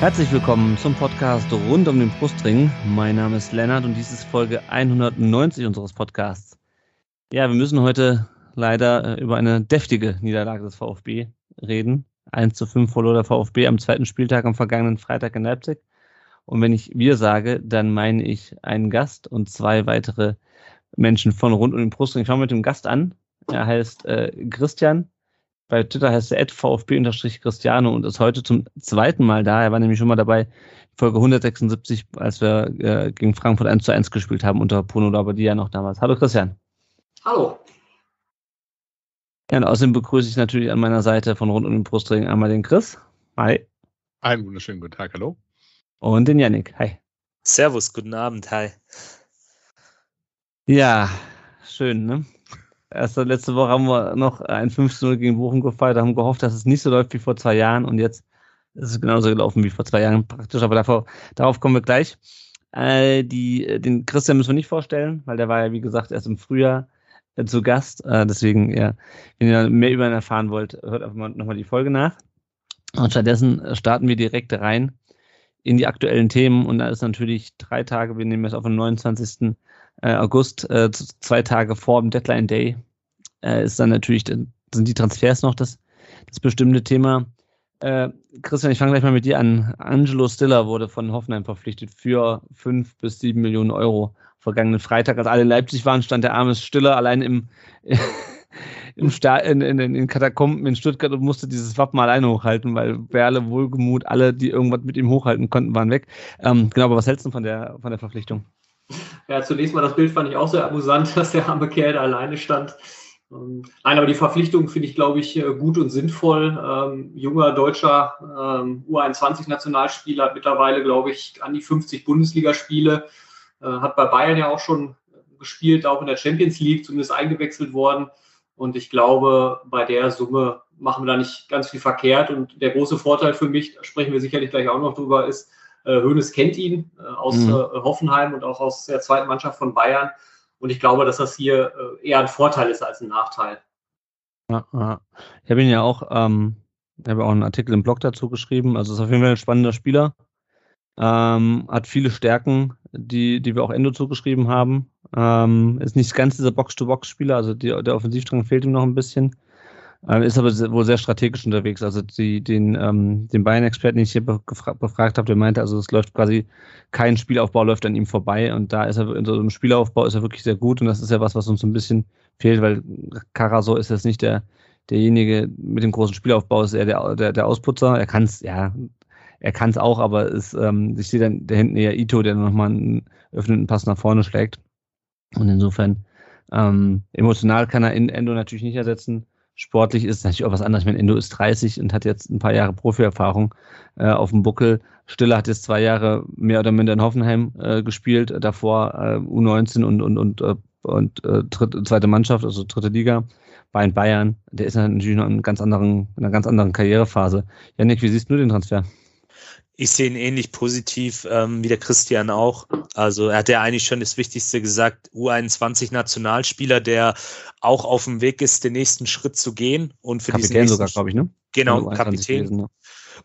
Herzlich willkommen zum Podcast rund um den Brustring. Mein Name ist Lennart und dies ist Folge 190 unseres Podcasts. Ja, wir müssen heute leider äh, über eine deftige Niederlage des VfB reden. 1 zu 5 verlor der VfB am zweiten Spieltag am vergangenen Freitag in Leipzig. Und wenn ich wir sage, dann meine ich einen Gast und zwei weitere Menschen von rund um den Brustring. Ich fange mit dem Gast an. Er heißt äh, Christian bei Twitter heißt er VfB-Cristiano und ist heute zum zweiten Mal da. Er war nämlich schon mal dabei, Folge 176, als wir äh, gegen Frankfurt 1 zu 1 gespielt haben unter Bruno Labbadia noch damals. Hallo Christian. Hallo. Ja, und außerdem begrüße ich natürlich an meiner Seite von rund um den Brustring einmal den Chris. Hi. Einen wunderschönen guten Tag, hallo. Und den Yannick. Hi. Servus, guten Abend, hi. Ja, schön, ne? Erst letzte Woche haben wir noch ein 5-0 gegen Bochum gefeiert, haben gehofft, dass es nicht so läuft wie vor zwei Jahren und jetzt ist es genauso gelaufen wie vor zwei Jahren praktisch, aber davor, darauf kommen wir gleich. Äh, die, den Christian müssen wir nicht vorstellen, weil der war ja, wie gesagt, erst im Frühjahr äh, zu Gast. Äh, deswegen, ja, wenn ihr mehr über ihn erfahren wollt, hört einfach mal nochmal die Folge nach. Und stattdessen starten wir direkt rein in die aktuellen Themen und da ist natürlich drei Tage, wir nehmen es auf den 29 äh, August, äh, zwei Tage vor dem Deadline Day, äh, ist dann natürlich, sind die Transfers noch das, das bestimmte Thema. Äh, Christian, ich fange gleich mal mit dir an. Angelo Stiller wurde von Hoffenheim verpflichtet für fünf bis sieben Millionen Euro. Vergangenen Freitag, als alle in Leipzig waren, stand der arme Stiller allein im, im Sta in, in, in Katakomben in Stuttgart und musste dieses Wappen alleine hochhalten, weil Berle, Wohlgemut, alle, die irgendwas mit ihm hochhalten konnten, waren weg. Ähm, genau, aber was hältst du von der, von der Verpflichtung? Ja, zunächst mal das Bild fand ich auch sehr amüsant, dass der arme Kerl da alleine stand. Ähm, nein, aber die Verpflichtung finde ich, glaube ich, äh, gut und sinnvoll. Ähm, junger deutscher ähm, U21-Nationalspieler hat mittlerweile, glaube ich, an die 50 Bundesligaspiele, äh, hat bei Bayern ja auch schon gespielt, auch in der Champions League, zumindest eingewechselt worden. Und ich glaube, bei der Summe machen wir da nicht ganz viel verkehrt. Und der große Vorteil für mich, da sprechen wir sicherlich gleich auch noch drüber, ist, Hoeneß kennt ihn äh, aus mhm. Äh, Hoffenheim und auch aus der zweiten Mannschaft von Bayern. Und ich glaube, dass das hier eher ein Vorteil ist als ein Nachteil. Ja, ja. Ich habe ihn ja auch, ähm, ich habe auch einen Artikel im Blog dazu geschrieben. Also ist auf jeden Fall ein spannender Spieler. Ähm, hat viele Stärken, die, die wir auch Endo zugeschrieben haben. Ähm, ist nicht ganz dieser Box-to-Box-Spieler, also die, der Offensivstrang fehlt ihm noch ein bisschen. Ähm, ist aber wohl sehr strategisch unterwegs. Also die, den, ähm, den Bayern-Experten, den ich hier befragt habe, der meinte, also es läuft quasi, kein Spielaufbau läuft an ihm vorbei und da ist er in so einem Spielaufbau ist er wirklich sehr gut und das ist ja was, was uns ein bisschen fehlt, weil Caraso ist jetzt nicht der, derjenige mit dem großen Spielaufbau, ist eher der, der, der Ausputzer. Er kann es, ja, er kann es auch, aber ist, ähm, ich sehe dann da hinten eher Ito, der nochmal einen öffnenden Pass nach vorne schlägt. Und insofern, ähm, emotional kann er in Endo natürlich nicht ersetzen sportlich ist natürlich auch was anderes. Ich meine, Endo ist 30 und hat jetzt ein paar Jahre Profi-Erfahrung äh, auf dem Buckel. Stiller hat jetzt zwei Jahre mehr oder minder in Hoffenheim äh, gespielt, davor äh, U19 und, und, und, äh, und äh, dritte, zweite Mannschaft, also dritte Liga bei den Bayern. Der ist natürlich noch in, ganz anderen, in einer ganz anderen Karrierephase. Janik, wie siehst du den Transfer? Ich sehe ihn ähnlich positiv ähm, wie der Christian auch. Also er hat ja eigentlich schon das Wichtigste gesagt, U21-Nationalspieler, der auch auf dem Weg ist, den nächsten Schritt zu gehen. Und für Kapitän diesen sogar, glaube ich, ne? Genau, Kapitän. Gewesen, ne?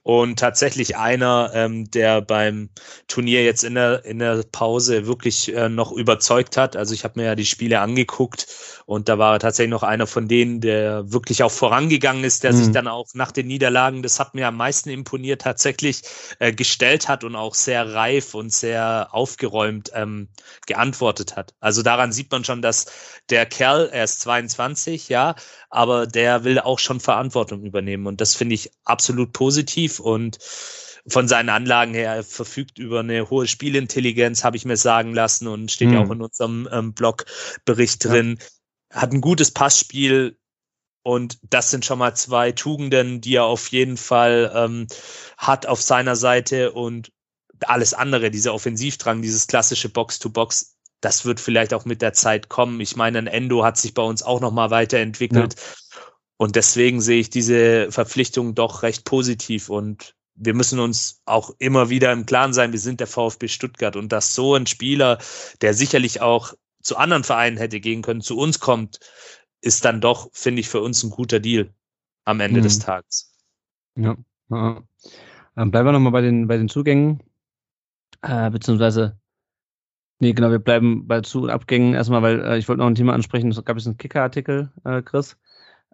Und tatsächlich einer, ähm, der beim Turnier jetzt in der, in der Pause wirklich äh, noch überzeugt hat. Also ich habe mir ja die Spiele angeguckt und da war er tatsächlich noch einer von denen, der wirklich auch vorangegangen ist, der mhm. sich dann auch nach den Niederlagen, das hat mir am meisten imponiert, tatsächlich äh, gestellt hat und auch sehr reif und sehr aufgeräumt ähm, geantwortet hat. Also daran sieht man schon, dass der Kerl, er ist 22, ja, aber der will auch schon Verantwortung übernehmen und das finde ich absolut positiv und von seinen Anlagen her er verfügt über eine hohe Spielintelligenz, habe ich mir sagen lassen und steht mhm. ja auch in unserem ähm, Blogbericht drin. Ja. Hat ein gutes Passspiel und das sind schon mal zwei Tugenden, die er auf jeden Fall ähm, hat auf seiner Seite und alles andere, dieser Offensivdrang, dieses klassische Box-to-Box, das wird vielleicht auch mit der Zeit kommen. Ich meine, ein Endo hat sich bei uns auch nochmal weiterentwickelt. Ja. Und deswegen sehe ich diese Verpflichtung doch recht positiv und wir müssen uns auch immer wieder im Klaren sein, wir sind der VfB Stuttgart und dass so ein Spieler, der sicherlich auch zu anderen Vereinen hätte gehen können, zu uns kommt, ist dann doch, finde ich, für uns ein guter Deal am Ende mhm. des Tages. Ja. ja. Ähm, bleiben wir nochmal bei den, bei den Zugängen, äh, beziehungsweise, nee, genau, wir bleiben bei Zu- und Abgängen erstmal, weil äh, ich wollte noch ein Thema ansprechen, es gab jetzt einen Kicker-Artikel, äh, Chris,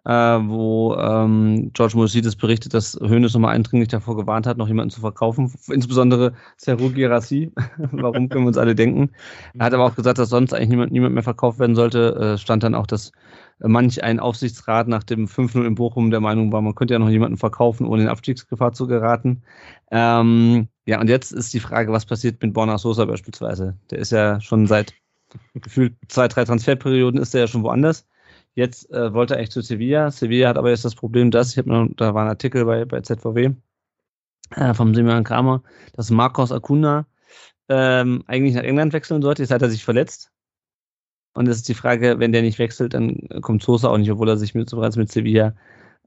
äh, wo ähm, George Mosides berichtet, dass Hoeneß nochmal eindringlich davor gewarnt hat, noch jemanden zu verkaufen, insbesondere Serou Girassi. Warum können wir uns alle denken? Er hat aber auch gesagt, dass sonst eigentlich niemand, niemand mehr verkauft werden sollte. Äh, stand dann auch, dass manch ein Aufsichtsrat nach dem 5-0 in Bochum der Meinung war, man könnte ja noch jemanden verkaufen, ohne in Abstiegsgefahr zu geraten. Ähm, ja, und jetzt ist die Frage, was passiert mit Borna Sosa beispielsweise? Der ist ja schon seit gefühlt zwei, drei Transferperioden ist er ja schon woanders. Jetzt äh, wollte er eigentlich zu Sevilla. Sevilla hat aber jetzt das Problem, dass, ich habe da war ein Artikel bei, bei ZVW äh, vom Simeon Kramer, dass Marcos Acuna ähm, eigentlich nach England wechseln sollte. Jetzt hat er sich verletzt. Und es ist die Frage, wenn der nicht wechselt, dann kommt Sosa auch nicht, obwohl er sich mit, bereits mit Sevilla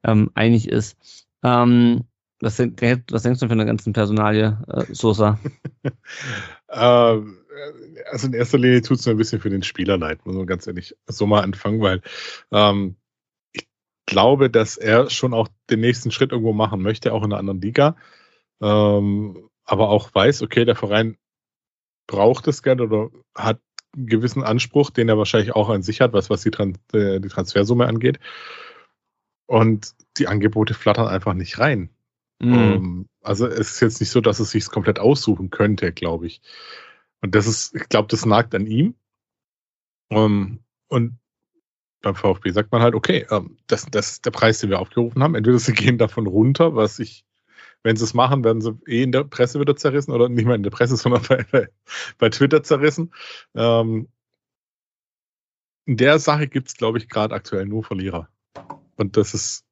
ähm, einig ist. Ähm, was, was, denkst du für eine ganzen Personalie, äh, Sosa? ähm, also in erster Linie tut es mir ein bisschen für den Spieler leid, muss man ganz ehrlich so mal anfangen, weil ähm, ich glaube, dass er schon auch den nächsten Schritt irgendwo machen möchte, auch in einer anderen Liga. Ähm, aber auch weiß, okay, der Verein braucht das Geld oder hat einen gewissen Anspruch, den er wahrscheinlich auch an sich hat, was, was die, Trans äh, die Transfersumme angeht. Und die Angebote flattern einfach nicht rein. Mhm. Um, ähm, also es ist jetzt nicht so, dass es sich komplett aussuchen könnte, glaube ich. Und das ist, ich glaube, das nagt an ihm. Um, ähm, und beim VfB sagt man halt, okay, ähm, das, das ist der Preis, den wir aufgerufen haben. Entweder sie gehen davon runter, was ich, wenn sie es machen, werden sie eh in der Presse wieder zerrissen oder nicht mehr in der Presse, sondern bei, bei, bei Twitter zerrissen. Ähm, in der Sache gibt es, glaube ich, gerade aktuell nur Verlierer. Und das ist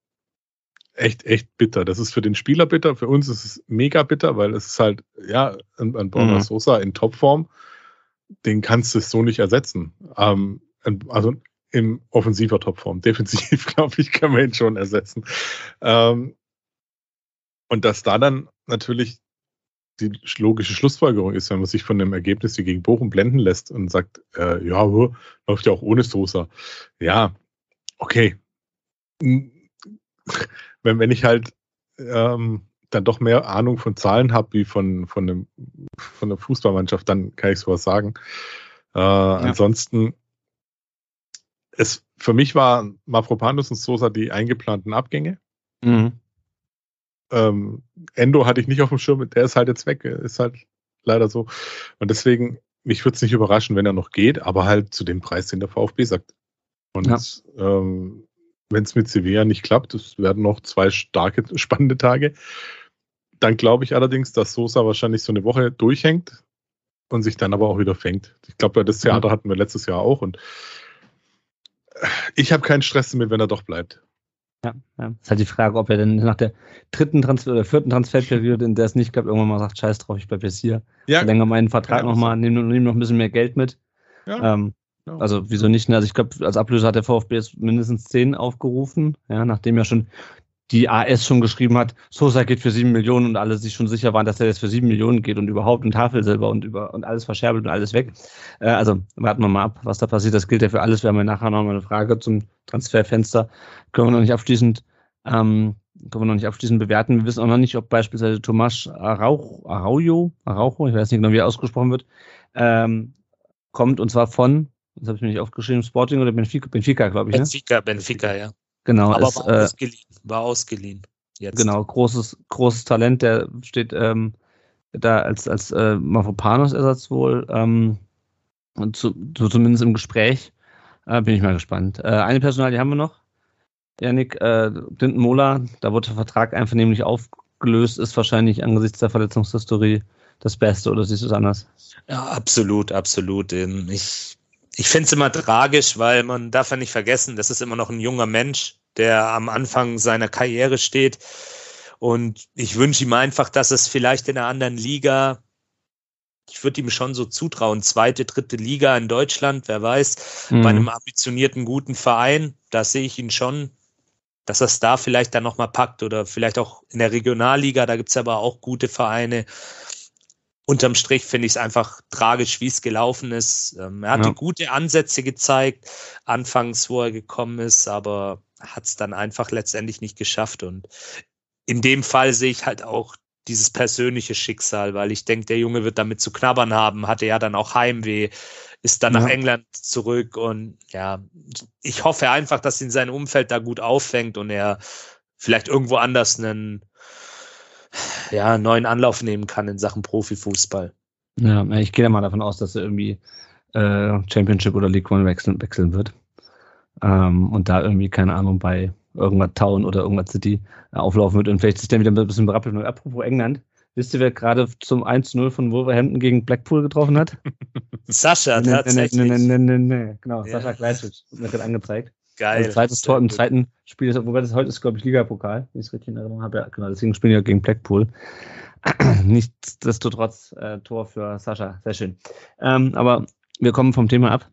echt, echt bitter. Das ist für den Spieler bitter, für uns ist es mega bitter, weil es ist halt, ja, ein, ein Borna mhm. Sosa in Topform, den kannst du so nicht ersetzen. Ähm, also in offensiver Topform. Defensiv, glaube ich, kann man ihn schon ersetzen. Ähm, und dass da dann natürlich die logische Schlussfolgerung ist, wenn man sich von dem Ergebnis wie gegen Bochum blenden lässt und sagt, äh, ja, läuft ja auch ohne Sosa. Ja, okay wenn, wenn ich halt ähm, dann doch mehr Ahnung von Zahlen habe wie von, von, einem, von der Fußballmannschaft, dann kann ich sowas sagen. Äh, ja. Ansonsten, es, für mich war Mafropanus und Sosa die eingeplanten Abgänge. Mhm. Ähm, Endo hatte ich nicht auf dem Schirm, der ist halt jetzt weg, ist halt leider so. Und deswegen, mich würde es nicht überraschen, wenn er noch geht, aber halt zu dem Preis, den der VfB sagt. Und ja. ähm, wenn es mit Sevilla nicht klappt, es werden noch zwei starke, spannende Tage. Dann glaube ich allerdings, dass Sosa wahrscheinlich so eine Woche durchhängt und sich dann aber auch wieder fängt. Ich glaube, das Theater hatten wir letztes Jahr auch und ich habe keinen Stress damit, wenn er doch bleibt. Ja, ja. Das ist halt die Frage, ob er denn nach der dritten Transfer oder vierten Transferperiode, in der es nicht gab, irgendwann mal sagt, scheiß drauf, ich bleibe jetzt hier. Ja. Verlängere meinen Vertrag ja, nochmal, nehme nehm noch ein bisschen mehr Geld mit. Ja. Ähm, also wieso nicht? Ne? Also ich glaube, als Ablöser hat der VfB jetzt mindestens zehn aufgerufen, ja, nachdem ja schon die AS schon geschrieben hat, Sosa geht für sieben Millionen und alle sich schon sicher waren, dass er jetzt für sieben Millionen geht und überhaupt ein Tafelsilber und über und alles verscherbelt und alles weg. Äh, also warten wir mal ab, was da passiert. Das gilt ja für alles. Wir haben ja nachher noch mal eine Frage zum Transferfenster. Können wir noch nicht abschließend, ähm, können wir noch nicht abschließend bewerten. Wir wissen auch noch nicht, ob beispielsweise Tomas Araujo, Araujo, Araujo, ich weiß nicht genau, wie er ausgesprochen wird, ähm, kommt und zwar von das habe ich mir nicht aufgeschrieben, Sporting oder Benfica, Benfica glaube ich. Benfica, ne? Benfica, ja. Genau. Aber ist, war, äh, ausgeliehen, war ausgeliehen. Jetzt. Genau, großes, großes Talent, der steht ähm, da als, als äh, Mavropanos-Ersatz wohl ähm, zu, zu, zumindest im Gespräch. Äh, bin ich mal gespannt. Äh, eine Personal, die haben wir noch. Janik, äh, Clinton Mola, da wurde der Vertrag einvernehmlich aufgelöst, ist wahrscheinlich angesichts der Verletzungshistorie das Beste, oder siehst du es anders? Ja, absolut, absolut. Ähm, ich ich finde es immer tragisch, weil man darf ja nicht vergessen, das ist immer noch ein junger Mensch, der am Anfang seiner Karriere steht. Und ich wünsche ihm einfach, dass es vielleicht in einer anderen Liga ich würde ihm schon so zutrauen. Zweite, dritte Liga in Deutschland, wer weiß, mhm. bei einem ambitionierten, guten Verein, da sehe ich ihn schon, dass er es da vielleicht dann nochmal packt oder vielleicht auch in der Regionalliga, da gibt es aber auch gute Vereine. Unterm Strich finde ich es einfach tragisch, wie es gelaufen ist. Ähm, er hatte ja. gute Ansätze gezeigt, anfangs, wo er gekommen ist, aber hat es dann einfach letztendlich nicht geschafft. Und in dem Fall sehe ich halt auch dieses persönliche Schicksal, weil ich denke, der Junge wird damit zu knabbern haben, hatte ja dann auch Heimweh, ist dann ja. nach England zurück und ja, ich hoffe einfach, dass ihn sein Umfeld da gut auffängt und er vielleicht irgendwo anders einen ja, neuen Anlauf nehmen kann in Sachen Profifußball. Ja, ich gehe da mal davon aus, dass er irgendwie äh, Championship oder League One wechseln, wechseln wird. Ähm, und da irgendwie, keine Ahnung, bei irgendwas Town oder irgendwas City auflaufen wird und vielleicht sich dann wieder ein bisschen berappelt. Und apropos England, wisst ihr, wer gerade zum 1-0 von Wolverhampton gegen Blackpool getroffen hat? Sascha, tatsächlich. Nee, nee, nee, nee, nee, genau, ja. Sascha Kleisic, wird gerade angezeigt. Geil. Also zweites Tor im zweiten Spiel, ist, wobei das heute ist, glaube ich, Ligapokal, wenn ich es richtig in Erinnerung habe. Ja, genau, deswegen spielen wir gegen Blackpool. Nichtsdestotrotz äh, Tor für Sascha, sehr schön. Ähm, aber wir kommen vom Thema ab.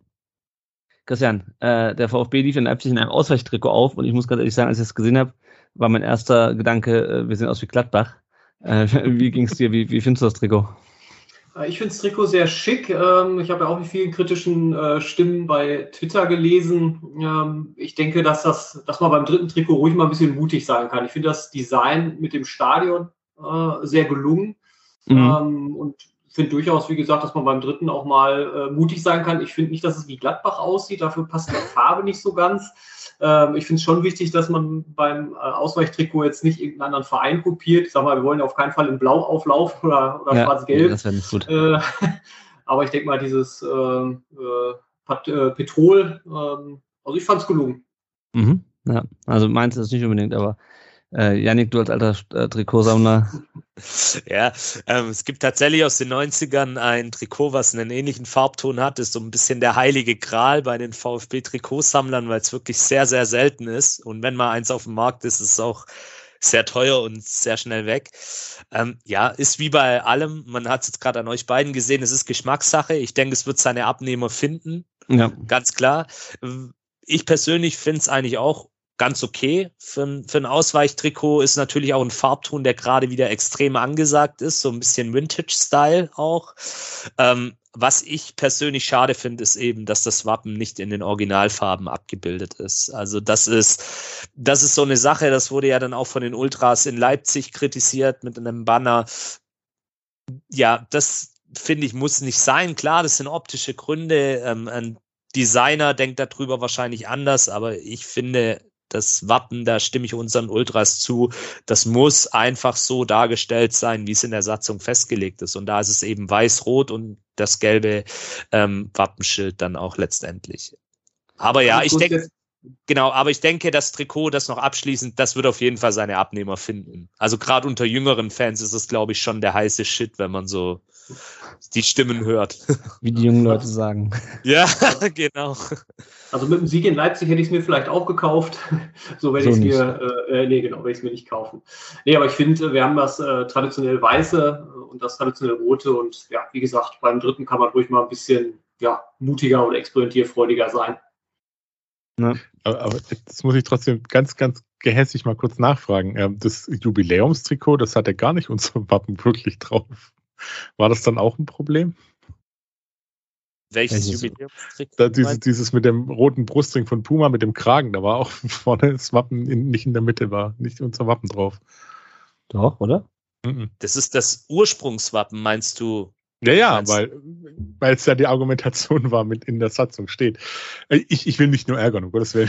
Christian, äh, der VfB lief in Leipzig in einem Ausweichtrikot auf und ich muss ganz ehrlich sagen, als ich das gesehen habe, war mein erster Gedanke, äh, wir sehen aus wie Gladbach. Äh, wie ging es dir? Wie, wie findest du das Trikot? Äh, ich finde das Trikot sehr schick. Ähm, ich habe ja auch mit vielen kritischen äh, Stimmen bei Twitter gelesen. Ähm, ich denke, dass, das, dass man beim dritten Trikot ruhig mal ein bisschen mutig sein kann. Ich finde das Design mit dem Stadion äh, sehr gelungen. Mhm. Ähm, und finde durchaus, wie gesagt, dass man beim dritten auch mal mutig sein kann. Ich finde nicht, dass es wie Gladbach aussieht. Dafür passt die Farbe nicht so ganz. Ähm, ich finde es schon wichtig, dass man beim äh, Ausweichtrikot jetzt nicht irgendeinen anderen Verein kopiert. Ich sag mal, wir wollen auf keinen Fall in Blau auflaufen oder, oder ja, schwarz-gelb. Das wäre nicht gut. Äh, aber ich denke mal, dieses ähm, äh, äh, Petrol, ähm, also ich fand es gelungen. Mhm, ja, also meins ist nicht unbedingt, aber äh, Janik, du als alter äh, Trikotsammler. Ja, ähm, es gibt tatsächlich aus den 90ern ein Trikot, was einen ähnlichen Farbton hat. Das ist so ein bisschen der heilige Gral bei den VfB-Trikotsammlern, weil es wirklich sehr, sehr selten ist. Und wenn mal eins auf dem Markt ist, ist es auch sehr teuer und sehr schnell weg. Ähm, ja, ist wie bei allem. Man hat es jetzt gerade an euch beiden gesehen. Es ist Geschmackssache. Ich denke, es wird seine Abnehmer finden. Ja. Ganz klar. Ich persönlich finde es eigentlich auch ganz okay. Für, für ein Ausweichtrikot ist natürlich auch ein Farbton, der gerade wieder extrem angesagt ist, so ein bisschen Vintage-Style auch. Ähm, was ich persönlich schade finde, ist eben, dass das Wappen nicht in den Originalfarben abgebildet ist. Also das ist, das ist so eine Sache, das wurde ja dann auch von den Ultras in Leipzig kritisiert mit einem Banner. Ja, das finde ich muss nicht sein. Klar, das sind optische Gründe. Ähm, ein Designer denkt darüber wahrscheinlich anders, aber ich finde, das Wappen, da stimme ich unseren Ultras zu, das muss einfach so dargestellt sein, wie es in der Satzung festgelegt ist. Und da ist es eben weiß-rot und das gelbe ähm, Wappenschild dann auch letztendlich. Aber ja, ich denke, genau, aber ich denke, das Trikot, das noch abschließend, das wird auf jeden Fall seine Abnehmer finden. Also gerade unter jüngeren Fans ist es, glaube ich, schon der heiße Shit, wenn man so die Stimmen hört. Wie die jungen Leute sagen. Ja, genau. Also mit dem Sieg in Leipzig hätte ich es mir vielleicht auch gekauft. So werde so ich es mir, äh, nee, genau, werde ich es mir nicht kaufen. Nee, aber ich finde, wir haben das äh, traditionell Weiße und das traditionell Rote und ja, wie gesagt, beim dritten kann man ruhig mal ein bisschen ja, mutiger und experimentierfreudiger sein. Ja. Aber, aber das muss ich trotzdem ganz, ganz gehässig mal kurz nachfragen. Ähm, das Jubiläumstrikot, das hat ja gar nicht unser Wappen wirklich drauf. War das dann auch ein Problem? Welches Jubiläumstrick? Da, dieses, dieses mit dem roten Brustring von Puma mit dem Kragen, da war auch vorne das Wappen in, nicht in der Mitte, war nicht unser Wappen drauf. Doch, oder? Das ist das Ursprungswappen, meinst du? Ja, ja, weil weil es ja die Argumentation war, mit in der Satzung steht. Äh, ich, ich will nicht nur ärgern, um Gottes Willen.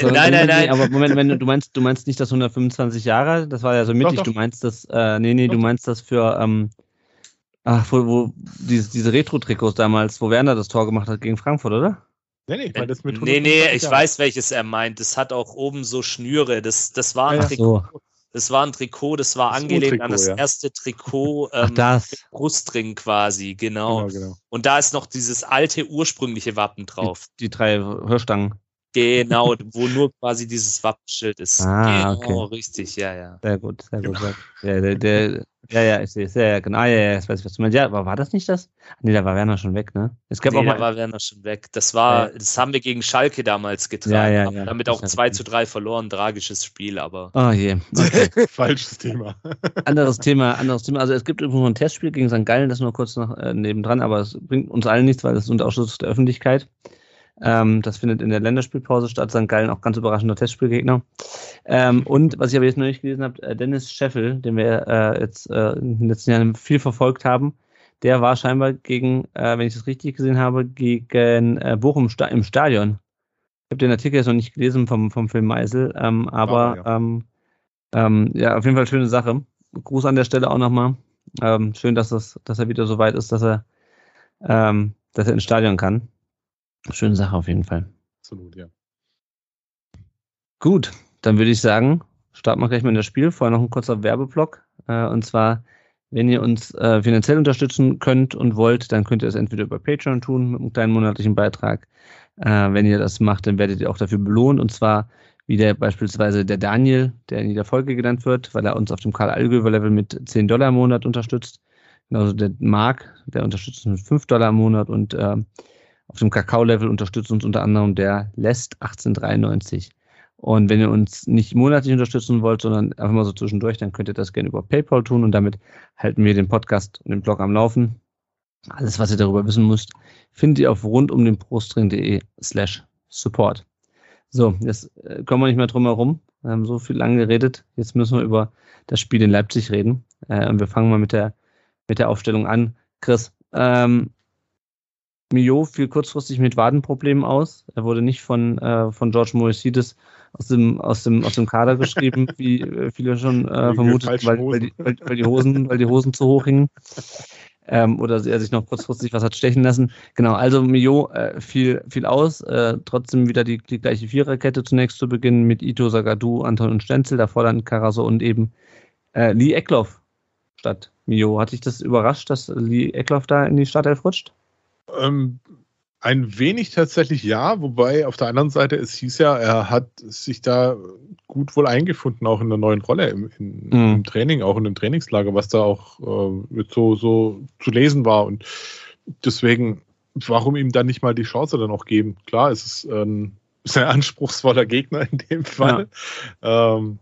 So, nein, nein, nein. Aber Moment, wenn du, du meinst, du meinst nicht das 125 Jahre, das war ja so mittig. Doch, doch. Du meinst das, äh, nee, nee, doch. du meinst das für ähm, Ach, wo, wo diese, diese Retro-Trikots damals, wo Werner das Tor gemacht hat gegen Frankfurt, oder? Nee, nee, ich meine das mit Nee, nee, ich weiß, welches er meint. Das hat auch oben so Schnüre. Das, das war ein ja, Trikot. So. Das war ein Trikot, das war das angelehnt an das ja. erste Trikot, ähm, Ach, das. Brustring quasi, genau. genau. genau. Und da ist noch dieses alte ursprüngliche Wappen drauf. Die, die drei Hörstangen. Genau, wo nur quasi dieses Wappenschild ist. Ah, genau, okay. richtig, ja, ja. Sehr gut, sehr gut. Genau. Ja, der, der Ja, ja, ich sehe es. Ja, ja, genau. Ja, ja, jetzt weiß ich, was du meinst. Ja, aber war das nicht das? Nee, da war Werner schon weg, ne? Es gab nee, auch mal... da war Werner schon weg. Das war, ja. das haben wir gegen Schalke damals getragen. Ja, ja, ja, damit auch 2 zu 3 verloren. Tragisches Spiel, aber. Oh je. Okay. Falsches Thema. anderes Thema, anderes Thema. Also es gibt übrigens noch ein Testspiel gegen St. Gallen, das nur kurz noch äh, nebendran, aber es bringt uns allen nichts, weil das ist unter Ausschluss der Öffentlichkeit. Ähm, das findet in der Länderspielpause statt. St. Gallen auch ganz überraschender Testspielgegner. Ähm, und was ich aber jetzt noch nicht gelesen habe, äh, Dennis Scheffel, den wir äh, jetzt äh, in den letzten Jahren viel verfolgt haben, der war scheinbar gegen, äh, wenn ich das richtig gesehen habe, gegen äh, Bochum sta im Stadion. Ich habe den Artikel jetzt noch nicht gelesen vom, vom Film Meisel, ähm, aber oh, ja. Ähm, ähm, ja, auf jeden Fall schöne Sache. Gruß an der Stelle auch nochmal. Ähm, schön, dass, das, dass er wieder so weit ist, dass er, dass er ins Stadion kann. Schöne Sache auf jeden Fall. Absolut, ja. Gut, dann würde ich sagen, starten wir gleich mal in das Spiel. Vorher noch ein kurzer Werbeblock. Äh, und zwar, wenn ihr uns äh, finanziell unterstützen könnt und wollt, dann könnt ihr es entweder über Patreon tun mit einem kleinen monatlichen Beitrag. Äh, wenn ihr das macht, dann werdet ihr auch dafür belohnt. Und zwar wie der beispielsweise der Daniel, der in jeder Folge genannt wird, weil er uns auf dem Karl Allgöwer Level mit 10 Dollar im Monat unterstützt. Genauso der Marc, der unterstützt uns mit 5 Dollar im Monat und äh, auf dem Kakao-Level unterstützt uns unter anderem der Lest 1893. Und wenn ihr uns nicht monatlich unterstützen wollt, sondern einfach mal so zwischendurch, dann könnt ihr das gerne über PayPal tun und damit halten wir den Podcast und den Blog am Laufen. Alles, was ihr darüber wissen müsst, findet ihr auf rundumdenprostring.de slash support. So, jetzt äh, kommen wir nicht mehr drum herum. Wir haben so viel lang geredet. Jetzt müssen wir über das Spiel in Leipzig reden. Äh, und wir fangen mal mit der, mit der Aufstellung an. Chris, ähm, Mio fiel kurzfristig mit Wadenproblemen aus. Er wurde nicht von, äh, von George Moisides aus dem, aus, dem, aus dem Kader geschrieben, wie äh, viele schon äh, vermutet, weil, weil, die, weil, weil, die Hosen, weil die Hosen zu hoch hingen. Ähm, oder er sich noch kurzfristig was hat stechen lassen. Genau, also Mio äh, fiel, fiel aus. Äh, trotzdem wieder die, die gleiche Viererkette zunächst zu Beginn mit Ito, Sagadu, Anton und Stenzel, davor dann Karaso und eben äh, Lee Eckloff statt Mio. Hat dich das überrascht, dass Lee Eckloff da in die Startelf rutscht? Ähm, ein wenig tatsächlich ja, wobei auf der anderen Seite, es hieß ja, er hat sich da gut wohl eingefunden, auch in der neuen Rolle im, in, mhm. im Training, auch in dem Trainingslager, was da auch äh, so, so zu lesen war. Und deswegen, warum ihm dann nicht mal die Chance dann auch geben? Klar, es ist ein sehr anspruchsvoller Gegner in dem Fall. Ja. Ähm,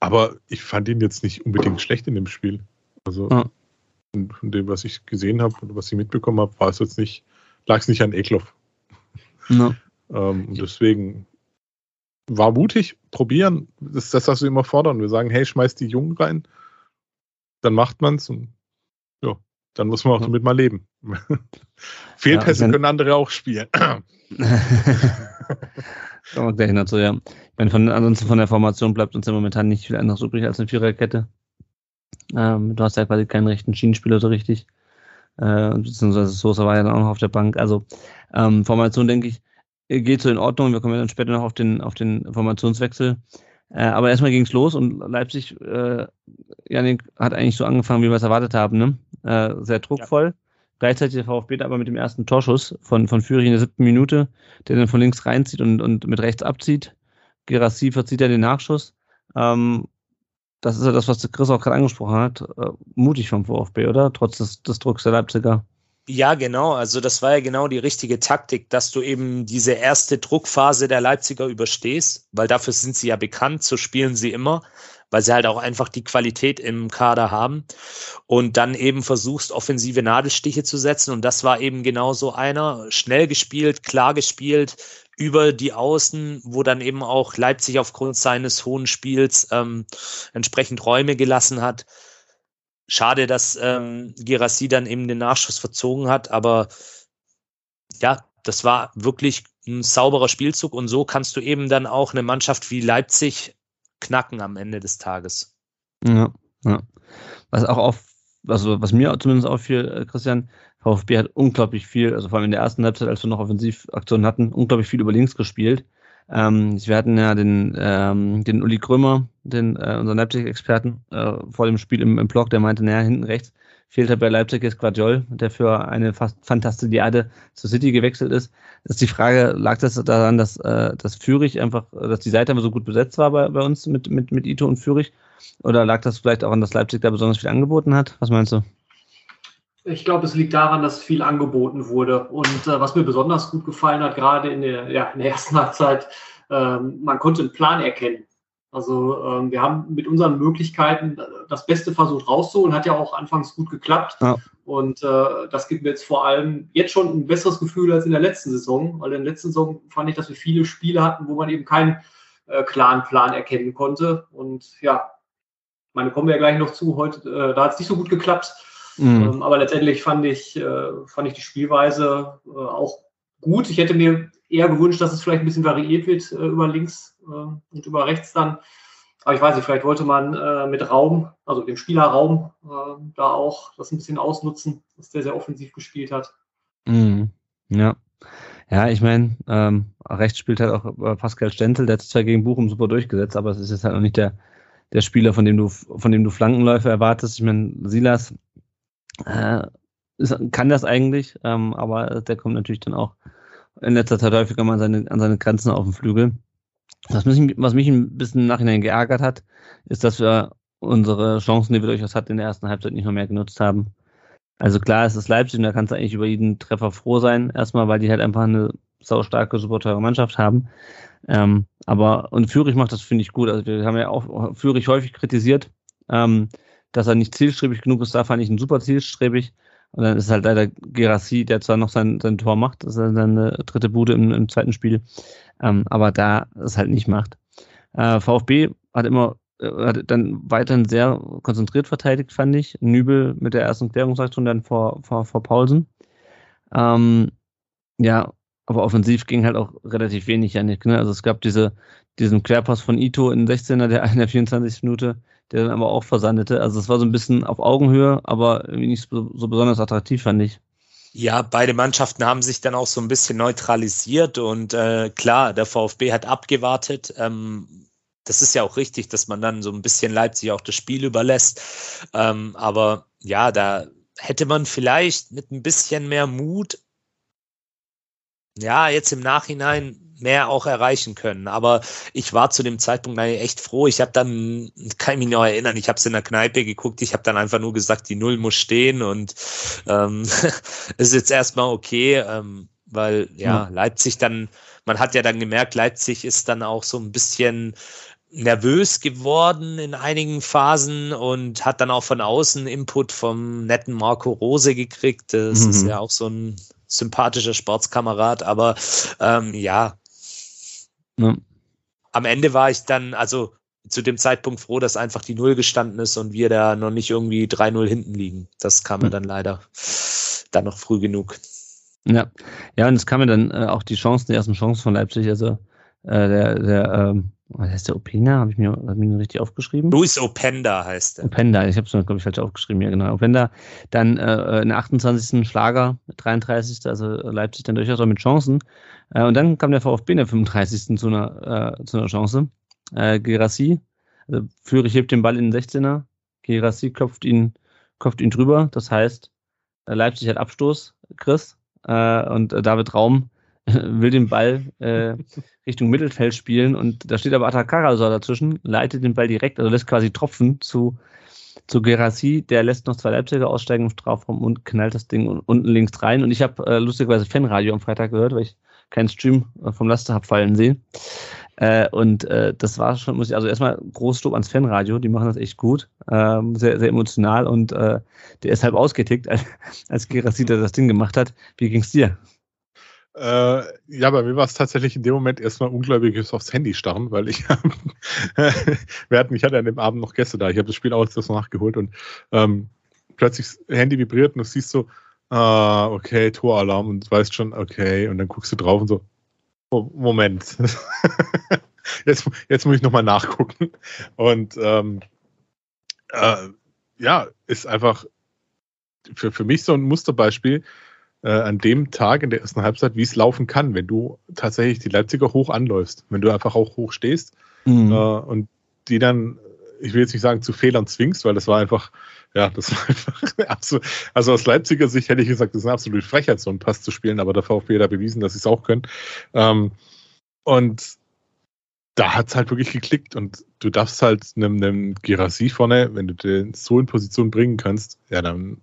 aber ich fand ihn jetzt nicht unbedingt schlecht in dem Spiel. Also. Ja von dem, was ich gesehen habe und was ich mitbekommen habe, war es jetzt nicht, lag es nicht an Ekloff. No. ähm, und deswegen war mutig, probieren. Das ist das, was wir immer fordern. Wir sagen, hey, schmeiß die Jungen rein, dann macht man es und ja, dann muss man auch damit mal leben. Fehlpässe ja, können andere auch spielen. Kommen wir gleich dazu, ja. Ich meine, von, ansonsten von der Formation bleibt uns ja momentan nicht viel anderes übrig als eine Viererkette. Ähm, du hast ja quasi keinen rechten Schienenspieler so richtig. Äh, beziehungsweise Sosa war ja dann auch noch auf der Bank. Also ähm, Formation, denke ich, geht so in Ordnung. Wir kommen ja dann später noch auf den, auf den Formationswechsel. Äh, aber erstmal ging es los und Leipzig, äh, Janik, hat eigentlich so angefangen, wie wir es erwartet haben. Ne? Äh, sehr druckvoll. Ja. Gleichzeitig der VfB aber mit dem ersten Torschuss von, von Führig in der siebten Minute, der dann von links reinzieht und, und mit rechts abzieht. Gerassi verzieht ja den Nachschuss. Ähm, das ist ja das, was Chris auch gerade angesprochen hat, äh, mutig vom VfB, oder? Trotz des, des Drucks der Leipziger. Ja, genau. Also das war ja genau die richtige Taktik, dass du eben diese erste Druckphase der Leipziger überstehst, weil dafür sind sie ja bekannt, so spielen sie immer, weil sie halt auch einfach die Qualität im Kader haben und dann eben versuchst, offensive Nadelstiche zu setzen und das war eben genau so einer, schnell gespielt, klar gespielt, über die Außen, wo dann eben auch Leipzig aufgrund seines hohen Spiels ähm, entsprechend Räume gelassen hat. Schade, dass ähm, Girassi dann eben den Nachschuss verzogen hat, aber ja, das war wirklich ein sauberer Spielzug und so kannst du eben dann auch eine Mannschaft wie Leipzig knacken am Ende des Tages. Ja, ja. Was auch auf, also was mir zumindest auffiel, äh, Christian, VfB hat unglaublich viel, also vor allem in der ersten Halbzeit, als wir noch Offensivaktionen hatten, unglaublich viel über links gespielt. Ähm, wir hatten ja den, ähm, den Uli Krömer, den, äh, unseren Leipzig-Experten, äh, vor dem Spiel im, im Blog, der meinte, naja, hinten rechts fehlt halt bei Leipzig jetzt Guardiol, der für eine fast Fantastiade zur City gewechselt ist. Das ist die Frage, lag das daran, dass, äh, dass Fürich einfach, dass die Seite aber so gut besetzt war bei, bei uns mit, mit, mit Ito und Fürich? Oder lag das vielleicht auch an, dass Leipzig da besonders viel angeboten hat? Was meinst du? Ich glaube, es liegt daran, dass viel angeboten wurde. Und äh, was mir besonders gut gefallen hat, gerade in der, ja, in der ersten Halbzeit, ähm, man konnte einen Plan erkennen. Also ähm, wir haben mit unseren Möglichkeiten das Beste versucht rauszuholen, hat ja auch anfangs gut geklappt. Ja. Und äh, das gibt mir jetzt vor allem jetzt schon ein besseres Gefühl als in der letzten Saison, weil in der letzten Saison fand ich, dass wir viele Spiele hatten, wo man eben keinen äh, klaren Plan erkennen konnte. Und ja, meine, kommen wir ja gleich noch zu, heute, äh, da hat es nicht so gut geklappt. Mhm. Ähm, aber letztendlich fand ich, äh, fand ich die Spielweise äh, auch gut. Ich hätte mir eher gewünscht, dass es vielleicht ein bisschen variiert wird äh, über links äh, und über rechts dann. Aber ich weiß nicht, vielleicht wollte man mit Raum, also dem Spielerraum, äh, da auch das ein bisschen ausnutzen, dass der sehr offensiv gespielt hat. Mhm. Ja. Ja, ich meine, ähm, rechts spielt halt auch Pascal Stenzel, der hat zwar gegen Buchum super durchgesetzt, aber es ist jetzt halt noch nicht der, der Spieler, von dem du, von dem du Flankenläufe erwartest. Ich meine, Silas äh, kann das eigentlich, ähm, aber der kommt natürlich dann auch in letzter Zeit häufiger mal an seine, an seine Grenzen auf dem Flügel. Was mich, was mich ein bisschen im Nachhinein geärgert hat, ist, dass wir unsere Chancen, die wir durchaus hatten, in der ersten Halbzeit nicht noch mehr genutzt haben. Also klar, es ist Leipzig und da kannst du eigentlich über jeden Treffer froh sein. Erstmal, weil die halt einfach eine saustarke, super teure Mannschaft haben. Ähm, aber, und Fürich macht das, finde ich, gut. Also wir haben ja auch Fürich häufig kritisiert, ähm, dass er nicht zielstrebig genug ist. Da fand ich ihn super zielstrebig. Und dann ist halt leider Gerassi, der zwar noch sein, sein Tor macht, das ist seine dritte Bude im, im zweiten Spiel, ähm, aber da es halt nicht macht. Äh, VfB hat immer äh, hat dann weiterhin sehr konzentriert verteidigt, fand ich. Nübel mit der ersten Klärungsaktion dann vor, vor, vor Paulsen. Ähm, ja, aber offensiv ging halt auch relativ wenig, Janik. Ne? Also es gab diese, diesen Querpass von Ito in 16er, der in der 24. Minute, der dann aber auch versandete. Also es war so ein bisschen auf Augenhöhe, aber irgendwie nicht so, so besonders attraktiv, fand ich. Ja, beide Mannschaften haben sich dann auch so ein bisschen neutralisiert und äh, klar, der VfB hat abgewartet. Ähm, das ist ja auch richtig, dass man dann so ein bisschen Leipzig auch das Spiel überlässt. Ähm, aber ja, da hätte man vielleicht mit ein bisschen mehr Mut, ja, jetzt im Nachhinein mehr auch erreichen können. Aber ich war zu dem Zeitpunkt eigentlich echt froh. Ich habe dann, kann ich mich noch erinnern, ich habe es in der Kneipe geguckt, ich habe dann einfach nur gesagt, die Null muss stehen und ähm, ist jetzt erstmal okay, ähm, weil ja, ja, Leipzig dann, man hat ja dann gemerkt, Leipzig ist dann auch so ein bisschen nervös geworden in einigen Phasen und hat dann auch von außen Input vom netten Marco Rose gekriegt. Das mhm. ist ja auch so ein sympathischer Sportskamerad, aber ähm, ja, ja. Am Ende war ich dann, also zu dem Zeitpunkt froh, dass einfach die Null gestanden ist und wir da noch nicht irgendwie 3-0 hinten liegen. Das kam mir dann leider dann noch früh genug. Ja, ja, und es kam mir dann äh, auch die Chancen, die ersten Chancen von Leipzig, also äh, der, der, ähm, was heißt der Opena? Habe ich mir, hab ich mir richtig aufgeschrieben? Luis Openda heißt der. Openda, ich habe es mir, glaube ich, falsch aufgeschrieben, ja genau. Openda, dann äh, in der 28. Schlager, 33. Also Leipzig dann durchaus auch mit Chancen. Äh, und dann kam der VfB in der 35. zu einer, äh, zu einer Chance. Äh, Gerassi, also Führig hebt den Ball in den 16er, Gerassi klopft ihn, klopft ihn drüber. Das heißt, äh, Leipzig hat Abstoß, Chris, äh, und äh, David Raum will den Ball äh, Richtung Mittelfeld spielen und da steht aber Atakara so dazwischen, leitet den Ball direkt, also lässt quasi tropfen zu, zu Gerassi, der lässt noch zwei Leipziger aussteigen im Strafraum und knallt das Ding unten links rein. Und ich habe äh, lustigerweise Fanradio am Freitag gehört, weil ich keinen Stream äh, vom Laster habe fallen sehen. Äh, und äh, das war schon, muss ich, also erstmal Großstopp ans Fanradio, die machen das echt gut, ähm, sehr, sehr emotional und äh, der ist halb ausgetickt, als, als Gerassi das Ding gemacht hat. Wie ging's dir? Äh, ja, bei mir war es tatsächlich in dem Moment erstmal ungläubiges aufs Handy starren, weil ich wir hatten, ich hatte an dem Abend noch Gäste da, ich habe das Spiel auch das nachgeholt und ähm, plötzlich das Handy vibriert und du siehst so, ah, okay, Toralarm und weißt schon, okay, und dann guckst du drauf und so, oh, Moment. jetzt, jetzt muss ich nochmal nachgucken. Und ähm, äh, ja, ist einfach für, für mich so ein Musterbeispiel, äh, an dem Tag in der ersten Halbzeit, wie es laufen kann, wenn du tatsächlich die Leipziger hoch anläufst, wenn du einfach auch hoch stehst mhm. äh, und die dann, ich will jetzt nicht sagen, zu Fehlern zwingst, weil das war einfach Ja, das war einfach absolut. Also aus Leipziger Sicht hätte ich gesagt, das ist eine absolute Frechheit, so einen Pass zu spielen, aber der VfB hat bewiesen, dass sie es auch können. Ähm, und da hat es halt wirklich geklickt und du darfst halt einem, einem Girassi vorne, wenn du den so in Position bringen kannst, ja, dann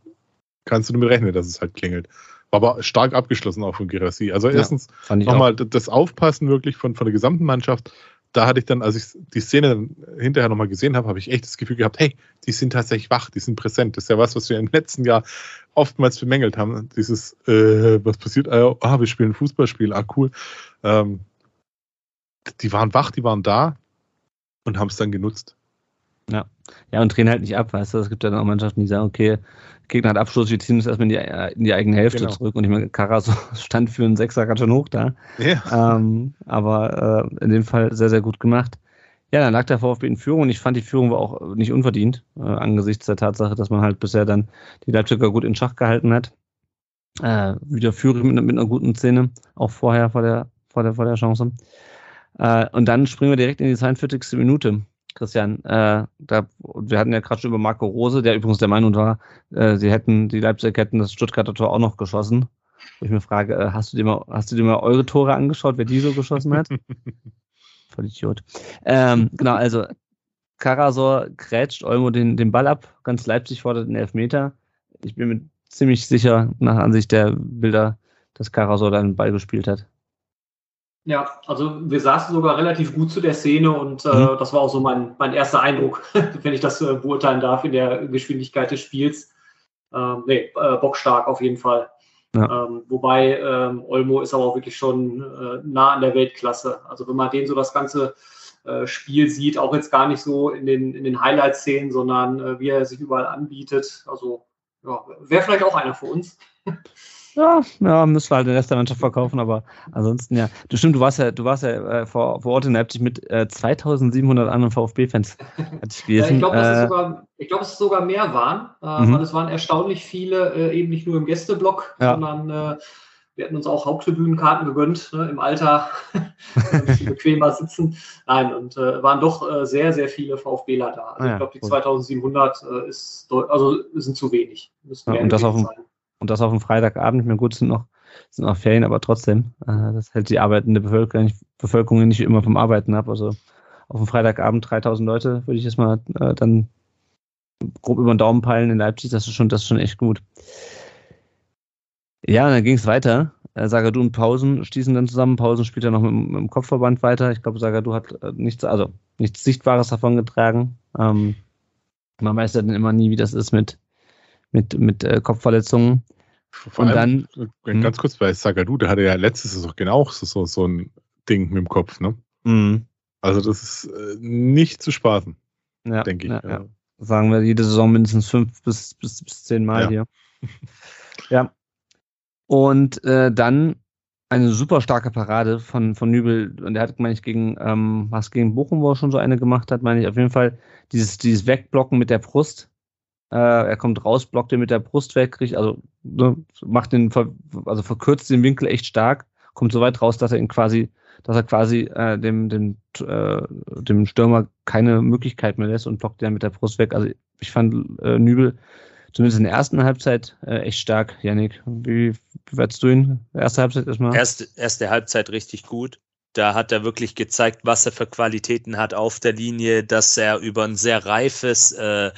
kannst du damit rechnen, dass es halt klingelt. Aber stark abgeschlossen auch von Girassi. Also erstens ja, nochmal das Aufpassen wirklich von, von der gesamten Mannschaft. Da hatte ich dann, als ich die Szene hinterher nochmal gesehen habe, habe ich echt das Gefühl gehabt, hey, die sind tatsächlich wach, die sind präsent. Das ist ja was, was wir im letzten Jahr oftmals bemängelt haben. Dieses, äh, was passiert? Ah, wir spielen ein Fußballspiel, ah, cool. Ähm, die waren wach, die waren da und haben es dann genutzt. Ja. Ja, und drehen halt nicht ab, weißt du? Es gibt ja dann auch Mannschaften, die sagen, okay, Gegner hat Abschluss, wir ziehen uns erstmal in die, äh, in die eigene Hälfte genau. zurück. Und ich meine, Karas stand für einen Sechser ganz schön hoch da. Ja. Ähm, aber äh, in dem Fall sehr, sehr gut gemacht. Ja, dann lag der VfB in Führung und ich fand, die Führung war auch nicht unverdient, äh, angesichts der Tatsache, dass man halt bisher dann die Leipziger gut in Schach gehalten hat. Äh, wieder Führung mit, mit einer guten Szene, auch vorher vor der, vor der, vor der Chance. Äh, und dann springen wir direkt in die 42. Minute. Christian, äh, da, wir hatten ja gerade schon über Marco Rose, der übrigens der Meinung war, äh, sie hätten, die Leipzig hätten das Stuttgarter Tor auch noch geschossen. Wo ich mir frage, äh, hast du dir mal, hast du dir mal eure Tore angeschaut, wer die so geschossen hat? Voll Idiot. Ähm, genau, also Karasor grätscht Olmo den, den Ball ab, ganz Leipzig fordert den Elfmeter. Ich bin mir ziemlich sicher, nach Ansicht der Bilder, dass Karasor dann den Ball gespielt hat. Ja, also wir saßen sogar relativ gut zu der Szene und äh, mhm. das war auch so mein, mein erster Eindruck, wenn ich das äh, beurteilen darf in der Geschwindigkeit des Spiels. Ähm, nee, äh, bockstark auf jeden Fall. Ja. Ähm, wobei ähm, Olmo ist aber auch wirklich schon äh, nah an der Weltklasse. Also wenn man den so das ganze äh, Spiel sieht, auch jetzt gar nicht so in den, in den Highlight-Szenen, sondern äh, wie er sich überall anbietet. Also ja, wäre vielleicht auch einer für uns. Ja, ja, müssen wir halt den Rest der Mannschaft verkaufen, aber ansonsten ja. Du stimmt, du warst ja, du warst ja äh, vor, vor Ort in Leipzig mit äh, 2700 anderen VfB-Fans. ich Ja, ich glaube, äh, es sogar mehr waren, äh, mhm. weil es waren erstaunlich viele, äh, eben nicht nur im Gästeblock, ja. sondern äh, wir hatten uns auch Haupttribünenkarten gegönnt, ne, im Alter ein bisschen bequemer sitzen. Nein, und äh, waren doch äh, sehr, sehr viele VfBler da. Also ah, ja, ich glaube, die 2700 äh, ist, also sind zu wenig. Ja, und das auf dem, sein. Und das auf dem Freitagabend. Meine, gut, sind noch, sind noch Ferien, aber trotzdem, äh, das hält die arbeitende Bevölkerung nicht, Bevölkerung nicht immer vom Arbeiten ab. Also auf dem Freitagabend 3000 Leute würde ich jetzt mal äh, dann grob über den Daumen peilen in Leipzig. Das ist schon, das ist schon echt gut. Ja, dann ging es weiter. Äh, Sagadu und Pausen stießen dann zusammen. Pausen spielt ja noch mit, mit dem Kopfverband weiter. Ich glaube, Sagadu hat äh, nichts, also nichts Sichtbares davon getragen. Ähm, man weiß ja dann immer nie, wie das ist mit, mit, mit äh, Kopfverletzungen. Vor und allem, dann, äh, ganz kurz bei Sagadu, der hatte ja letztes Saison genau so, so ein Ding mit dem Kopf, ne? Mhm. Also das ist äh, nicht zu spaßen, ja, denke ich. Ja, ja. Sagen wir jede Saison mindestens fünf bis, bis, bis zehn Mal hier. ja. Und äh, dann eine super starke Parade von, von Nübel. Und der hat, meine ich, gegen, ähm, was gegen Bochum, wo er schon so eine gemacht hat, meine ich, auf jeden Fall dieses, dieses Wegblocken mit der Brust er kommt raus, blockt den mit der Brust weg, kriegt, also ne, macht den, also verkürzt den Winkel echt stark, kommt so weit raus, dass er ihn quasi, dass er quasi äh, dem, dem, äh, dem Stürmer keine Möglichkeit mehr lässt und blockt den mit der Brust weg. Also ich fand äh, Nübel zumindest in der ersten Halbzeit äh, echt stark. Janik, wie bewertest du ihn? Erste Halbzeit erstmal? Erste, erste Halbzeit richtig gut. Da hat er wirklich gezeigt, was er für Qualitäten hat auf der Linie, dass er über ein sehr reifes, äh,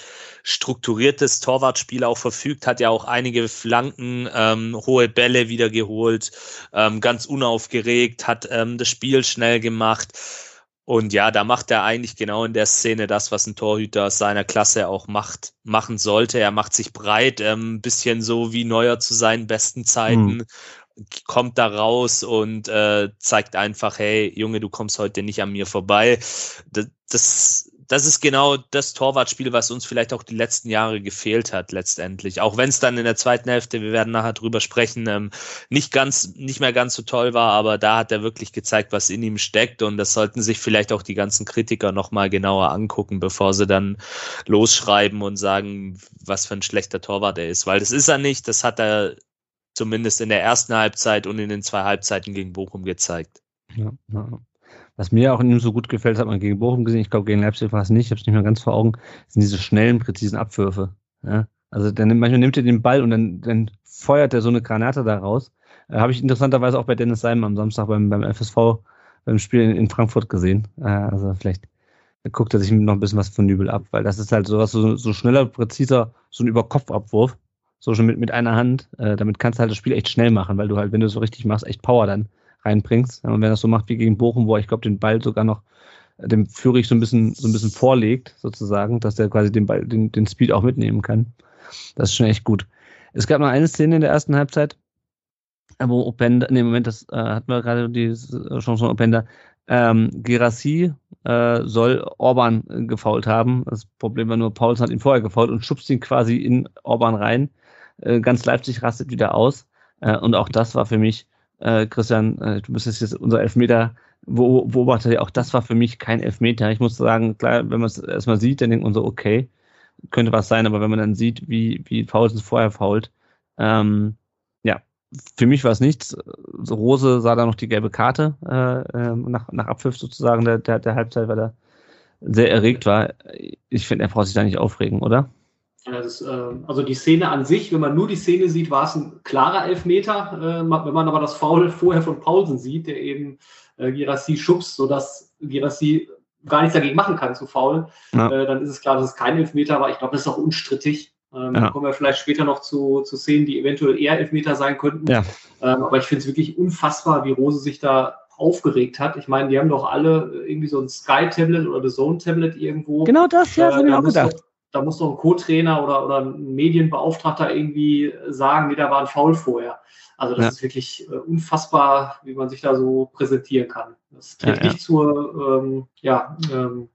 strukturiertes Torwartspiel auch verfügt, hat ja auch einige Flanken, ähm, hohe Bälle wieder geholt, ähm, ganz unaufgeregt, hat ähm, das Spiel schnell gemacht. Und ja, da macht er eigentlich genau in der Szene das, was ein Torhüter seiner Klasse auch macht, machen sollte. Er macht sich breit, ähm, bisschen so wie Neuer zu seinen besten Zeiten, hm kommt da raus und äh, zeigt einfach, hey, Junge, du kommst heute nicht an mir vorbei. Das, das, das ist genau das Torwartspiel, was uns vielleicht auch die letzten Jahre gefehlt hat, letztendlich. Auch wenn es dann in der zweiten Hälfte, wir werden nachher drüber sprechen, ähm, nicht ganz, nicht mehr ganz so toll war, aber da hat er wirklich gezeigt, was in ihm steckt und das sollten sich vielleicht auch die ganzen Kritiker nochmal genauer angucken, bevor sie dann losschreiben und sagen, was für ein schlechter Torwart er ist, weil das ist er nicht, das hat er zumindest in der ersten Halbzeit und in den zwei Halbzeiten gegen Bochum gezeigt. Ja, ja. Was mir auch in ihm so gut gefällt, hat man gegen Bochum gesehen, ich glaube gegen Leipzig war es nicht, ich habe es nicht mehr ganz vor Augen, sind diese schnellen, präzisen Abwürfe. Ja? Also der nimmt, manchmal nimmt er den Ball und dann, dann feuert er so eine Granate da raus. Äh, Habe ich interessanterweise auch bei Dennis Seim am Samstag beim, beim FSV beim Spiel in, in Frankfurt gesehen. Äh, also vielleicht guckt er sich noch ein bisschen was von Nübel ab, weil das ist halt sowas, so, so schneller, präziser, so ein Überkopfabwurf, so schon mit, mit einer Hand. Äh, damit kannst du halt das Spiel echt schnell machen, weil du halt, wenn du es so richtig machst, echt Power dann reinbringst. Und wenn das so macht wie gegen Bochum, wo ich glaube, den Ball sogar noch äh, dem Führig so ein bisschen so ein bisschen vorlegt, sozusagen, dass der quasi den Ball, den, den Speed auch mitnehmen kann. Das ist schon echt gut. Es gab noch eine Szene in der ersten Halbzeit, wo Openda, nee, Moment, das äh, hatten wir gerade die Chance von Openda, ähm, Gerassi äh, soll Orban äh, gefault haben. Das Problem war nur, Paulsen hat ihn vorher gefault und schubst ihn quasi in Orban rein. Äh, ganz Leipzig rastet wieder aus. Äh, und auch das war für mich, äh, Christian, du bist jetzt unser Elfmeter Beobachter, auch das war für mich kein Elfmeter. Ich muss sagen, klar, wenn man es erstmal sieht, dann denkt man so, okay, könnte was sein, aber wenn man dann sieht, wie, wie Paulsen vorher fault, ähm, ja, für mich war es nichts. Rose sah da noch die gelbe Karte äh, ähm, nach, nach Abpfiff sozusagen der, der, der Halbzeit, weil er sehr erregt war. Ich finde, er braucht sich da nicht aufregen, oder? Ist, äh, also die Szene an sich, wenn man nur die Szene sieht, war es ein klarer Elfmeter. Äh, wenn man aber das Foul vorher von Paulsen sieht, der eben äh, Girassi schubst, sodass Girassi gar nichts dagegen machen kann zu faul, ja. äh, dann ist es klar, dass es kein Elfmeter war. Ich glaube, das ist auch unstrittig. Ähm, ja. kommen wir vielleicht später noch zu, zu Szenen, die eventuell eher Elfmeter sein könnten. Ja. Ähm, aber ich finde es wirklich unfassbar, wie Rose sich da aufgeregt hat. Ich meine, die haben doch alle irgendwie so ein Sky-Tablet oder The Zone-Tablet irgendwo. Genau das, ja, äh, habe ich auch gedacht. Doch, da muss doch ein Co-Trainer oder, oder ein Medienbeauftragter irgendwie sagen, nee, da war ein Foul vorher. Also das ja. ist wirklich äh, unfassbar, wie man sich da so präsentieren kann. Das trägt ja, ja. nicht zur, ähm, ja, ähm,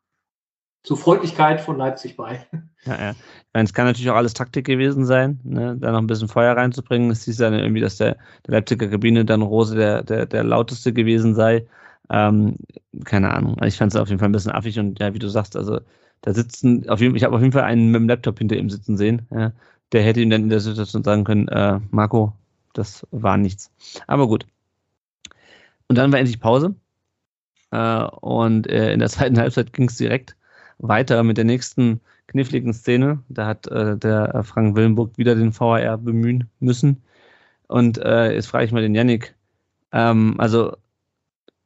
zur Freundlichkeit von Leipzig bei. Ja, ja. Ich meine, es kann natürlich auch alles Taktik gewesen sein, ne? da noch ein bisschen Feuer reinzubringen. Es hieß dann irgendwie, dass der, der Leipziger Kabine dann Rose der, der, der lauteste gewesen sei. Ähm, keine Ahnung. Ich fand es auf jeden Fall ein bisschen affig und ja, wie du sagst, also da sitzen, auf jeden, ich habe auf jeden Fall einen mit dem Laptop hinter ihm sitzen sehen. Ja? Der hätte ihm dann in der Situation sagen können, äh, Marco, das war nichts. Aber gut. Und dann war endlich Pause. Äh, und äh, in der zweiten Halbzeit ging es direkt weiter mit der nächsten kniffligen Szene. Da hat äh, der Frank Willenburg wieder den VAR bemühen müssen. Und äh, jetzt frage ich mal den Yannick. Ähm, also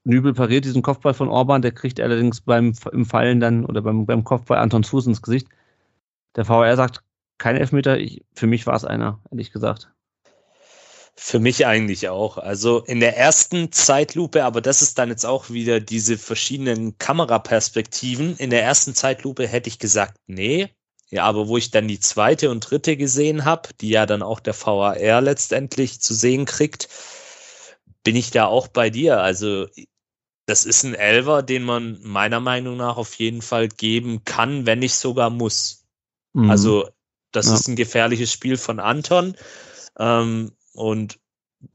Nübel pariert diesen Kopfball von Orban, der kriegt allerdings beim im Fallen dann oder beim, beim Kopfball Antons Fuß ins Gesicht. Der VAR sagt, kein Elfmeter. Ich, für mich war es einer, ehrlich gesagt. Für mich eigentlich auch. Also in der ersten Zeitlupe, aber das ist dann jetzt auch wieder diese verschiedenen Kameraperspektiven. In der ersten Zeitlupe hätte ich gesagt, nee. Ja, aber wo ich dann die zweite und dritte gesehen habe, die ja dann auch der VAR letztendlich zu sehen kriegt, bin ich da auch bei dir. Also das ist ein Elver, den man meiner Meinung nach auf jeden Fall geben kann, wenn nicht sogar muss. Mhm. Also das ja. ist ein gefährliches Spiel von Anton. Ähm, und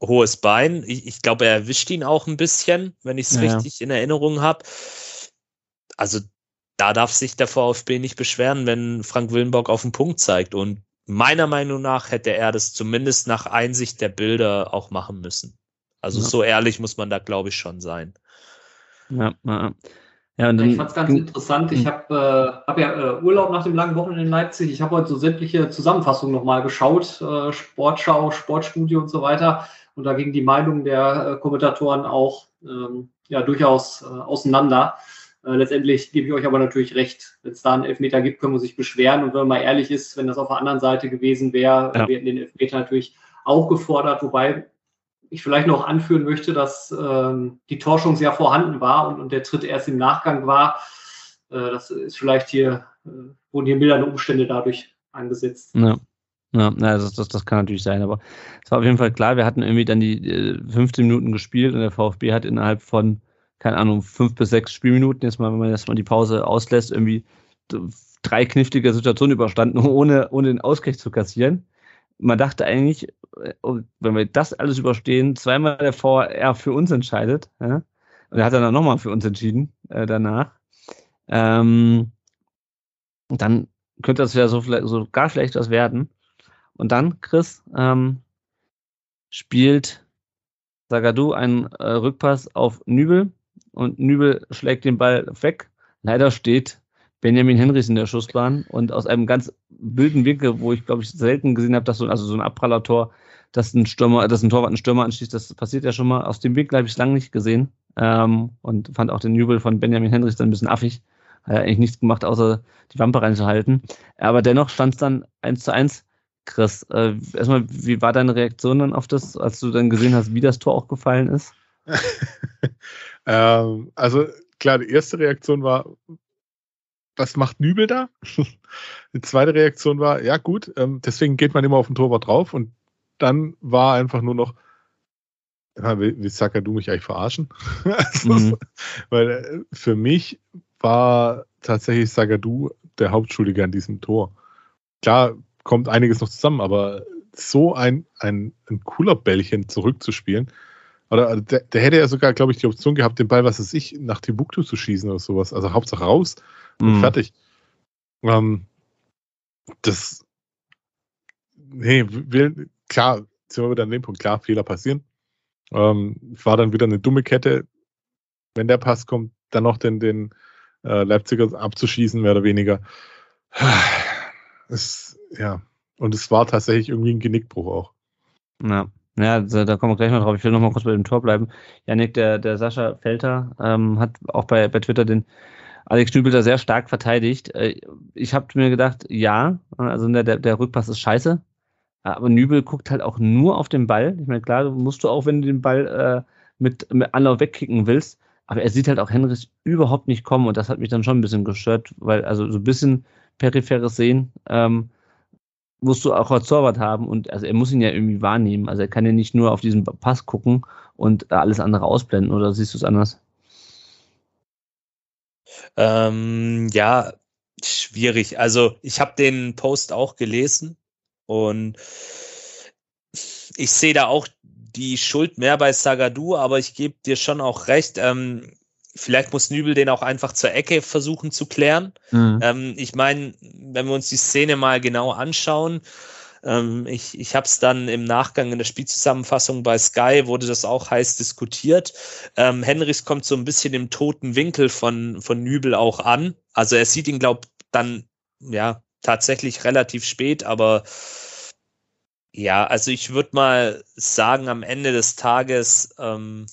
hohes Bein. Ich, ich glaube, er erwischt ihn auch ein bisschen, wenn ich es ja, richtig in Erinnerung habe. Also da darf sich der VfB nicht beschweren, wenn Frank Willenbock auf den Punkt zeigt. Und meiner Meinung nach hätte er das zumindest nach Einsicht der Bilder auch machen müssen. Also ja. so ehrlich muss man da, glaube ich, schon sein. Ja, ja. Ja, ich fand es ganz interessant. Ich habe äh, hab ja äh, Urlaub nach dem langen Wochenende in Leipzig. Ich habe heute so sämtliche Zusammenfassungen nochmal geschaut, äh, Sportschau, Sportstudio und so weiter. Und da ging die Meinung der äh, Kommentatoren auch ähm, ja durchaus äh, auseinander. Äh, letztendlich gebe ich euch aber natürlich recht. Wenn es da einen Elfmeter gibt, können wir sich beschweren. Und wenn man mal ehrlich ist, wenn das auf der anderen Seite gewesen wäre, ja. wir hätten den Elfmeter natürlich auch gefordert. Wobei ich vielleicht noch anführen möchte, dass ähm, die Torschung sehr vorhanden war und, und, der Tritt erst im Nachgang war. Äh, das ist vielleicht hier, äh, wurden hier mildernde Umstände dadurch angesetzt. Ja. Ja, das, das, das kann natürlich sein, aber es war auf jeden Fall klar, wir hatten irgendwie dann die äh, 15 Minuten gespielt und der VfB hat innerhalb von, keine Ahnung, fünf bis sechs Spielminuten, jetzt mal, wenn man erstmal die Pause auslässt, irgendwie drei knifflige Situationen überstanden, ohne, ohne den Ausgleich zu kassieren man dachte eigentlich, äh, wenn wir das alles überstehen, zweimal der VR für uns entscheidet. Ja? Und er hat dann nochmal für uns entschieden äh, danach. Ähm, dann könnte das ja so, so gar vielleicht was werden. Und dann, Chris, ähm, spielt Sagadu einen äh, Rückpass auf Nübel und Nübel schlägt den Ball weg. Leider steht Benjamin Henrys in der Schussbahn und aus einem ganz wilden Winkel, wo ich glaube ich selten gesehen habe, dass so, also so ein Abprallertor, dass ein Stürmer, dass ein Torwart einen Stürmer anschließt, das passiert ja schon mal. Aus dem Winkel habe ich es lange nicht gesehen ähm, und fand auch den Jubel von Benjamin Henrys dann ein bisschen affig. Hat ja eigentlich nichts gemacht, außer die Wampe reinzuhalten. Aber dennoch stand es dann eins zu eins. Chris, äh, erstmal, wie war deine Reaktion dann auf das, als du dann gesehen hast, wie das Tor auch gefallen ist? ähm, also klar, die erste Reaktion war, was macht Nübel da? die zweite Reaktion war, ja gut, ähm, deswegen geht man immer auf den Torwart drauf und dann war einfach nur noch, ja, will, will Saka mich eigentlich verarschen? also, mhm. Weil äh, für mich war tatsächlich Sagadu der Hauptschuldige an diesem Tor. Klar kommt einiges noch zusammen, aber so ein, ein, ein cooler Bällchen zurückzuspielen, oder also der, der hätte ja sogar, glaube ich, die Option gehabt, den Ball, was weiß ich, nach Timbuktu zu schießen oder sowas. Also Hauptsache raus und mhm. fertig. Ähm, das, nee, will, klar, sind wir wieder an dem Punkt, klar, Fehler passieren. Ähm, war dann wieder eine dumme Kette. Wenn der Pass kommt, dann noch den, den äh, Leipziger abzuschießen, mehr oder weniger. Es, ja, und es war tatsächlich irgendwie ein Genickbruch auch. Ja. Ja, da kommen wir gleich noch drauf. Ich will noch mal kurz bei dem Tor bleiben. Janik, der, der Sascha Felter ähm, hat auch bei, bei Twitter den Alex Nübel da sehr stark verteidigt. Äh, ich habe mir gedacht, ja, also der, der Rückpass ist scheiße. Aber Nübel guckt halt auch nur auf den Ball. Ich meine, klar, musst du auch, wenn du den Ball äh, mit, mit Anlauf wegkicken willst. Aber er sieht halt auch Henrich überhaupt nicht kommen und das hat mich dann schon ein bisschen gestört, weil also so ein bisschen peripheres Sehen ähm, musst du auch als Torwart haben und also er muss ihn ja irgendwie wahrnehmen. Also er kann ja nicht nur auf diesen Pass gucken und alles andere ausblenden oder siehst du es anders? Ähm, ja, schwierig. Also ich habe den Post auch gelesen und ich sehe da auch die Schuld mehr bei Sagadu, aber ich gebe dir schon auch recht. Ähm, vielleicht muss Nübel den auch einfach zur Ecke versuchen zu klären. Mhm. Ähm, ich meine, wenn wir uns die Szene mal genau anschauen, ähm, ich, ich habe es dann im Nachgang in der Spielzusammenfassung bei Sky, wurde das auch heiß diskutiert. Ähm, Henrichs kommt so ein bisschen im toten Winkel von, von Nübel auch an. Also er sieht ihn, glaube dann ja tatsächlich relativ spät, aber ja, also ich würde mal sagen, am Ende des Tages ähm,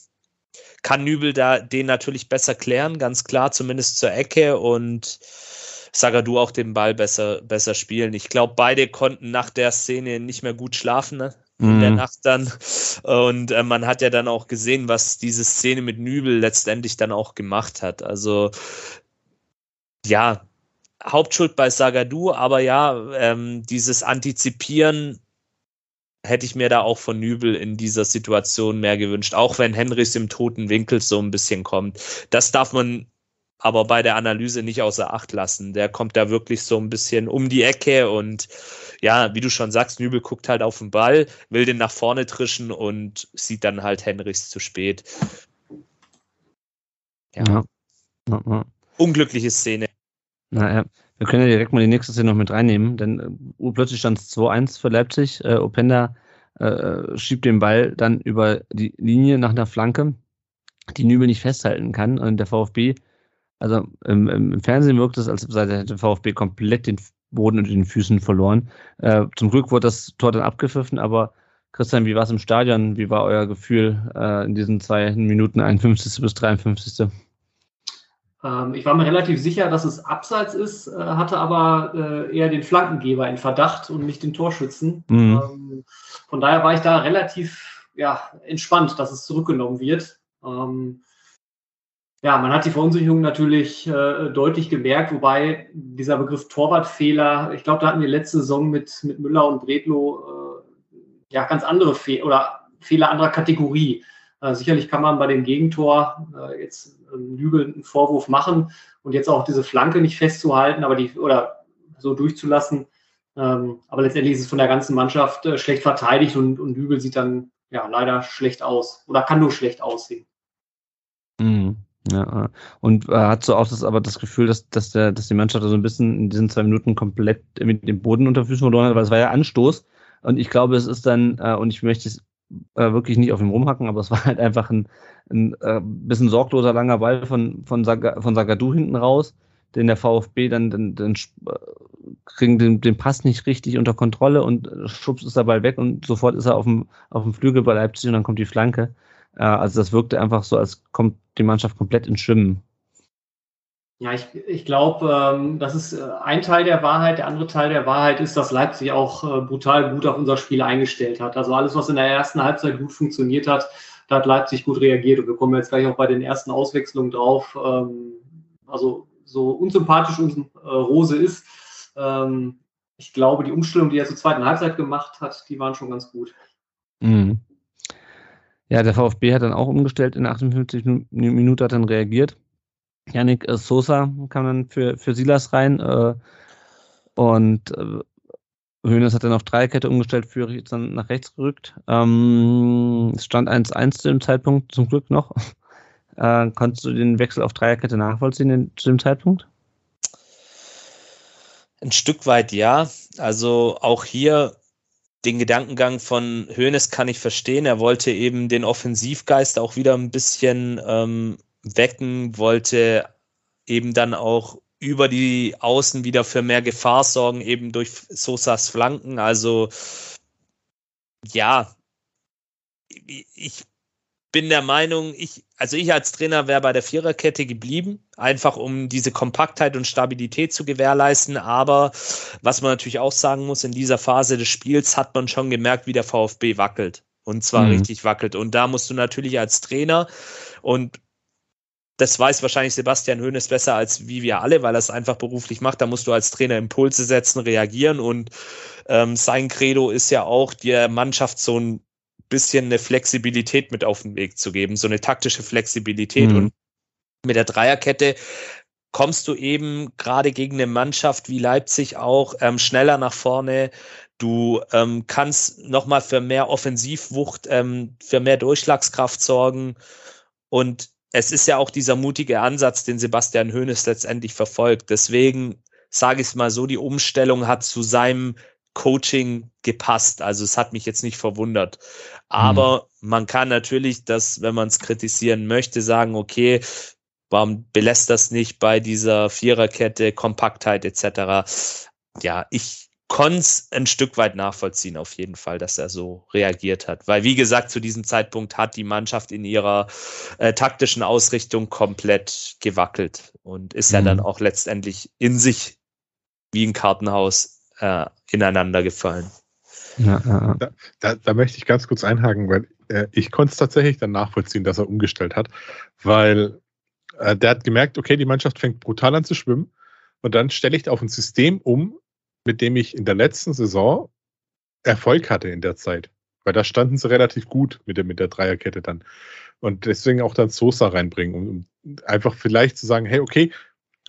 kann Nübel da den natürlich besser klären, ganz klar, zumindest zur Ecke und Sagadu auch den Ball besser, besser spielen. Ich glaube, beide konnten nach der Szene nicht mehr gut schlafen. Ne? in der mhm. Nacht dann. Und äh, man hat ja dann auch gesehen, was diese Szene mit Nübel letztendlich dann auch gemacht hat. Also ja, Hauptschuld bei Sagadu, aber ja, ähm, dieses Antizipieren hätte ich mir da auch von Nübel in dieser Situation mehr gewünscht, auch wenn Henrys im toten Winkel so ein bisschen kommt. Das darf man aber bei der Analyse nicht außer Acht lassen. Der kommt da wirklich so ein bisschen um die Ecke und ja, wie du schon sagst, Nübel guckt halt auf den Ball, will den nach vorne trischen und sieht dann halt Henrichs zu spät. Ja. ja. ja, ja. Unglückliche Szene. Naja, wir können ja direkt mal die nächste Szene noch mit reinnehmen, denn uh, plötzlich stand es 2-1 für Leipzig. Äh, Openda äh, schiebt den Ball dann über die Linie nach einer Flanke, die Nübel nicht festhalten kann. Und der VfB, also im, im Fernsehen wirkt es, als sei der VfB komplett den Boden unter den Füßen verloren. Äh, zum Glück wurde das Tor dann abgepfiffen, aber Christian, wie war es im Stadion? Wie war euer Gefühl äh, in diesen zwei Minuten, 51. bis 53.? Ähm, ich war mir relativ sicher, dass es abseits ist, äh, hatte aber äh, eher den Flankengeber in Verdacht und nicht den Torschützen. Mhm. Ähm, von daher war ich da relativ ja, entspannt, dass es zurückgenommen wird. Ähm, ja, man hat die Verunsicherung natürlich äh, deutlich gemerkt, wobei dieser Begriff Torwartfehler, ich glaube, da hatten wir letzte Saison mit, mit Müller und Bredlo ja ganz andere Fehler oder Fehler anderer Kategorie. Äh, sicherlich kann man bei dem Gegentor äh, jetzt einen übelnden Vorwurf machen und jetzt auch diese Flanke nicht festzuhalten, aber die oder so durchzulassen. Ähm, aber letztendlich ist es von der ganzen Mannschaft äh, schlecht verteidigt und, und Dübel sieht dann ja leider schlecht aus oder kann nur schlecht aussehen. Mhm. Ja, und äh, hat so auch das, aber das Gefühl, dass, dass, der, dass die Mannschaft so ein bisschen in diesen zwei Minuten komplett mit dem Boden unter Füßen verloren hat, weil es war ja Anstoß. Und ich glaube, es ist dann, äh, und ich möchte es äh, wirklich nicht auf ihm rumhacken, aber es war halt einfach ein, ein äh, bisschen sorgloser langer Ball von, von, Saga, von Sagadu hinten raus. den der VfB dann, dann, dann äh, kriegen den, den Pass nicht richtig unter Kontrolle und schubst ist der Ball weg und sofort ist er auf dem, auf dem Flügel bei Leipzig und dann kommt die Flanke. Äh, also das wirkte einfach so, als kommt die Mannschaft komplett ins Schwimmen. Ja, ich, ich glaube, ähm, das ist äh, ein Teil der Wahrheit. Der andere Teil der Wahrheit ist, dass Leipzig auch äh, brutal gut auf unser Spiel eingestellt hat. Also alles, was in der ersten Halbzeit gut funktioniert hat, da hat Leipzig gut reagiert. Und wir kommen jetzt gleich auch bei den ersten Auswechslungen drauf. Ähm, also so unsympathisch uns äh, Rose ist, ähm, ich glaube, die Umstellung, die er zur zweiten Halbzeit gemacht hat, die waren schon ganz gut. Mhm. Ja, der VfB hat dann auch umgestellt in 58 Minuten, hat dann reagiert. Yannick äh, Sosa kam dann für, für Silas rein äh, und äh, hat dann auf Dreierkette umgestellt, Führig ist dann nach rechts gerückt. Ähm, es stand 1-1 zu dem Zeitpunkt, zum Glück noch. Äh, konntest du den Wechsel auf Dreierkette nachvollziehen in, zu dem Zeitpunkt? Ein Stück weit ja. Also auch hier den Gedankengang von Hoeneß kann ich verstehen. Er wollte eben den Offensivgeist auch wieder ein bisschen ähm, wecken, wollte eben dann auch über die Außen wieder für mehr Gefahr sorgen, eben durch Sosas Flanken. Also ja, ich bin der Meinung, ich, also ich als Trainer wäre bei der Viererkette geblieben, einfach um diese Kompaktheit und Stabilität zu gewährleisten. Aber was man natürlich auch sagen muss, in dieser Phase des Spiels hat man schon gemerkt, wie der VfB wackelt. Und zwar mhm. richtig wackelt. Und da musst du natürlich als Trainer und das weiß wahrscheinlich Sebastian Hoeneß besser als wie wir alle, weil er es einfach beruflich macht. Da musst du als Trainer Impulse setzen, reagieren und ähm, sein Credo ist ja auch, der Mannschaft so ein bisschen eine Flexibilität mit auf den Weg zu geben, so eine taktische Flexibilität. Mhm. Und mit der Dreierkette kommst du eben gerade gegen eine Mannschaft wie Leipzig auch ähm, schneller nach vorne. Du ähm, kannst nochmal für mehr Offensivwucht, ähm, für mehr Durchschlagskraft sorgen. Und es ist ja auch dieser mutige Ansatz, den Sebastian Hoeneß letztendlich verfolgt. Deswegen sage ich es mal so, die Umstellung hat zu seinem Coaching gepasst. Also es hat mich jetzt nicht verwundert. Aber mhm. man kann natürlich das, wenn man es kritisieren möchte, sagen, okay, warum belässt das nicht bei dieser Viererkette, Kompaktheit etc. Ja, ich konnte es ein Stück weit nachvollziehen, auf jeden Fall, dass er so reagiert hat. Weil, wie gesagt, zu diesem Zeitpunkt hat die Mannschaft in ihrer äh, taktischen Ausrichtung komplett gewackelt und ist mhm. ja dann mhm. auch letztendlich in sich wie ein Kartenhaus äh, ineinander gefallen. Ja, ja. Da, da, da, möchte ich ganz kurz einhaken, weil äh, ich konnte es tatsächlich dann nachvollziehen, dass er umgestellt hat, weil äh, der hat gemerkt, okay, die Mannschaft fängt brutal an zu schwimmen und dann stelle ich auf ein System um, mit dem ich in der letzten Saison Erfolg hatte in der Zeit. Weil da standen sie relativ gut mit der, mit der Dreierkette dann. Und deswegen auch dann Sosa reinbringen, um, einfach vielleicht zu sagen, hey, okay,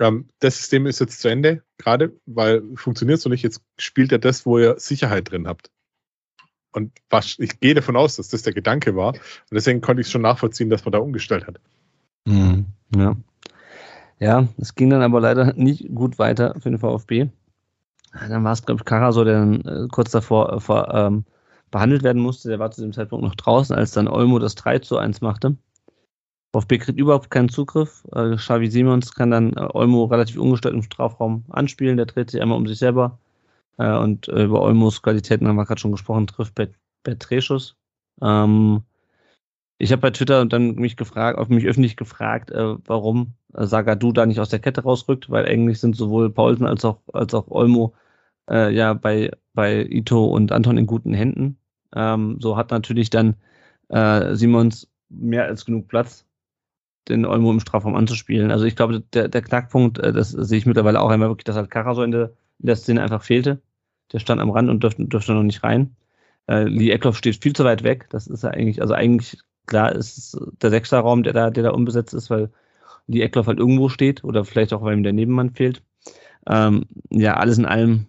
ähm, das System ist jetzt zu Ende, gerade weil funktioniert so nicht, jetzt spielt er das, wo ihr Sicherheit drin habt. Und was, ich gehe davon aus, dass das der Gedanke war. Und deswegen konnte ich schon nachvollziehen, dass man da umgestellt hat. Mhm, ja. Ja, es ging dann aber leider nicht gut weiter für den VfB. Dann war es, glaube ich, Karaso, der dann äh, kurz davor äh, vor, ähm, behandelt werden musste. Der war zu dem Zeitpunkt noch draußen, als dann Olmo das 3 zu 1 machte. VfB kriegt überhaupt keinen Zugriff. Äh, Xavi Simons kann dann äh, Olmo relativ ungestört im Strafraum anspielen. Der dreht sich einmal um sich selber. Äh, und äh, über Olmos Qualitäten haben wir gerade schon gesprochen, trifft per, Drehschuss. Ähm, ich habe bei Twitter dann mich gefragt, auf mich öffentlich gefragt, äh, warum Sagadu da nicht aus der Kette rausrückt, weil eigentlich sind sowohl Paulsen als auch, als auch Olmo äh, ja bei, bei Ito und Anton in guten Händen. Ähm, so hat natürlich dann äh, Simons mehr als genug Platz, den Olmo im Strafraum anzuspielen. Also ich glaube, der, der Knackpunkt, äh, das sehe ich mittlerweile auch einmal wirklich, dass halt Kara so in der, in der Szene einfach fehlte. Der stand am Rand und dürfte, dürfte noch nicht rein. Äh, Lee Eckloff steht viel zu weit weg. Das ist ja eigentlich, also eigentlich, klar ist der Sechster-Raum, der da, der da unbesetzt ist, weil Lee Eckloff halt irgendwo steht oder vielleicht auch, weil ihm der Nebenmann fehlt. Ähm, ja, alles in allem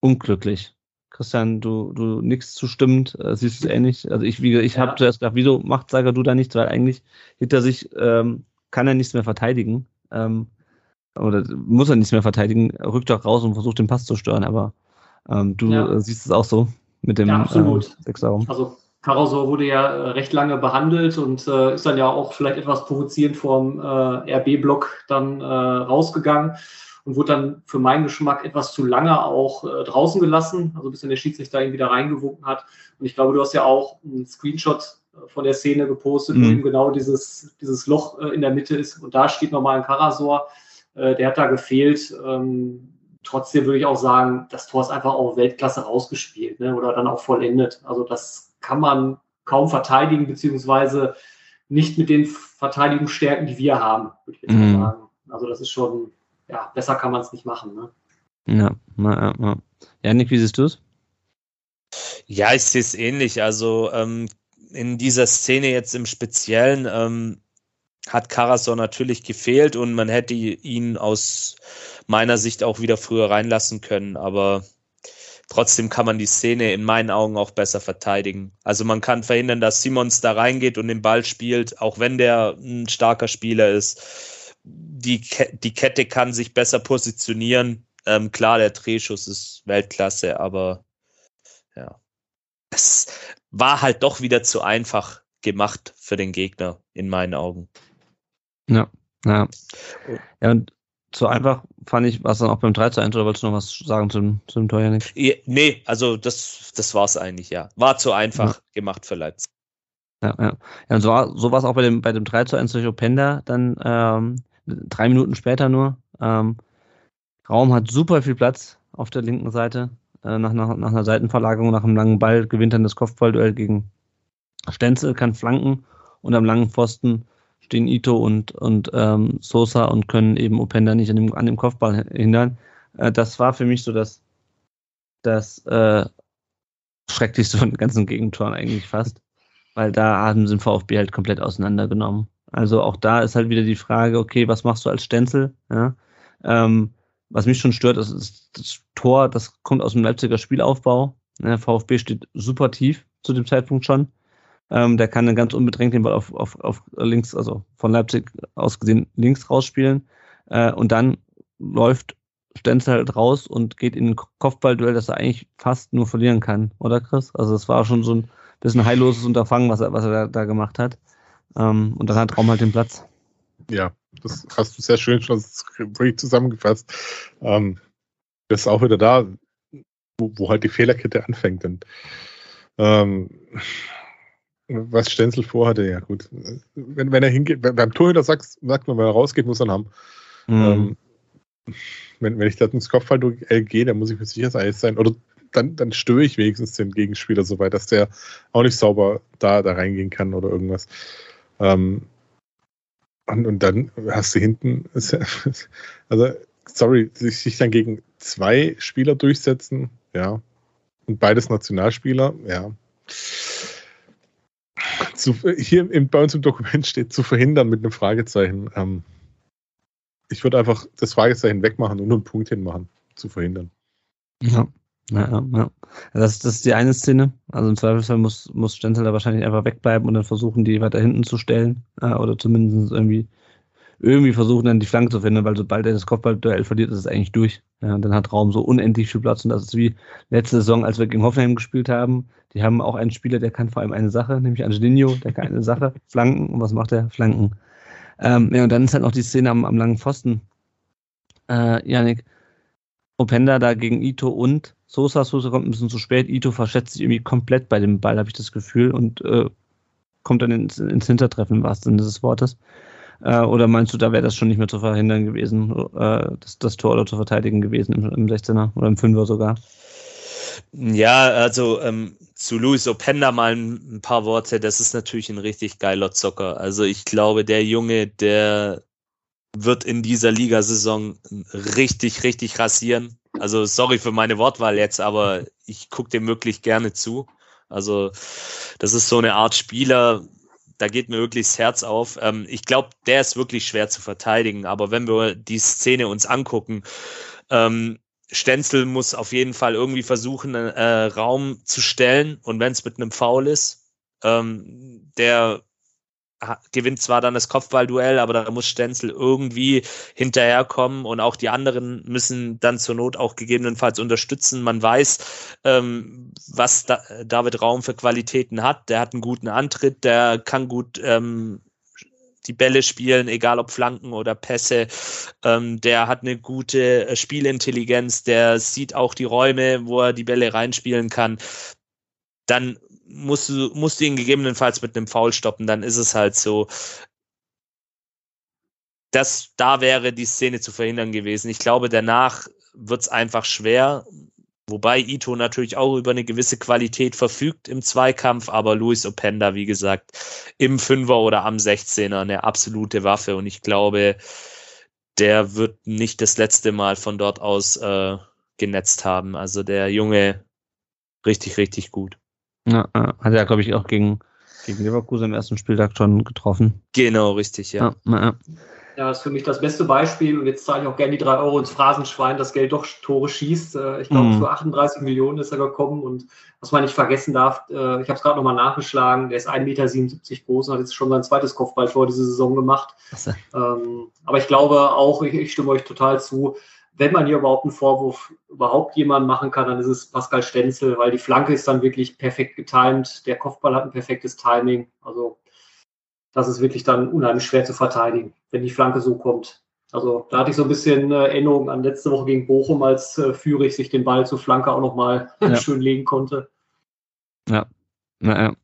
unglücklich. Christian, du, du nix zustimmend, äh, siehst es ähnlich. Also ich, wie, ich ja. habe zuerst gedacht, wieso macht Sager du da nichts, weil eigentlich hinter sich ähm, kann er nichts mehr verteidigen. Ähm, oder muss er nichts mehr verteidigen, rückt doch raus und versucht den Pass zu stören, aber ähm, du ja. äh, siehst es auch so mit dem ja, absolut. Äh, Sechserraum. Also Karasor wurde ja äh, recht lange behandelt und äh, ist dann ja auch vielleicht etwas provozierend vom äh, RB-Block dann äh, rausgegangen und wurde dann für meinen Geschmack etwas zu lange auch äh, draußen gelassen, also bis dann der Schiedsrichter ihn wieder reingewunken hat. Und ich glaube, du hast ja auch einen Screenshot äh, von der Szene gepostet, mhm. wo eben genau dieses, dieses Loch in der Mitte ist. Und da steht nochmal ein Karasor, der hat da gefehlt. Ähm, trotzdem würde ich auch sagen, das Tor ist einfach auch Weltklasse rausgespielt ne? oder dann auch vollendet. Also das kann man kaum verteidigen, beziehungsweise nicht mit den Verteidigungsstärken, die wir haben, würde ich jetzt mhm. mal sagen. Also das ist schon, ja, besser kann man es nicht machen. Ne? Ja, ja, ja. Janik, wie siehst du es? Ja, ich sehe es ähnlich. Also ähm, in dieser Szene jetzt im Speziellen ähm, hat Karasor natürlich gefehlt und man hätte ihn aus meiner Sicht auch wieder früher reinlassen können, aber Trotzdem kann man die Szene in meinen Augen auch besser verteidigen. Also man kann verhindern, dass Simons da reingeht und den Ball spielt, auch wenn der ein starker Spieler ist. Die, Ke die Kette kann sich besser positionieren. Ähm, klar, der Drehschuss ist Weltklasse, aber ja, es war halt doch wieder zu einfach gemacht für den Gegner, in meinen Augen. Ja, ja. Ja, und zu einfach fand ich, was dann auch beim 3 zu 1 oder wolltest du noch was sagen zum, zum Tor, Janik? Nee, also das, das war es eigentlich, ja. War zu einfach ja. gemacht für Leipzig. Ja, ja. ja und so war, so war es auch bei dem, bei dem 3 zu 1 durch Openda dann ähm, drei Minuten später nur. Ähm, Raum hat super viel Platz auf der linken Seite. Äh, nach, nach, nach einer Seitenverlagerung, nach einem langen Ball gewinnt dann das Kopfballduell gegen Stenzel, kann flanken und am langen Pfosten stehen Ito und, und ähm, Sosa und können eben Openda nicht an dem, an dem Kopfball hindern. Äh, das war für mich so das, das äh, Schrecklichste von den ganzen Gegentoren eigentlich fast. Weil da haben sie den VfB halt komplett auseinandergenommen. Also auch da ist halt wieder die Frage, okay, was machst du als Stenzel? Ja? Ähm, was mich schon stört, ist, ist das Tor, das kommt aus dem Leipziger Spielaufbau. Der VfB steht super tief zu dem Zeitpunkt schon. Ähm, der kann dann ganz unbedrängt den Ball auf, auf, auf links, also von Leipzig aus gesehen links rausspielen. Äh, und dann läuft Stenzel halt raus und geht in ein Kopfballduell, das er eigentlich fast nur verlieren kann, oder Chris? Also es war schon so ein bisschen heilloses Unterfangen, was er, was er da, da gemacht hat. Ähm, und dann hat Raum halt den Platz. Ja, das hast du sehr schön schon zusammengefasst. Ähm, das ist auch wieder da, wo, wo halt die Fehlerkette anfängt. Und ähm, was Stenzel vorhatte, ja gut. Wenn, wenn er hingeht, beim Torhüter sagt, sagt man, wenn er rausgeht, muss er haben. Mhm. Ähm, wenn, wenn ich da ins Kopfball gehe, dann muss ich mir sicher sein. Oder dann, dann störe ich wenigstens den Gegenspieler so weit, dass der auch nicht sauber da, da reingehen kann oder irgendwas. Ähm, und, und dann hast du hinten, also, sorry, sich, sich dann gegen zwei Spieler durchsetzen, ja. Und beides Nationalspieler, ja zu, hier im, bei uns im Dokument steht zu verhindern mit einem Fragezeichen. Ähm, ich würde einfach das Fragezeichen wegmachen und einen Punkt hinmachen. Zu verhindern. Ja. Ja, ja. Das, das ist die eine Szene. Also im Zweifelsfall muss, muss Stenzel da wahrscheinlich einfach wegbleiben und dann versuchen, die weiter hinten zu stellen. Äh, oder zumindest irgendwie irgendwie versuchen dann die Flanke zu finden, weil sobald er das Kopfballduell verliert, ist es eigentlich durch. Ja, und dann hat Raum so unendlich viel Platz und das ist wie letzte Saison, als wir gegen Hoffenheim gespielt haben. Die haben auch einen Spieler, der kann vor allem eine Sache, nämlich Angelino, der kann eine Sache, Flanken. Und was macht er? Flanken. Ähm, ja, und dann ist halt noch die Szene am, am langen Pfosten. Äh, Janik, Openda da gegen Ito und Sosa. Sosa kommt ein bisschen zu spät. Ito verschätzt sich irgendwie komplett bei dem Ball, habe ich das Gefühl, und äh, kommt dann ins, ins Hintertreffen, wahrsten Sinne des Wortes. Äh, oder meinst du, da wäre das schon nicht mehr zu verhindern gewesen, äh, das, das Tor oder zu verteidigen gewesen im, im 16er oder im 5er sogar? Ja, also ähm, zu Luis Openda mal ein, ein, paar Worte. Das ist natürlich ein richtig geiler Zocker. Also ich glaube, der Junge, der wird in dieser Ligasaison richtig, richtig rasieren. Also sorry für meine Wortwahl jetzt, aber ich gucke dem wirklich gerne zu. Also das ist so eine Art Spieler, da geht mir wirklich das Herz auf. Ähm, ich glaube, der ist wirklich schwer zu verteidigen, aber wenn wir die Szene uns angucken, ähm, Stenzel muss auf jeden Fall irgendwie versuchen, äh, Raum zu stellen und wenn es mit einem Foul ist, ähm, der gewinnt zwar dann das Kopfballduell, aber da muss Stenzel irgendwie hinterherkommen und auch die anderen müssen dann zur Not auch gegebenenfalls unterstützen. Man weiß, ähm, was da, David Raum für Qualitäten hat. Der hat einen guten Antritt, der kann gut ähm, die Bälle spielen, egal ob Flanken oder Pässe. Ähm, der hat eine gute äh, Spielintelligenz, der sieht auch die Räume, wo er die Bälle reinspielen kann. Dann musst du, musst du ihn gegebenenfalls mit einem Foul stoppen, dann ist es halt so. Das, da wäre die Szene zu verhindern gewesen. Ich glaube, danach wird es einfach schwer, wobei Ito natürlich auch über eine gewisse Qualität verfügt im Zweikampf, aber Luis Openda, wie gesagt, im Fünfer oder am 16er eine absolute Waffe und ich glaube, der wird nicht das letzte Mal von dort aus äh, genetzt haben. Also der Junge richtig, richtig gut. Ja, hat er, glaube ich, auch gegen, gegen Leverkusen im ersten Spieltag schon getroffen. Genau, richtig, ja. Ja, ja. ja, das ist für mich das beste Beispiel und jetzt zahle ich auch gerne die drei Euro ins Phrasenschwein, das Geld doch Tore schießt. Äh, ich glaube, mhm. für 38 Millionen ist er gekommen und was man nicht vergessen darf, äh, ich habe es gerade nochmal nachgeschlagen, der ist 1,77 Meter groß und hat jetzt schon sein zweites Kopfballtor diese Saison gemacht. Ähm, aber ich glaube auch, ich, ich stimme euch total zu, wenn man hier überhaupt einen Vorwurf überhaupt jemandem machen kann, dann ist es Pascal Stenzel, weil die Flanke ist dann wirklich perfekt getimed, der Kopfball hat ein perfektes Timing. Also das ist wirklich dann unheimlich schwer zu verteidigen, wenn die Flanke so kommt. Also da hatte ich so ein bisschen äh, Erinnerung an letzte Woche gegen Bochum, als äh, Führig sich den Ball zur Flanke auch nochmal ja. schön legen konnte. Ja, naja.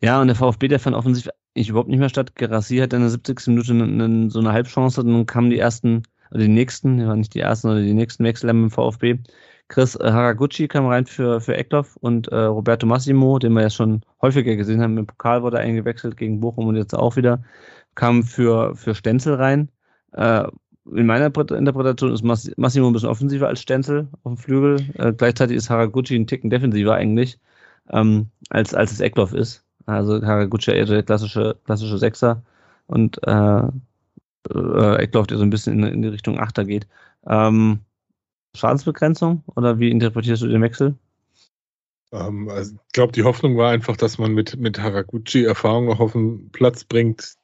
Ja, und der VfB, der fand offensiv ich überhaupt nicht mehr statt. Gerassi hat in der 70. Minute so eine Halbchance, dann kamen die ersten oder die nächsten, ja nicht die ersten, oder die nächsten Wechsel im VfB. Chris äh, Haraguchi kam rein für, für Eckloff und äh, Roberto Massimo, den wir ja schon häufiger gesehen haben, im Pokal wurde er eingewechselt gegen Bochum und jetzt auch wieder, kam für, für Stenzel rein. Äh, in meiner Interpretation ist Massimo ein bisschen offensiver als Stenzel auf dem Flügel. Äh, gleichzeitig ist Haraguchi ein Ticken defensiver eigentlich, ähm, als, als es Eckloff ist. Also Haraguchi eher der klassische, klassische Sechser und äh, äh, Eckloff, der so ein bisschen in, in die Richtung Achter geht. Ähm, Schadensbegrenzung oder wie interpretierst du den Wechsel? Ähm, also ich glaube, die Hoffnung war einfach, dass man mit, mit Haraguchi Erfahrung noch auf den Platz bringt,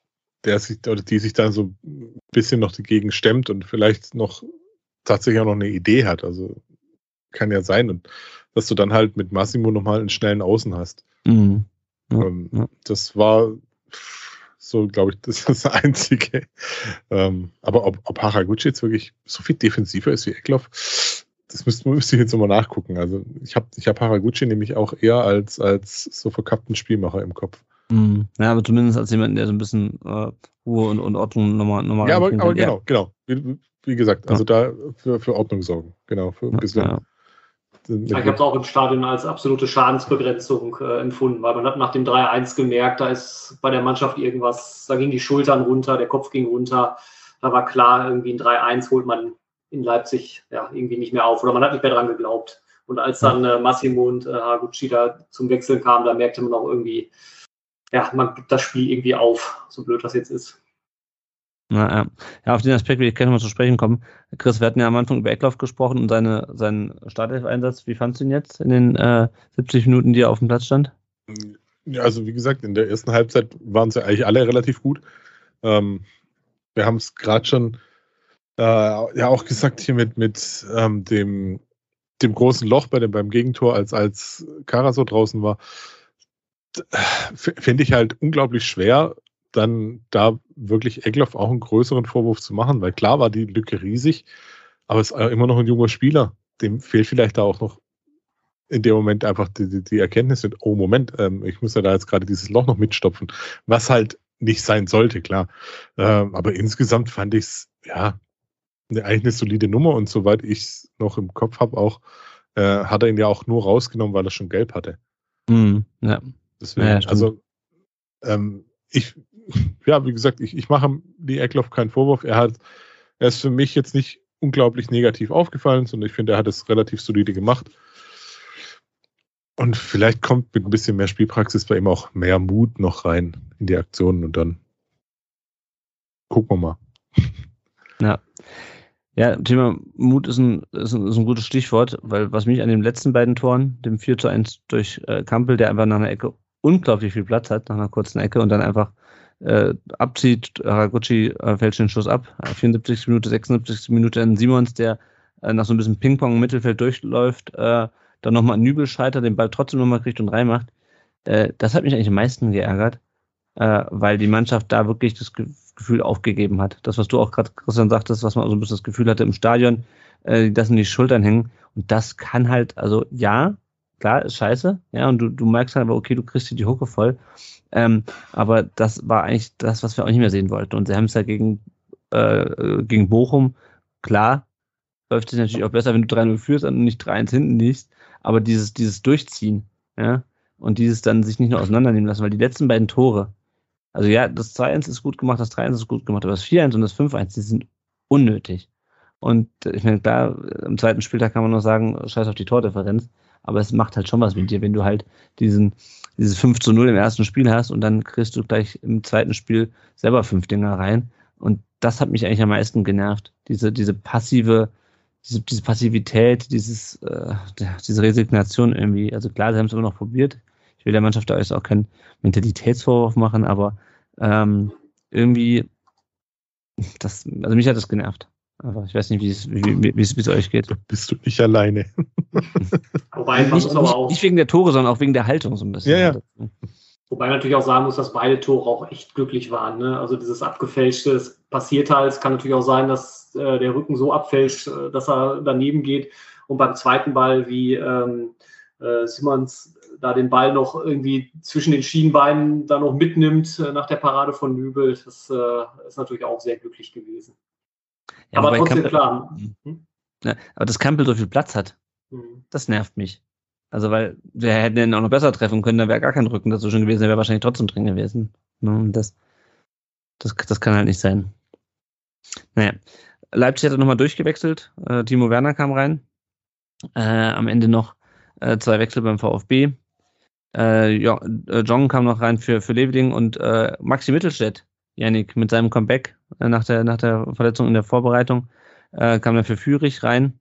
der sich oder die sich dann so ein bisschen noch dagegen stemmt und vielleicht noch tatsächlich auch noch eine Idee hat. Also kann ja sein und dass du dann halt mit Massimo nochmal einen schnellen Außen hast. Mhm. Ja, ähm, ja. Das war so, glaube ich, das ist das Einzige. Ähm, aber ob, ob Haraguchi jetzt wirklich so viel defensiver ist wie Eckloff, das müsste, müsste ich jetzt nochmal nachgucken. Also ich habe ich hab Haraguchi nämlich auch eher als, als so verkappten Spielmacher im Kopf. Mhm. Ja, aber zumindest als jemand, der so ein bisschen äh, Ruhe und, und Ordnung nochmal nochmal. Ja, aber, aber genau, genau. Wie, wie gesagt, also ja. da für, für Ordnung sorgen. Genau, für ein bisschen. Ja, ich habe es auch im Stadion als absolute Schadensbegrenzung äh, empfunden, weil man hat nach dem 3-1 gemerkt, da ist bei der Mannschaft irgendwas, da gingen die Schultern runter, der Kopf ging runter. Da war klar, irgendwie ein 3-1 holt man in Leipzig ja, irgendwie nicht mehr auf oder man hat nicht mehr dran geglaubt. Und als dann äh, Massimo und äh, Haguchi da zum Wechseln kamen, da merkte man auch irgendwie, ja, man gibt das Spiel irgendwie auf, so blöd das jetzt ist. Na, ja. ja, auf den Aspekt will ich gerne mal zu sprechen kommen. Chris, wir hatten ja am Anfang über Eckloff gesprochen und seine, seinen Startelf-Einsatz. Wie fandest du ihn jetzt in den äh, 70 Minuten, die er auf dem Platz stand? Ja, also wie gesagt, in der ersten Halbzeit waren sie eigentlich alle relativ gut. Ähm, wir haben es gerade schon äh, ja auch gesagt hier mit, mit ähm, dem, dem großen Loch bei dem, beim Gegentor, als, als Karaso draußen war. Finde ich halt unglaublich schwer, dann da wirklich Egloff auch einen größeren Vorwurf zu machen, weil klar war die Lücke riesig, aber es ist immer noch ein junger Spieler. Dem fehlt vielleicht da auch noch in dem Moment einfach die, die, die Erkenntnis mit, oh Moment, ähm, ich muss ja da jetzt gerade dieses Loch noch mitstopfen, was halt nicht sein sollte, klar. Ähm, aber insgesamt fand ich es, ja, eine, eigentlich eine solide Nummer und soweit ich es noch im Kopf habe, auch, äh, hat er ihn ja auch nur rausgenommen, weil er schon gelb hatte. Mm, ja. Deswegen, ja, also ähm, ich, ja, wie gesagt, ich, ich mache die Eckloff keinen Vorwurf. Er hat, er ist für mich jetzt nicht unglaublich negativ aufgefallen, sondern ich finde, er hat es relativ solide gemacht. Und vielleicht kommt mit ein bisschen mehr Spielpraxis bei ihm auch mehr Mut noch rein in die Aktionen und dann gucken wir mal. Ja. Ja, Thema Mut ist ein, ist ein, ist ein gutes Stichwort, weil was mich an den letzten beiden Toren, dem 4 zu 1 durch äh, Kampel, der einfach nach einer Ecke unglaublich viel Platz hat nach einer kurzen Ecke und dann einfach äh, abzieht. Haraguchi äh, fälscht den Schuss ab. 74. Minute, 76. Minute dann Simons, der äh, nach so ein bisschen Ping-Pong im Mittelfeld durchläuft, äh, dann nochmal an Nübel scheitert, den Ball trotzdem nochmal kriegt und reinmacht. Äh, das hat mich eigentlich am meisten geärgert, äh, weil die Mannschaft da wirklich das Gefühl aufgegeben hat. Das, was du auch gerade, Christian, sagtest, was man so ein bisschen das Gefühl hatte im Stadion, äh, das in die Schultern hängen. Und das kann halt, also ja, klar, ist scheiße, ja, und du, du merkst halt aber, okay, du kriegst dir die Hucke voll. Ähm, aber das war eigentlich das, was wir auch nicht mehr sehen wollten. Und sie haben es ja gegen, äh, gegen Bochum, klar, läuft es natürlich auch besser, wenn du 3-0 führst und nicht 3-1 hinten liegst. Aber dieses, dieses Durchziehen, ja, und dieses dann sich nicht nur auseinandernehmen lassen, weil die letzten beiden Tore, also ja, das 2-1 ist gut gemacht, das 3-1 ist gut gemacht, aber das 4-1 und das 5-1, die sind unnötig. Und ich meine, klar, im zweiten Spieltag kann man noch sagen, scheiß auf die Tordifferenz, aber es macht halt schon was mit dir, wenn du halt diesen, dieses 5 zu 0 im ersten Spiel hast und dann kriegst du gleich im zweiten Spiel selber fünf Dinger rein. Und das hat mich eigentlich am meisten genervt. Diese, diese passive, diese, diese Passivität, dieses, äh, diese Resignation irgendwie. Also klar, sie haben es immer noch probiert. Ich will der Mannschaft da auch keinen Mentalitätsvorwurf machen, aber ähm, irgendwie, das, also mich hat das genervt. Aber ich weiß nicht, wie es, wie, wie, es euch geht. Bist du nicht alleine. Wobei, man nicht, nicht, auch, nicht wegen der Tore, sondern auch wegen der Haltung so ein bisschen. Ja, ja. wobei man natürlich auch sagen muss, dass beide Tore auch echt glücklich waren. Ne? Also dieses abgefälschte, es passiert halt. Es kann natürlich auch sein, dass äh, der Rücken so abfälscht, äh, dass er daneben geht. Und beim zweiten Ball, wie ähm, äh, Simmons da den Ball noch irgendwie zwischen den Schienbeinen da noch mitnimmt äh, nach der Parade von Nübel, das äh, ist natürlich auch sehr glücklich gewesen. Ja, aber trotzdem Campbell- klar. Hm? Ja, aber dass Campbell so viel Platz hat, Hm. das nervt mich. Also, weil wir hätten ihn auch noch besser treffen können, da wäre gar kein Rücken dazwischen gewesen, der wäre wahrscheinlich trotzdem drin gewesen. Ne, und das, das, das kann halt nicht sein. Naja, Leipzig hat er nochmal durchgewechselt. Äh, Timo Werner kam rein. Äh, am Ende noch äh, zwei Wechsel beim VfB. Äh, ja, äh, Jong kam noch rein für, für Leveling und äh, Maxi Mittelstädt, Yannick, mit seinem Comeback äh, nach, der, nach der Verletzung in der Vorbereitung, äh, kam dann für Führig rein.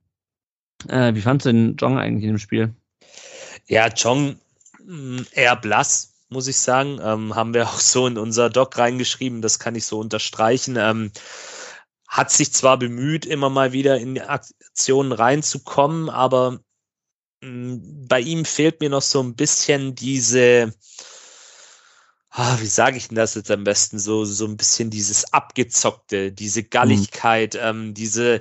Äh, wie fandst du den Jong eigentlich in dem Spiel? Ja, Chong mh, eher blass, muss ich sagen. Ähm, haben wir auch so in unser Doc reingeschrieben, das kann ich so unterstreichen. Ähm, hat sich zwar bemüht, immer mal wieder in die Aktionen reinzukommen, aber mh, bei ihm fehlt mir noch so ein bisschen diese, ah, wie sage ich denn das jetzt am besten, so, so ein bisschen dieses Abgezockte, diese Galligkeit, ähm, diese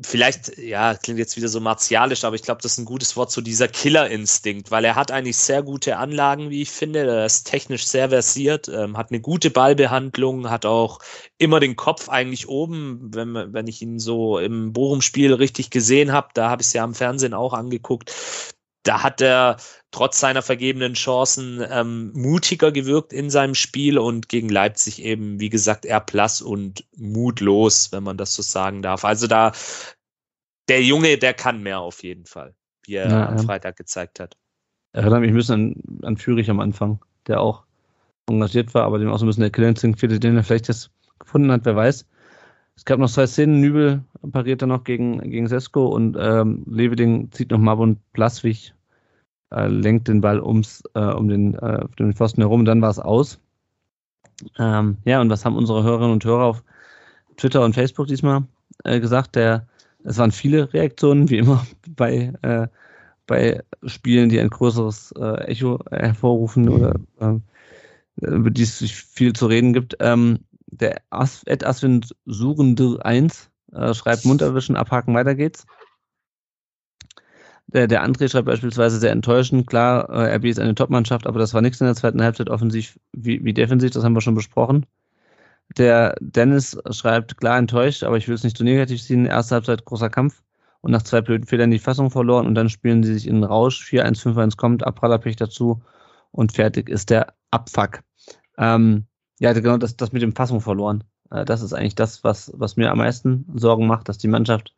vielleicht, ja, klingt jetzt wieder so martialisch, aber ich glaube, das ist ein gutes Wort, so dieser Killerinstinkt, weil er hat eigentlich sehr gute Anlagen, wie ich finde. Er ist technisch sehr versiert, ähm, hat eine gute Ballbehandlung, hat auch immer den Kopf eigentlich oben, wenn, wenn ich ihn so im Bochum-Spiel richtig gesehen habe, da habe ich es ja am Fernsehen auch angeguckt. Da hat er trotz seiner vergebenen Chancen ähm, mutiger gewirkt in seinem Spiel und gegen Leipzig eben, wie gesagt, eher blass und mutlos, wenn man das so sagen darf. Also da, der Junge, der kann mehr auf jeden Fall, wie er Ja, am. Freitag gezeigt hat. Erinnert mich ein bisschen an, an Führig am Anfang, der auch engagiert war, aber dem auch so ein bisschen der Killerinstinkt fehlte, den er vielleicht jetzt gefunden hat, wer weiß. Es gab noch zwei Szenen, Nübel pariert dann noch gegen, gegen Sesko und ähm, Leveding zieht noch Mabon Blaswig, äh, lenkt den Ball ums, äh, um den, äh, den Pfosten herum, dann war es aus. Ähm, ja, und was haben unsere Hörerinnen und Hörer auf Twitter und Facebook diesmal äh, gesagt? Der, es waren viele Reaktionen, wie immer bei, äh, bei Spielen, die ein größeres äh, Echo hervorrufen oder äh, über die es viel zu reden gibt. Ähm, der As Ed Aswin Suchende 1 äh, schreibt Munterwischen, abhaken, weiter geht's. Der, der André schreibt beispielsweise sehr enttäuschend, klar, äh, RB ist eine Topmannschaft, aber das war nichts in der zweiten Halbzeit offensiv wie, wie defensiv, das haben wir schon besprochen. Der Dennis schreibt, klar enttäuscht, aber ich will es nicht zu negativ sehen. Erste Halbzeit großer Kampf und nach zwei blöden Fehlern die Fassung verloren und dann spielen sie sich in den Rausch. 4-1, 5-1 kommt, Abprallerpech dazu und fertig ist der Abfuck. Ähm, ja, genau das, das mit dem Fassung verloren. Äh, das ist eigentlich das, was, was mir am meisten Sorgen macht, dass die Mannschaft,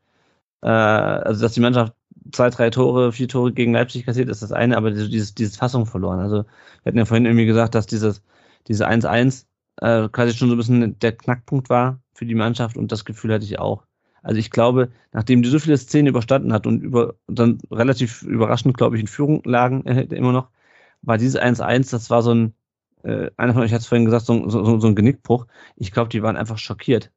äh, also dass die Mannschaft zwei, drei Tore, vier Tore gegen Leipzig kassiert, ist das eine, aber dieses, dieses Fassung verloren. Also wir hatten ja vorhin irgendwie gesagt, dass dieses, diese 1-1 äh, quasi schon so ein bisschen der Knackpunkt war für die Mannschaft und das Gefühl hatte ich auch. Also ich glaube, nachdem die so viele Szenen überstanden hat und über und dann relativ überraschend, glaube ich, in Führung lagen äh, immer noch, war dieses 1-1, das war so ein, äh, einer von euch hat es vorhin gesagt, so, so, so ein Genickbruch. Ich glaube, die waren einfach schockiert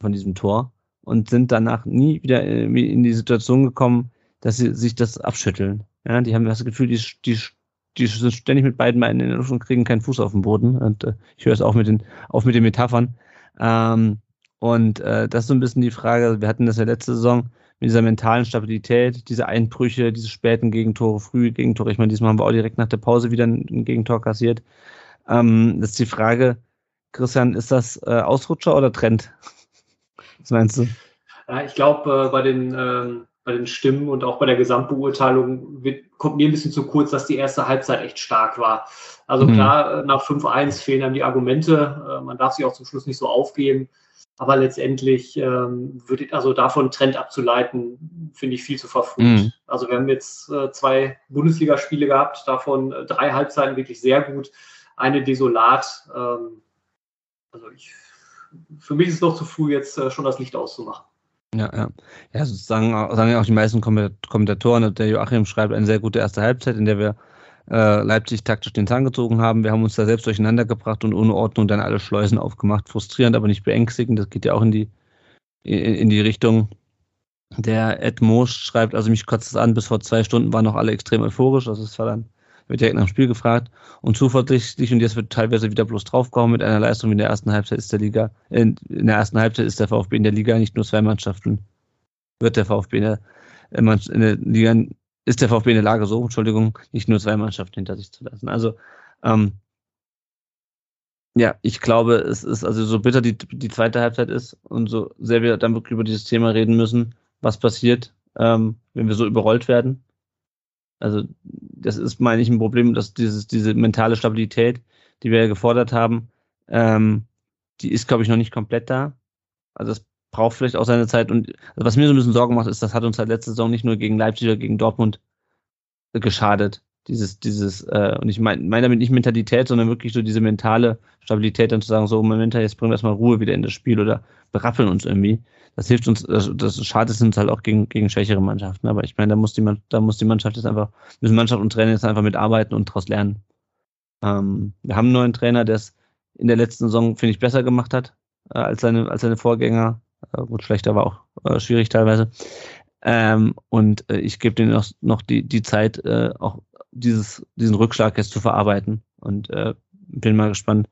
von diesem Tor und sind danach nie wieder in die Situation gekommen, dass sie sich das abschütteln. Ja, die haben das Gefühl, die, die, die sind ständig mit beiden Beinen in der Luft und kriegen keinen Fuß auf den Boden. Und äh, ich höre es auch mit den, auch mit den Metaphern. Ähm, und äh, das ist so ein bisschen die Frage, wir hatten das ja letzte Saison mit dieser mentalen Stabilität, diese Einbrüche, diese späten Gegentore, frühe Gegentore. Ich meine, diesmal haben wir auch direkt nach der Pause wieder ein, Gegentor kassiert. Ähm, das ist die Frage, Christian, ist das äh, Ausrutscher oder Trend? Was meinst du? Ja, ich glaube, äh, bei den ähm, bei den Stimmen und auch bei der Gesamtbeurteilung wird, kommt mir ein bisschen zu kurz, dass die erste Halbzeit echt stark war. Also mhm. klar, nach 5-1 fehlen dann die Argumente. Äh, man darf sich auch zum Schluss nicht so aufgeben. Aber letztendlich ähm, würde also davon Trend abzuleiten, finde ich viel zu verfrüht. Mhm. Also wir haben jetzt äh, zwei Bundesligaspiele gehabt, davon äh, drei Halbzeiten wirklich sehr gut, eine desolat. Ähm, also ich, für mich ist es noch zu früh, jetzt äh, schon das Licht auszumachen. Ja, ja. Ja, sagen, sagen ja auch die meisten Kommentatoren, der Joachim schreibt eine sehr gute erste Halbzeit, in der wir äh, Leipzig taktisch den Zahn gezogen haben. Wir haben uns da selbst durcheinander gebracht und ohne Ordnung dann alle Schleusen aufgemacht. Frustrierend, aber nicht beängstigend. Das geht ja auch in die, in, in die Richtung. Der Ed Moos schreibt, also mich kotzt es an, bis vor zwei Stunden waren noch alle extrem euphorisch. Also es war dann, wird direkt nach dem Spiel gefragt und zuversichtlich und jetzt wird teilweise wieder bloß draufgehauen mit einer Leistung wie in der ersten Halbzeit ist der Liga, in, in der ersten Halbzeit ist der VfB in der Liga nicht nur zwei Mannschaften, wird der VfB in der, in der Liga ist der VfB in der Lage, so, Entschuldigung, nicht nur zwei Mannschaften hinter sich zu lassen. Also, ähm, ja, ich glaube, es ist, also so bitter die, die zweite Halbzeit ist und so sehr wir dann wirklich über dieses Thema reden müssen, was passiert, ähm, wenn wir so überrollt werden. Also, das ist, meine ich, ein Problem, dass dieses, diese mentale Stabilität, die wir gefordert haben, ähm, die ist, glaube ich, noch nicht komplett da. Also, das braucht vielleicht auch seine Zeit. Und also was mir so ein bisschen Sorgen macht, ist, das hat uns halt letzte Saison nicht nur gegen Leipzig oder gegen Dortmund geschadet. Dieses, dieses, äh, und ich meine mein damit nicht Mentalität, sondern wirklich so diese mentale Stabilität, dann zu sagen, so, Moment, jetzt bringen wir erstmal Ruhe wieder in das Spiel oder berappeln uns irgendwie. Das hilft uns, das, das schadet uns halt auch gegen, gegen schwächere Mannschaften. Aber ich meine, da muss die, da muss die Mannschaft jetzt einfach, müssen Mannschaft und Trainer jetzt einfach mitarbeiten und daraus lernen. Ähm, wir haben einen neuen Trainer, der es in der letzten Saison, finde ich, besser gemacht hat äh, als, seine, als seine Vorgänger. Äh, gut, schlechter war auch äh, schwierig teilweise. Ähm, und äh, ich gebe denen noch, noch die, die Zeit, äh, auch dieses, diesen Rückschlag jetzt zu verarbeiten. Und äh, bin mal gespannt,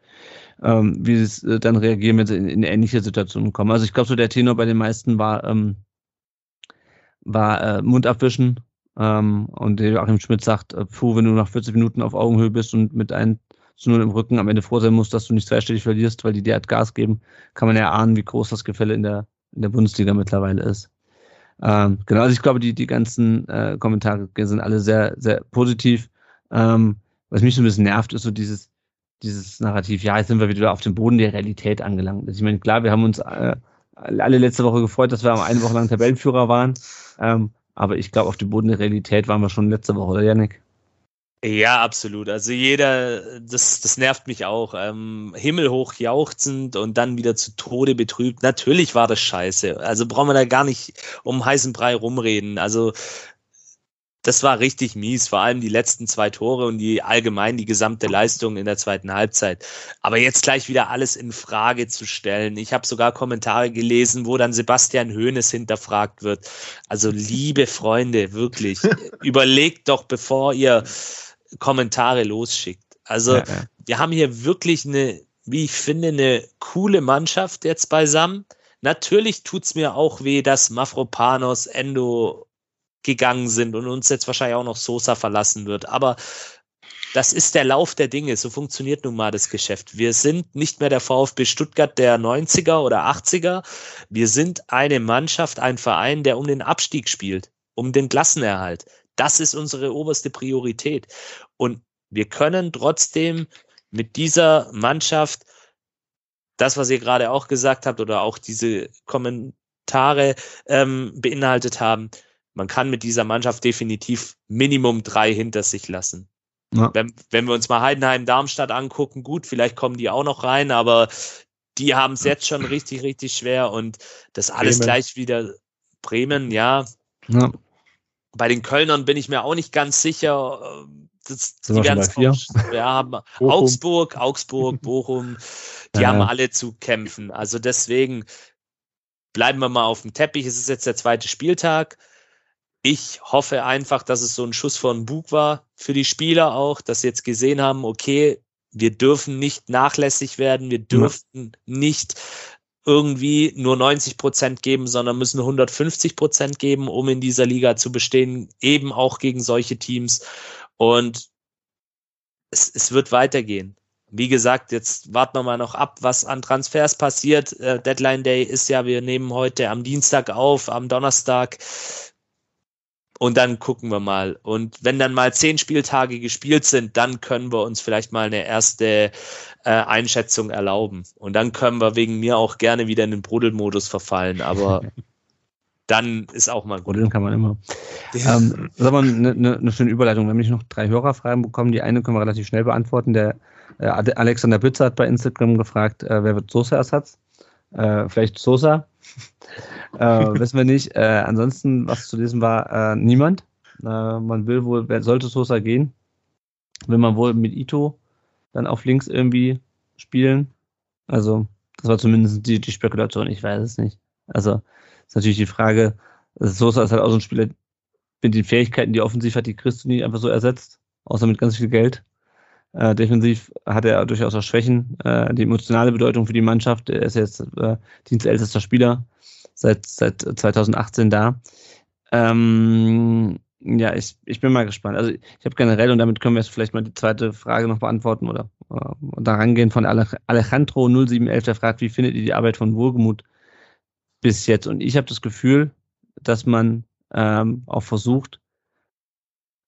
ähm, wie sie äh, dann reagieren, wenn sie in, in ähnliche Situationen kommen. Also ich glaube, so der Tenor bei den meisten war, ähm, war äh, Mund abwischen. Ähm, und Joachim Schmidt sagt, äh, puh, wenn du nach 40 Minuten auf Augenhöhe bist und mit einem zu null im Rücken am Ende froh sein musst, dass du nicht zweistellig verlierst, weil die dir halt Gas geben, kann man ja ahnen, wie groß das Gefälle in der, in der Bundesliga mittlerweile ist. Ähm, genau, also ich glaube, die, die ganzen äh, Kommentare sind alle sehr, sehr positiv. Ähm, was mich so ein bisschen nervt, ist so dieses, dieses Narrativ, ja, jetzt sind wir wieder auf dem Boden der Realität angelangt. Also ich meine, klar, wir haben uns äh, alle letzte Woche gefreut, dass wir eine Woche lang Tabellenführer waren. Ähm, aber ich glaube, auf dem Boden der Realität waren wir schon letzte Woche, oder Janik? Ja, absolut. Also jeder, das, das nervt mich auch. Ähm, himmelhoch jauchzend und dann wieder zu Tode betrübt. Natürlich war das scheiße. Also brauchen wir da gar nicht um heißen Brei rumreden. Also das war richtig mies, vor allem die letzten zwei Tore und die allgemein die gesamte Leistung in der zweiten Halbzeit. Aber jetzt gleich wieder alles in Frage zu stellen. Ich habe sogar Kommentare gelesen, wo dann Sebastian Hoeneß hinterfragt wird. Also liebe Freunde, wirklich, überlegt doch, bevor ihr Kommentare losschickt. Also ja, ja. wir haben hier wirklich eine, wie ich finde, eine coole Mannschaft jetzt beisammen. Natürlich tut's mir auch weh, dass Mafropanos, Endo gegangen sind und uns jetzt wahrscheinlich auch noch Sosa verlassen wird. Aber das ist der Lauf der Dinge. So funktioniert nun mal das Geschäft. Wir sind nicht mehr der VfB Stuttgart der 90er oder 80er. Wir sind eine Mannschaft, ein Verein, der um den Abstieg spielt, um den Klassenerhalt. Das ist unsere oberste Priorität. Und wir können trotzdem mit dieser Mannschaft das, was ihr gerade auch gesagt habt oder auch diese Kommentare ähm, beinhaltet haben, man kann mit dieser Mannschaft definitiv Minimum drei hinter sich lassen. Ja. Wenn, wenn wir uns mal Heidenheim, Darmstadt angucken, gut, vielleicht kommen die auch noch rein, aber die haben es jetzt schon richtig, richtig schwer und das alles Bremen. gleich wieder Bremen, ja. ja. Bei den Kölnern bin ich mir auch nicht ganz sicher. das, die werden es ja, haben Augsburg, Augsburg, Bochum, die ja. haben alle zu kämpfen. Also deswegen bleiben wir mal auf dem Teppich. Es ist jetzt der zweite Spieltag. Ich hoffe einfach, dass es so ein Schuss von Bug war für die Spieler auch, dass sie jetzt gesehen haben, okay, wir dürfen nicht nachlässig werden, wir dürfen ja. nicht irgendwie nur 90 Prozent geben, sondern müssen 150 Prozent geben, um in dieser Liga zu bestehen, eben auch gegen solche Teams. Und es, es wird weitergehen. Wie gesagt, jetzt warten wir mal noch ab, was an Transfers passiert. Äh, Deadline Day ist ja, wir nehmen heute am Dienstag auf, am Donnerstag. Und dann gucken wir mal. Und wenn dann mal zehn Spieltage gespielt sind, dann können wir uns vielleicht mal eine erste äh, Einschätzung erlauben. Und dann können wir wegen mir auch gerne wieder in den Brudelmodus verfallen. Aber dann ist auch mal gut. Brodeln kann man immer. Ja. Ähm, sag mal, eine, ne, eine schöne Überleitung. Wir haben nicht noch drei Hörerfragen bekommen. Die eine können wir relativ schnell beantworten. Der äh, Alexander Bützer hat bei Instagram gefragt, äh, wer wird Sosa-Ersatz? Äh, vielleicht Sosa? äh, wissen wir nicht. Äh, ansonsten, was zu lesen war, äh, niemand. Äh, man will wohl, sollte Sosa gehen? Will man wohl mit Ito dann auf links irgendwie spielen? Also, das war zumindest die, die Spekulation, ich weiß es nicht. Also, ist natürlich die Frage, Sosa ist halt auch so ein Spieler mit den Fähigkeiten, die offensiv hat, die kriegst du nie einfach so ersetzt, außer mit ganz viel Geld. Äh, defensiv hat er durchaus auch Schwächen. Äh, die emotionale Bedeutung für die Mannschaft, er ist jetzt äh, dienstältester Spieler seit, seit 2018 da. Ähm, ja, ich, ich bin mal gespannt. Also ich habe generell, und damit können wir jetzt vielleicht mal die zweite Frage noch beantworten oder äh, da rangehen von Alejandro 0711, der fragt, wie findet ihr die Arbeit von Wohlgemut bis jetzt? Und ich habe das Gefühl, dass man ähm, auch versucht,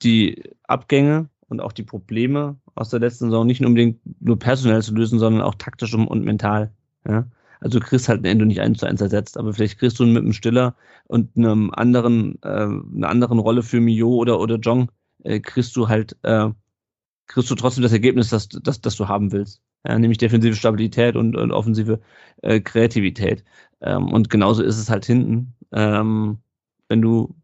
die Abgänge und auch die Probleme aus der letzten Saison nicht unbedingt nur personell zu lösen, sondern auch taktisch und mental. Ja? Also kriegst halt ein Endo nicht eins zu eins ersetzt, aber vielleicht kriegst du ihn mit einem Stiller und einem anderen, äh, einer anderen Rolle für Mio oder, oder Jong, äh, kriegst du halt, äh, kriegst du trotzdem das Ergebnis, das, das, das du haben willst. Ja, nämlich defensive Stabilität und, und offensive äh, Kreativität. Ähm, und genauso ist es halt hinten. Ähm, wenn du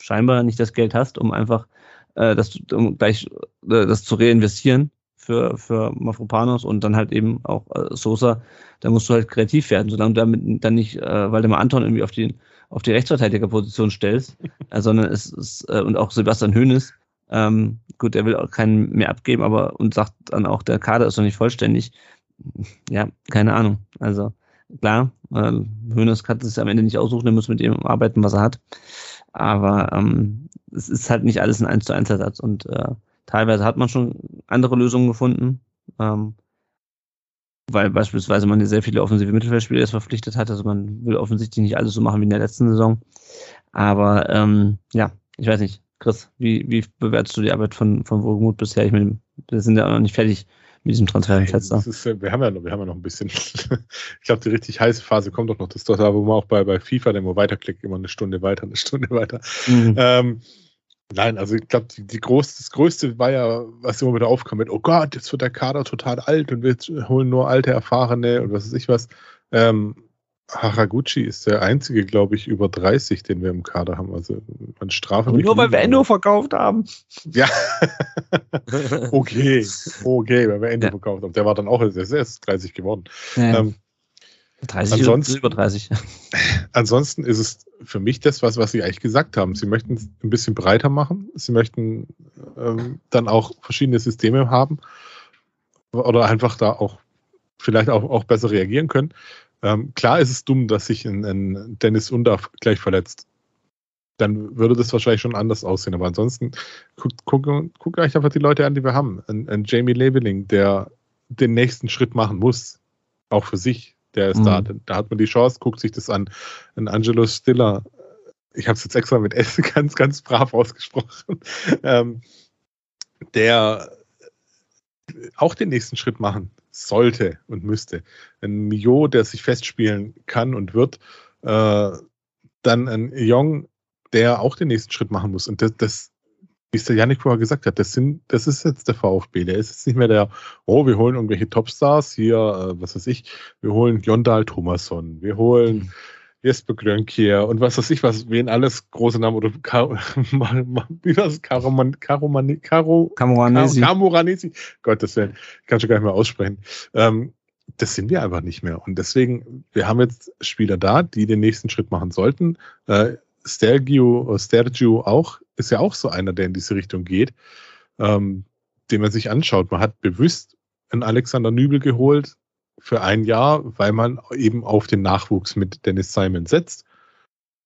scheinbar nicht das Geld hast, um einfach äh, das, um gleich äh, das zu reinvestieren für, für Mafropanos und dann halt eben auch äh, Sosa, da musst du halt kreativ werden, solange du damit dann nicht äh, Waldemar Anton irgendwie auf die, auf die Rechtsverteidigerposition stellst, äh, sondern es ist, äh, und auch Sebastian Höhnes, ähm, gut, er will auch keinen mehr abgeben, aber und sagt dann auch, der Kader ist noch nicht vollständig. Ja, keine Ahnung. Also klar, äh, Höhnes kann es am Ende nicht aussuchen, er muss mit dem arbeiten, was er hat. Aber ähm, es ist halt nicht alles ein 1 zu 1 Ersatz und äh, teilweise hat man schon andere Lösungen gefunden, ähm, weil beispielsweise man sehr viele offensive Mittelfeldspieler jetzt verpflichtet hat. Also man will offensichtlich nicht alles so machen wie in der letzten Saison. Aber ähm, ja, ich weiß nicht. Chris, wie, wie bewertest du die Arbeit von, von Wohlgemut bisher? Ich meine, wir sind ja auch noch nicht fertig mit diesem Transferfenster. Ist, wir, haben ja noch, wir haben ja noch ein bisschen. ich glaube, die richtig heiße Phase kommt doch noch. Das ist doch da, wo man auch bei, bei FIFA, der immer weiterklickt, immer eine Stunde weiter, eine Stunde weiter. Mhm. Ähm, nein, also ich glaube, die, die groß, das Größte war ja, was immer wieder aufkam mit, oh Gott, jetzt wird der Kader total alt und wir holen nur alte, erfahrene und was weiß ich was. Ähm, Haraguchi ist der einzige, glaube ich, über 30, den wir im Kader haben. Also man strafe. Nur weil wir Endo verkauft haben. Ja. okay. Okay, weil wir Endo ja. verkauft haben. Der war dann auch erst 30 geworden. Ja. Ähm, 30 ansonsten, über 30. Ansonsten ist es für mich das, was, was Sie eigentlich gesagt haben. Sie möchten es ein bisschen breiter machen. Sie möchten ähm, dann auch verschiedene Systeme haben oder einfach da auch vielleicht auch, auch besser reagieren können. Ähm, klar ist es dumm, dass sich ein, ein Dennis Undaff gleich verletzt. Dann würde das wahrscheinlich schon anders aussehen. Aber ansonsten guckt, guckt, guckt euch einfach die Leute an, die wir haben. Ein, ein Jamie Labeling, der den nächsten Schritt machen muss, auch für sich. Der ist mhm. da. Da hat man die Chance, guckt sich das an. Ein Angelo Stiller, ich habe es jetzt extra mit S ganz, ganz brav ausgesprochen, ähm, der auch den nächsten Schritt machen sollte und müsste. Ein Mio, der sich festspielen kann und wird, äh, dann ein Jong, der auch den nächsten Schritt machen muss. Und das, das wie es der Janik vorher gesagt hat, das, sind, das ist jetzt der VfB. Der ist jetzt nicht mehr der, oh, wir holen irgendwelche Topstars hier, äh, was weiß ich, wir holen Jondal Thomasson, wir holen Jesper Grönkier und was weiß ich was, wen alles große Namen oder Kar wie es? Karoman, Karomani, Karo, Camoranesi. Camoranesi. Gottes Willen, kann schon gar nicht mehr aussprechen. Ähm, das sind wir einfach nicht mehr. Und deswegen, wir haben jetzt Spieler da, die den nächsten Schritt machen sollten. Äh, Stergio, Stergio auch, ist ja auch so einer, der in diese Richtung geht, ähm, den man sich anschaut. Man hat bewusst einen Alexander Nübel geholt für ein Jahr, weil man eben auf den Nachwuchs mit Dennis Simon setzt.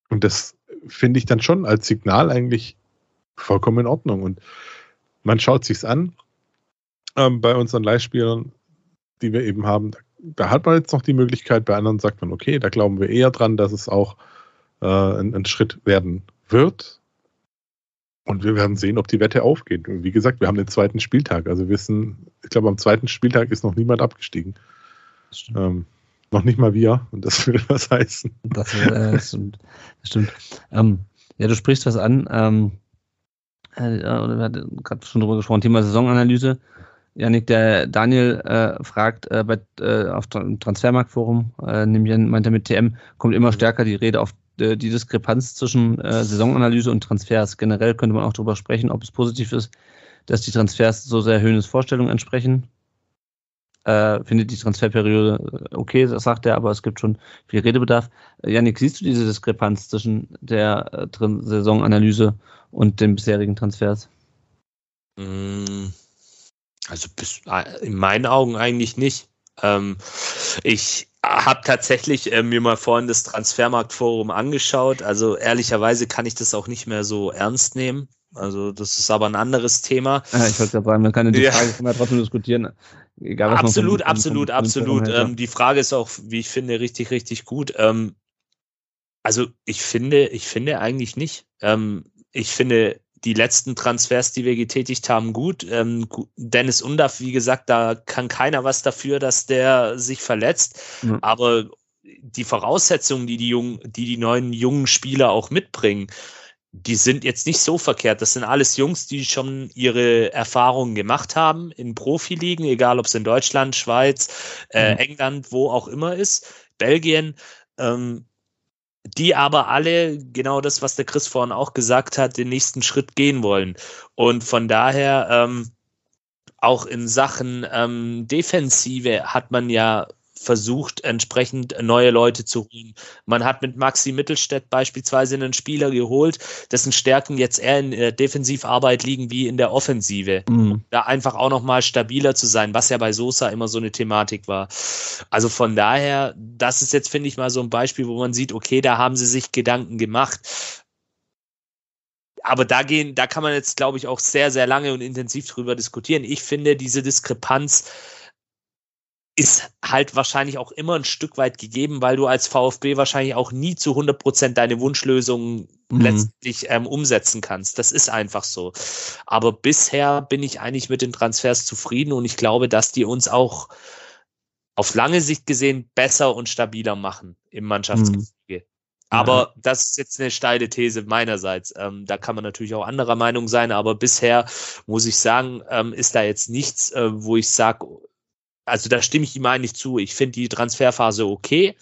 Und das finde ich dann schon als Signal eigentlich vollkommen in Ordnung. Und man schaut sich's an ähm, bei unseren Leihspielern, die wir eben haben. Da hat man jetzt noch die Möglichkeit, bei anderen sagt man, okay, da glauben wir eher dran, dass es auch äh, ein, ein Schritt werden wird. Und wir werden sehen, ob die Wette aufgeht. Und wie gesagt, wir haben den zweiten Spieltag. Also wir wissen, ich glaube, am zweiten Spieltag ist noch niemand abgestiegen. Ähm, noch nicht mal wir. Und das will was heißen. Das, äh, das stimmt. Das stimmt. Ähm, ja, du sprichst was an. Ähm, äh, wir hatten gerade schon drüber gesprochen, Thema Saisonanalyse. Janik, der Daniel äh, fragt äh, bei, äh, auf dem Transfermarktforum, äh, nämlich meint er mit TM, kommt immer stärker die Rede auf äh, die Diskrepanz zwischen äh, Saisonanalyse und Transfers. Generell könnte man auch darüber sprechen, ob es positiv ist, dass die Transfers so sehr Höhnes Vorstellungen entsprechen. Äh, findet die Transferperiode äh, okay, das sagt er, aber es gibt schon viel Redebedarf. Äh, Janik, siehst du diese Diskrepanz zwischen der äh, Saisonanalyse und den bisherigen Transfers? Mm. Also bis, äh, in meinen Augen eigentlich nicht. Ähm, ich habe tatsächlich äh, mir mal vorhin das Transfermarktforum angeschaut. Also ehrlicherweise kann ich das auch nicht mehr so ernst nehmen. Also das ist aber ein anderes Thema. Ja, ich wollte gerade sagen, man kann die ja. Frage man trotzdem diskutieren. Egal, was absolut, man absolut, absolut. Ähm, die Frage ist auch, wie ich finde, richtig, richtig gut. Ähm, also ich finde, ich finde eigentlich nicht. Ähm, ich finde, die letzten Transfers, die wir getätigt haben, gut. Ähm, Dennis Undaff, wie gesagt, da kann keiner was dafür, dass der sich verletzt. Mhm. Aber die Voraussetzungen, die die, jungen, die die neuen jungen Spieler auch mitbringen, die sind jetzt nicht so verkehrt. Das sind alles Jungs, die schon ihre Erfahrungen gemacht haben in Profiligen, egal ob es in Deutschland, Schweiz, äh, mhm. England, wo auch immer ist, Belgien. Ähm, die aber alle genau das, was der Chris vorhin auch gesagt hat, den nächsten Schritt gehen wollen. Und von daher ähm, auch in Sachen ähm, Defensive hat man ja versucht, entsprechend neue Leute zu holen. Man hat mit Maxi Mittelstädt beispielsweise einen Spieler geholt, dessen Stärken jetzt eher in der Defensivarbeit liegen wie in der Offensive. Mhm. Da einfach auch nochmal stabiler zu sein, was ja bei Sosa immer so eine Thematik war. Also von daher, das ist jetzt, finde ich, mal so ein Beispiel, wo man sieht, okay, da haben sie sich Gedanken gemacht aber da gehen, da kann man jetzt, glaube ich, auch sehr, sehr lange und intensiv drüber diskutieren. Ich finde diese Diskrepanz ist halt wahrscheinlich auch immer ein Stück weit gegeben, weil du als VfB wahrscheinlich auch nie zu 100 Prozent deine Wunschlösungen mhm. letztlich ähm, umsetzen kannst. Das ist einfach so. Aber bisher bin ich eigentlich mit den Transfers zufrieden und ich glaube, dass die uns auch auf lange Sicht gesehen besser und stabiler machen im Mannschaftsgefüge. Mhm. Aber das ist jetzt eine steile These meinerseits. Ähm, da kann man natürlich auch anderer Meinung sein, aber bisher muss ich sagen, ähm, ist da jetzt nichts, äh, wo ich sage, also da stimme ich ihm eigentlich zu. Ich finde die Transferphase okay.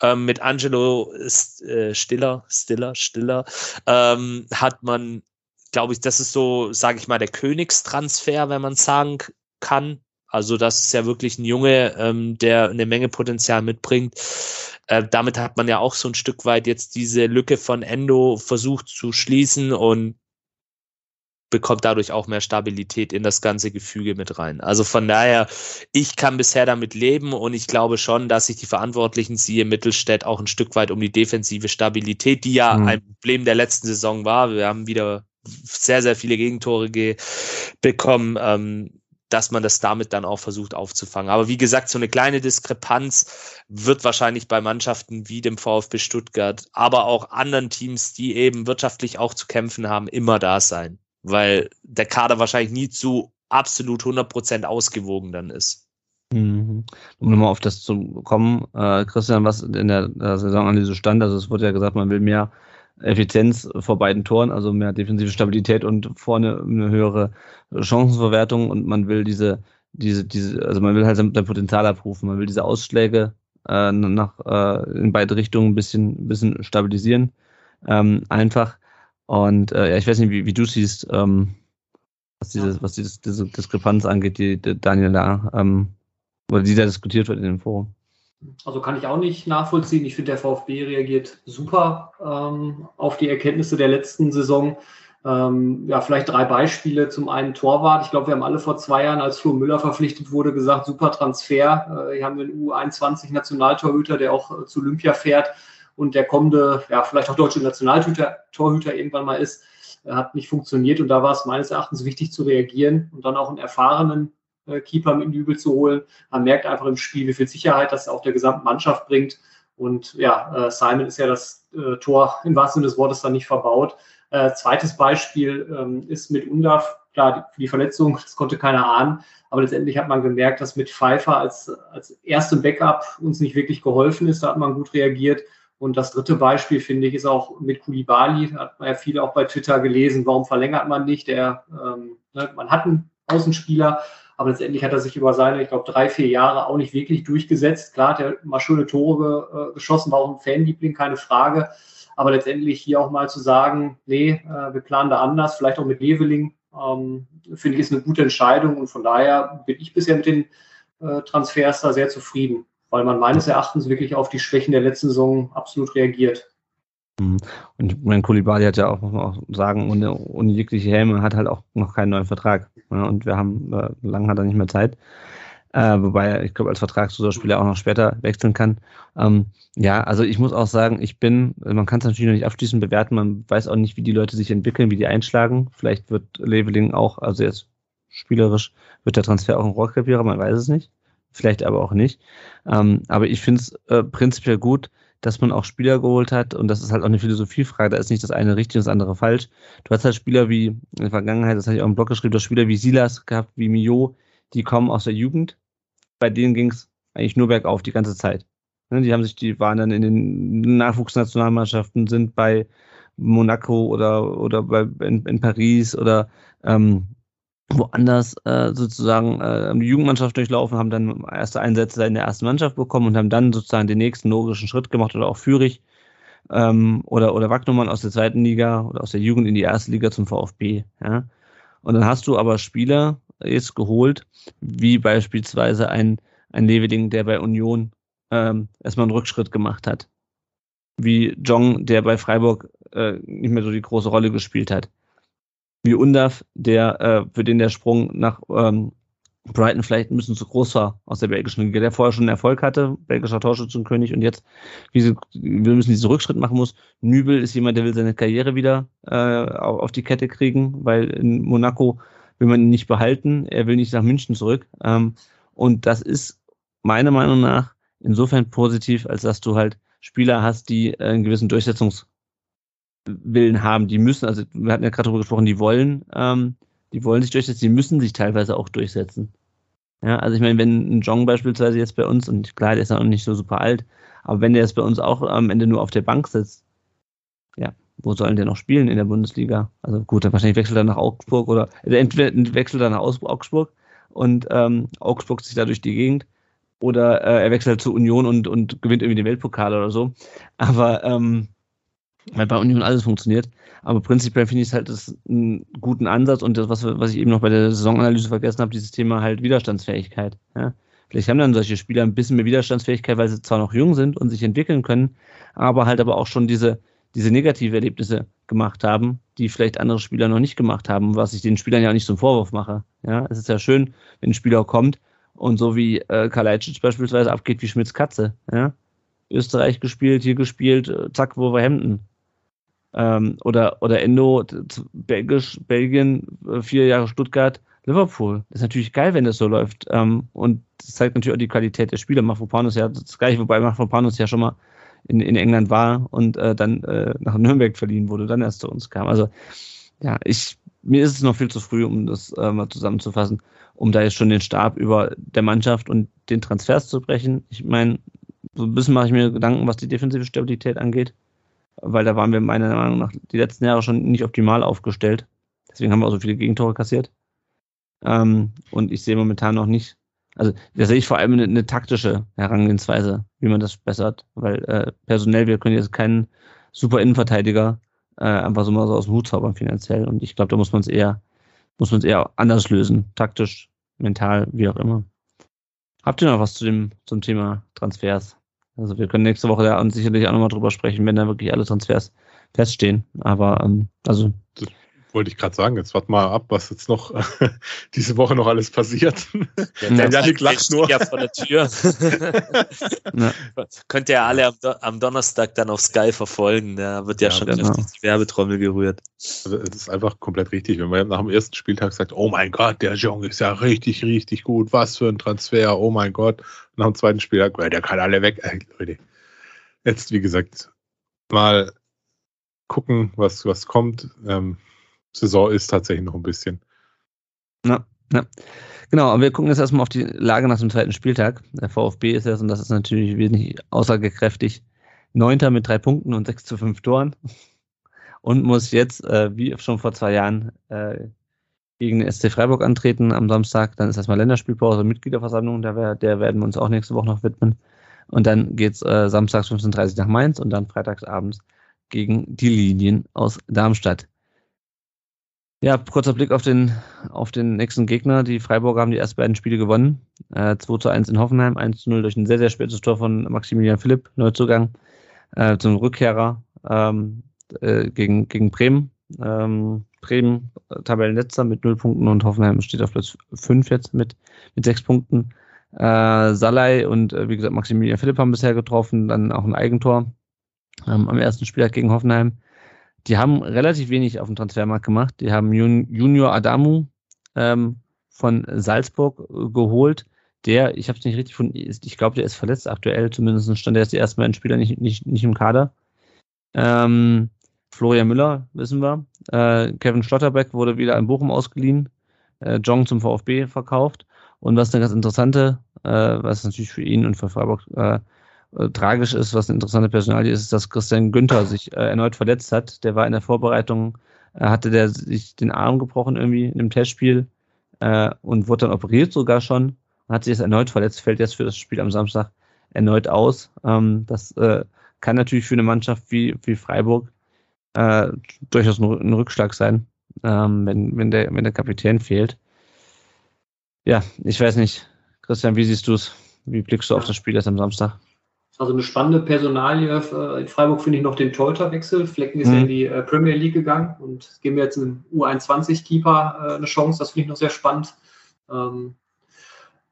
Ähm, mit Angelo ist, äh, Stiller, Stiller, Stiller, ähm, hat man, glaube ich, das ist so, sage ich mal, der Königstransfer, wenn man sagen kann. Also das ist ja wirklich ein Junge, ähm, der eine Menge Potenzial mitbringt. Äh, damit hat man ja auch so ein Stück weit jetzt diese Lücke von Endo versucht zu schließen und bekommt dadurch auch mehr Stabilität in das ganze Gefüge mit rein. Also von daher, ich kann bisher damit leben und ich glaube schon, dass sich die Verantwortlichen, siehe Mittelstädt, auch ein Stück weit um die defensive Stabilität, die ja mhm. ein Problem der letzten Saison war. Wir haben wieder sehr, sehr viele Gegentore bekommen. Ähm, dass man das damit dann auch versucht aufzufangen. Aber wie gesagt, so eine kleine Diskrepanz wird wahrscheinlich bei Mannschaften wie dem VfB Stuttgart, aber auch anderen Teams, die eben wirtschaftlich auch zu kämpfen haben, immer da sein weil der Kader wahrscheinlich nie zu absolut 100% ausgewogen dann ist. Mhm. Um nochmal auf das zu kommen, äh, Christian, was in der, der Saisonanalyse stand, also es wurde ja gesagt, man will mehr Effizienz vor beiden Toren, also mehr defensive Stabilität und vorne eine höhere Chancenverwertung und man will diese, diese, diese, also man will halt sein Potenzial abrufen, man will diese Ausschläge äh, nach, äh, in beide Richtungen ein bisschen, ein bisschen stabilisieren. Ähm, einfach. Und äh, ja, ich weiß nicht, wie, wie du siehst, ähm, was, dieses, was dieses, diese Diskrepanz angeht, die, die Daniel da, ähm, oder die da diskutiert wird in dem Forum. Also kann ich auch nicht nachvollziehen. Ich finde, der VfB reagiert super ähm, auf die Erkenntnisse der letzten Saison. Ähm, ja, vielleicht drei Beispiele. Zum einen Torwart. Ich glaube, wir haben alle vor zwei Jahren, als Flo Müller verpflichtet wurde, gesagt, super Transfer. Äh, hier haben wir einen U21-Nationaltorhüter, der auch äh, zu Olympia fährt und der kommende, ja, vielleicht auch deutsche Nationaltorhüter irgendwann mal ist, äh, hat nicht funktioniert. Und da war es meines Erachtens wichtig zu reagieren und dann auch einen erfahrenen äh, Keeper mit Übel zu holen. Man merkt einfach im Spiel, wie viel Sicherheit das auch der gesamten Mannschaft bringt. Und ja, äh, Simon ist ja das äh, Tor im wahrsten Sinne des Wortes dann nicht verbaut. Äh, zweites Beispiel ähm, ist mit Undaf. Klar, die, die Verletzung, das konnte keiner ahnen. Aber letztendlich hat man gemerkt, dass mit Pfeiffer als, als erstem Backup uns nicht wirklich geholfen ist. Da hat man gut reagiert. Und das dritte Beispiel, finde ich, ist auch mit Kulibali. Hat man ja viele auch bei Twitter gelesen, warum verlängert man nicht? Der, ähm, ne, man hat einen Außenspieler, aber letztendlich hat er sich über seine, ich glaube, drei, vier Jahre auch nicht wirklich durchgesetzt. Klar hat er mal schöne Tore äh, geschossen, war auch ein Fanliebling, keine Frage. Aber letztendlich hier auch mal zu sagen, nee, äh, wir planen da anders, vielleicht auch mit Leveling, ähm, finde ich, ist eine gute Entscheidung. Und von daher bin ich bisher mit den äh, Transfers da sehr zufrieden weil man meines Erachtens wirklich auf die Schwächen der letzten Saison absolut reagiert. Mhm. Und mein Kulibali hat ja auch, muss man auch sagen, ohne, ohne jegliche Helme hat halt auch noch keinen neuen Vertrag. Ja, und wir haben, äh, lange hat er nicht mehr Zeit. Äh, wobei ich glaube, als vertragsloser Spieler auch noch später wechseln kann. Ähm, ja, also ich muss auch sagen, ich bin, man kann es natürlich noch nicht abschließend bewerten, man weiß auch nicht, wie die Leute sich entwickeln, wie die einschlagen. Vielleicht wird Leveling auch, also jetzt spielerisch, wird der Transfer auch ein Rohrkrepierer, man weiß es nicht vielleicht aber auch nicht. Ähm, aber ich finde es äh, prinzipiell gut, dass man auch Spieler geholt hat und das ist halt auch eine Philosophiefrage, da ist nicht das eine richtig und das andere falsch. Du hast halt Spieler wie in der Vergangenheit, das hatte ich auch im Blog geschrieben, du hast Spieler wie Silas gehabt, wie Mio, die kommen aus der Jugend. Bei denen ging es eigentlich nur bergauf die ganze Zeit. Ne, die haben sich, die waren dann in den Nachwuchsnationalmannschaften, sind bei Monaco oder oder bei in, in Paris oder ähm, woanders äh, sozusagen äh, die Jugendmannschaft durchlaufen, haben dann erste Einsätze in der ersten Mannschaft bekommen und haben dann sozusagen den nächsten logischen Schritt gemacht oder auch Fürich ähm, oder, oder Wagnumann aus der zweiten Liga oder aus der Jugend in die erste Liga zum VfB. Ja? Und dann hast du aber Spieler jetzt geholt, wie beispielsweise ein, ein Leveling, der bei Union ähm, erstmal einen Rückschritt gemacht hat. Wie Jong, der bei Freiburg äh, nicht mehr so die große Rolle gespielt hat wie Undav, der, äh, für den der Sprung nach ähm, Brighton vielleicht ein bisschen zu groß war aus der belgischen Liga, der vorher schon Erfolg hatte, belgischer Torschützenkönig und jetzt, wie sie, wir müssen diesen Rückschritt machen muss. Nübel ist jemand, der will seine Karriere wieder äh, auf die Kette kriegen, weil in Monaco will man ihn nicht behalten, er will nicht nach München zurück. Ähm, und das ist meiner Meinung nach insofern positiv, als dass du halt Spieler hast, die äh, einen gewissen Durchsetzungs Willen haben. Die müssen, also wir hatten ja gerade darüber gesprochen, die wollen, ähm, die wollen sich durchsetzen, die müssen sich teilweise auch durchsetzen. Ja, also ich meine, wenn ein Jong beispielsweise jetzt bei uns, und klar, der ist ja noch nicht so super alt, aber wenn der jetzt bei uns auch am Ende nur auf der Bank sitzt, ja, wo sollen der noch spielen in der Bundesliga? Also gut, dann wahrscheinlich wechselt er nach Augsburg oder also entweder wechselt er nach Augsburg und ähm, Augsburg sich da durch die Gegend oder äh, er wechselt zu Union und, und gewinnt irgendwie den Weltpokal oder so. Aber ähm, weil bei Union alles funktioniert. Aber prinzipiell finde ich es halt das einen guten Ansatz und das, was, was ich eben noch bei der Saisonanalyse vergessen habe, dieses Thema halt Widerstandsfähigkeit. Ja? Vielleicht haben dann solche Spieler ein bisschen mehr Widerstandsfähigkeit, weil sie zwar noch jung sind und sich entwickeln können, aber halt aber auch schon diese, diese negative Erlebnisse gemacht haben, die vielleicht andere Spieler noch nicht gemacht haben, was ich den Spielern ja auch nicht zum Vorwurf mache. Ja, es ist ja schön, wenn ein Spieler kommt und so wie äh, Kalajdzic beispielsweise abgeht wie Schmitz Katze. Ja? Österreich gespielt, hier gespielt, äh, zack, Wolverhampton ähm, oder, oder Endo, Belgisch, Belgien, äh, vier Jahre Stuttgart, Liverpool. Ist natürlich geil, wenn das so läuft. Ähm, und das zeigt natürlich auch die Qualität der Spieler. Mafropanos ja das gleiche, wobei Mafropanos ja schon mal in, in England war und äh, dann äh, nach Nürnberg verliehen wurde, dann erst zu uns kam. Also ja, ich, mir ist es noch viel zu früh, um das äh, mal zusammenzufassen, um da jetzt schon den Stab über der Mannschaft und den Transfers zu brechen. Ich meine, so ein bisschen mache ich mir Gedanken, was die defensive Stabilität angeht weil da waren wir meiner Meinung nach die letzten Jahre schon nicht optimal aufgestellt. Deswegen haben wir auch so viele Gegentore kassiert. Ähm, und ich sehe momentan noch nicht, also da sehe ich vor allem eine, eine, taktische Herangehensweise, wie man das bessert, weil äh, personell, wir können jetzt keinen super Innenverteidiger äh, einfach so mal so aus dem Hut zaubern finanziell. Und ich glaube, da muss man es eher, muss man es eher anders lösen, taktisch, mental, wie auch immer. Habt ihr noch was zu dem, zum Thema Transfers? Also wir können nächste Woche ja sicherlich auch nochmal drüber sprechen, wenn da wirklich alle Transfers feststehen. Aber ähm, also wollte ich gerade sagen, jetzt warte mal ab, was jetzt noch diese Woche noch alles passiert. Ja, der Janik lacht nur. Ja vor der Tür. ja. Könnt ihr alle am, am, Donnerstag dann auf Sky verfolgen. Da wird ja, ja schon genau. die Werbetrommel gerührt. Also es ist einfach komplett richtig. Wenn man nach dem ersten Spieltag sagt, oh mein Gott, der Jong ist ja richtig, richtig gut, was für ein Transfer, oh mein Gott. Nach dem zweiten Spieltag, der kann alle weg. Jetzt, wie gesagt, mal gucken, was, was kommt. Ähm, Saison ist tatsächlich noch ein bisschen. Ja, ja. Genau, aber wir gucken jetzt erstmal auf die Lage nach dem zweiten Spieltag. Der VfB ist es, und das ist natürlich wesentlich aussagekräftig, Neunter mit drei Punkten und sechs zu fünf Toren. Und muss jetzt, äh, wie schon vor zwei Jahren, äh, gegen den SC Freiburg antreten am Samstag. Dann ist erstmal Länderspielpause, Mitgliederversammlung, der, der werden wir uns auch nächste Woche noch widmen. Und dann geht's äh, samstags 15.30 Uhr nach Mainz und dann freitagsabends gegen die Linien aus Darmstadt. Ja, kurzer Blick auf den, auf den nächsten Gegner. Die Freiburger haben die ersten beiden Spiele gewonnen. Äh, 2 zu 1 in Hoffenheim, 1 zu 0 durch ein sehr, sehr spätes Tor von Maximilian Philipp, Neuzugang, äh, zum Rückkehrer ähm, äh, gegen, gegen Bremen. Ähm, Bremen äh, Tabellenletzter mit 0 Punkten und Hoffenheim steht auf Platz 5 jetzt mit, mit 6 Punkten. Äh, Salai und äh, wie gesagt Maximilian Philipp haben bisher getroffen, dann auch ein Eigentor ähm, am ersten Spieltag gegen Hoffenheim. Die haben relativ wenig auf dem Transfermarkt gemacht. Die haben Junior Adamu ähm, von Salzburg äh, geholt. Der, ich habe es nicht richtig gefunden, ich glaube, der ist verletzt aktuell. Zumindest stand er jetzt die ersten beiden Spieler nicht, nicht, nicht im Kader. Ähm, Florian Müller, wissen wir. Äh, Kevin Schlotterbeck wurde wieder in Bochum ausgeliehen. Äh, Jong zum VfB verkauft. Und was eine ganz interessante, äh, was natürlich für ihn und für Freiburg äh, äh, tragisch ist, was eine interessante Personalie ist, ist, dass Christian Günther sich äh, erneut verletzt hat. Der war in der Vorbereitung, äh, hatte der sich den Arm gebrochen irgendwie in einem Testspiel äh, und wurde dann operiert sogar schon hat sich jetzt erneut verletzt, fällt jetzt für das Spiel am Samstag erneut aus. Ähm, das äh, kann natürlich für eine Mannschaft wie, wie Freiburg äh, durchaus ein, Rückschlag sein, ähm, wenn, wenn, der, wenn der Kapitän fehlt. Ja, ich weiß nicht. Christian, wie siehst du es? Wie blickst du auf das Spiel jetzt am Samstag? Also eine spannende Personalie. In Freiburg finde ich noch den Torhüterwechsel. Flecken ist mhm. ja in die äh, Premier League gegangen und geben wir jetzt einem U21-Keeper äh, eine Chance. Das finde ich noch sehr spannend. Ähm,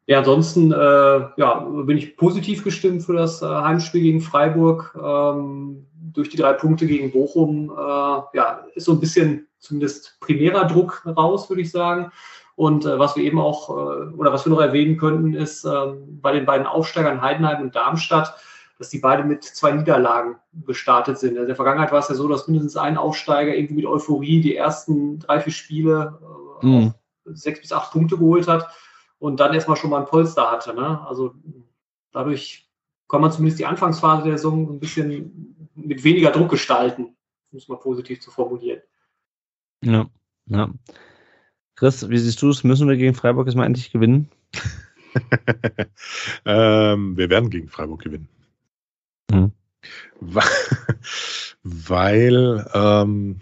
ja, ansonsten äh, ja, bin ich positiv gestimmt für das äh, Heimspiel gegen Freiburg. Ähm, durch die drei Punkte gegen Bochum äh, ja, ist so ein bisschen zumindest primärer Druck raus, würde ich sagen. Und äh, was wir eben auch, äh, oder was wir noch erwähnen könnten, ist ähm, bei den beiden Aufsteigern Heidenheim und Darmstadt, dass die beide mit zwei Niederlagen gestartet sind. Also in der Vergangenheit war es ja so, dass mindestens ein Aufsteiger irgendwie mit Euphorie die ersten drei, vier Spiele mhm. sechs bis acht Punkte geholt hat und dann erstmal schon mal ein Polster hatte. Ne? Also dadurch kann man zumindest die Anfangsphase der Saison ein bisschen mit weniger Druck gestalten, um es mal positiv zu formulieren. Ja, ja. Chris, wie siehst du es? Müssen wir gegen Freiburg jetzt mal endlich gewinnen? ähm, wir werden gegen Freiburg gewinnen. Mhm. Weil ähm,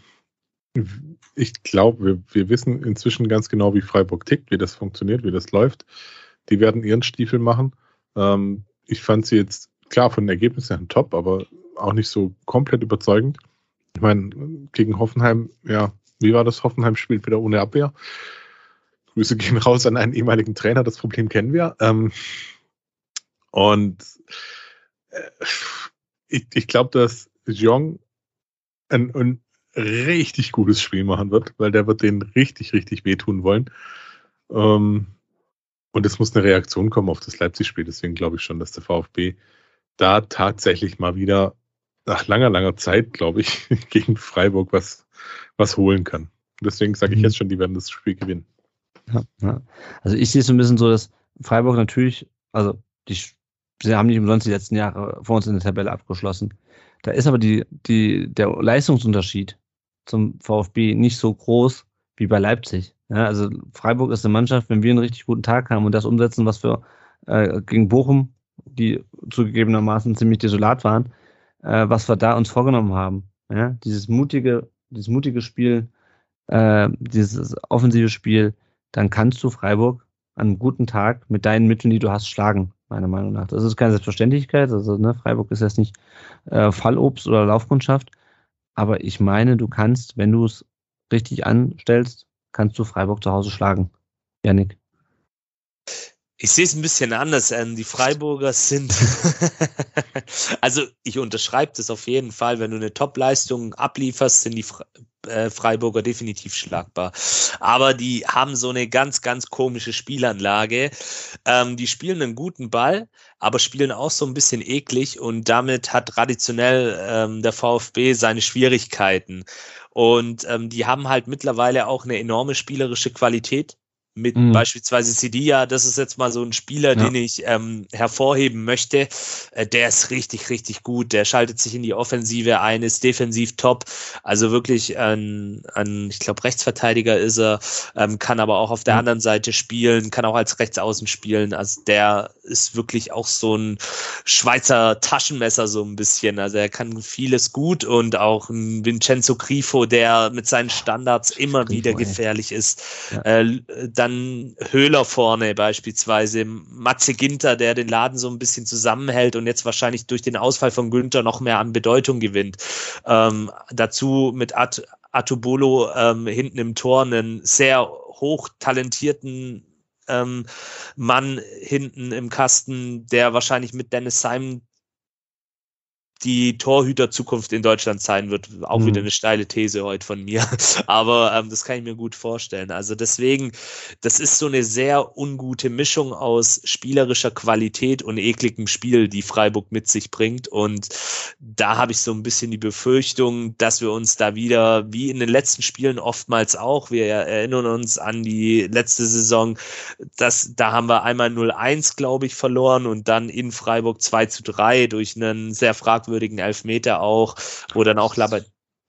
ich glaube, wir, wir wissen inzwischen ganz genau, wie Freiburg tickt, wie das funktioniert, wie das läuft. Die werden ihren Stiefel machen. Ähm, ich fand sie jetzt, klar, von den Ergebnissen her top, aber auch nicht so komplett überzeugend. Ich meine, gegen Hoffenheim, ja, wie war das? Hoffenheim spielt wieder ohne Abwehr. Grüße gehen raus an einen ehemaligen Trainer, das Problem kennen wir. Ähm, und äh, ich, ich glaube, dass Jong ein, ein, richtig gutes Spiel machen wird, weil der wird den richtig, richtig wehtun wollen. Ähm, und es muss eine Reaktion kommen auf das Leipzig-Spiel. Deswegen glaube ich schon, dass der VfB da tatsächlich mal wieder nach langer, langer Zeit, glaube ich, gegen Freiburg was, was holen kann. Deswegen sage ich mhm. jetzt schon, die werden das Spiel gewinnen. Ja, ja. Also ich sehe es so ein bisschen so, dass Freiburg natürlich, also die sie haben nicht umsonst die letzten Jahre vor uns in der Tabelle abgeschlossen. Da ist aber die, die, der Leistungsunterschied zum VfB nicht so groß wie bei Leipzig. Ja, also Freiburg ist eine Mannschaft, wenn wir einen richtig guten Tag haben und das umsetzen, was wir äh, gegen Bochum die zugegebenermaßen ziemlich desolat waren, äh, was wir da uns vorgenommen haben. Ja? Dieses mutige, dieses mutige Spiel, äh, dieses offensive Spiel, dann kannst du Freiburg an einem guten Tag mit deinen Mitteln, die du hast, schlagen, meiner Meinung nach. Das ist keine Selbstverständlichkeit. Also ne, Freiburg ist jetzt nicht äh, Fallobst oder Laufkundschaft. Aber ich meine, du kannst, wenn du es richtig anstellst, kannst du Freiburg zu Hause schlagen. Janik. Ich sehe es ein bisschen anders an. Die Freiburger sind, also ich unterschreibe das auf jeden Fall. Wenn du eine Top-Leistung ablieferst, sind die äh, Freiburger definitiv schlagbar. Aber die haben so eine ganz, ganz komische Spielanlage. Ähm, die spielen einen guten Ball, aber spielen auch so ein bisschen eklig und damit hat traditionell ähm, der VfB seine Schwierigkeiten. Und ähm, die haben halt mittlerweile auch eine enorme spielerische Qualität mit mhm. beispielsweise Sidia, das ist jetzt mal so ein Spieler, ja. den ich ähm, hervorheben möchte. Äh, der ist richtig, richtig gut. Der schaltet sich in die Offensive ein, ist defensiv top. Also wirklich ein, ein ich glaube, Rechtsverteidiger ist er, ähm, kann aber auch auf der mhm. anderen Seite spielen, kann auch als Rechtsaußen spielen. Also der ist wirklich auch so ein Schweizer Taschenmesser so ein bisschen. Also er kann vieles gut und auch ein Vincenzo Grifo, der mit seinen Standards immer Grifo, wieder gefährlich ey. ist. Ja. Äh, dann dann Höhler vorne beispielsweise, Matze Ginter, der den Laden so ein bisschen zusammenhält und jetzt wahrscheinlich durch den Ausfall von Günther noch mehr an Bedeutung gewinnt. Ähm, dazu mit At Atubolo ähm, hinten im Tor einen sehr hochtalentierten ähm, Mann hinten im Kasten, der wahrscheinlich mit Dennis Simon die Torhüterzukunft in Deutschland sein wird. Auch mhm. wieder eine steile These heute von mir. Aber ähm, das kann ich mir gut vorstellen. Also deswegen, das ist so eine sehr ungute Mischung aus spielerischer Qualität und ekligem Spiel, die Freiburg mit sich bringt. Und da habe ich so ein bisschen die Befürchtung, dass wir uns da wieder, wie in den letzten Spielen oftmals auch, wir erinnern uns an die letzte Saison, dass da haben wir einmal 0-1, glaube ich, verloren und dann in Freiburg 2 zu 3 durch einen sehr fragwürdigen fragwürdigen Elfmeter auch, wo dann auch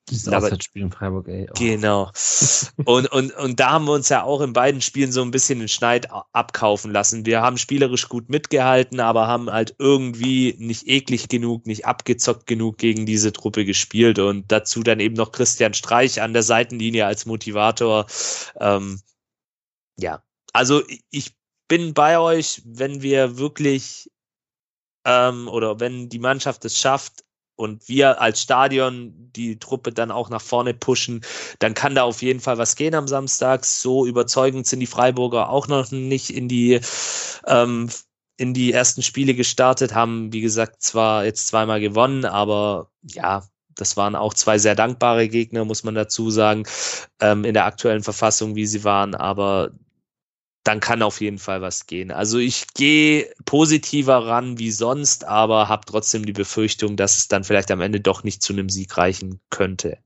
dieses Auswärtsspiel in Freiburg, ey. Oh. Genau. Und, und, und da haben wir uns ja auch in beiden Spielen so ein bisschen den Schneid abkaufen lassen. Wir haben spielerisch gut mitgehalten, aber haben halt irgendwie nicht eklig genug, nicht abgezockt genug gegen diese Truppe gespielt. Und dazu dann eben noch Christian Streich an der Seitenlinie als Motivator. Ähm, ja, also ich bin bei euch, wenn wir wirklich ähm, oder wenn die Mannschaft es schafft und wir als Stadion die Truppe dann auch nach vorne pushen, dann kann da auf jeden Fall was gehen am Samstag. So überzeugend sind die Freiburger auch noch nicht in die ähm, in die ersten Spiele gestartet, haben wie gesagt zwar jetzt zweimal gewonnen, aber ja, das waren auch zwei sehr dankbare Gegner, muss man dazu sagen, ähm, in der aktuellen Verfassung, wie sie waren. Aber dann kann auf jeden Fall was gehen. Also ich gehe positiver ran wie sonst, aber habe trotzdem die Befürchtung, dass es dann vielleicht am Ende doch nicht zu einem Sieg reichen könnte.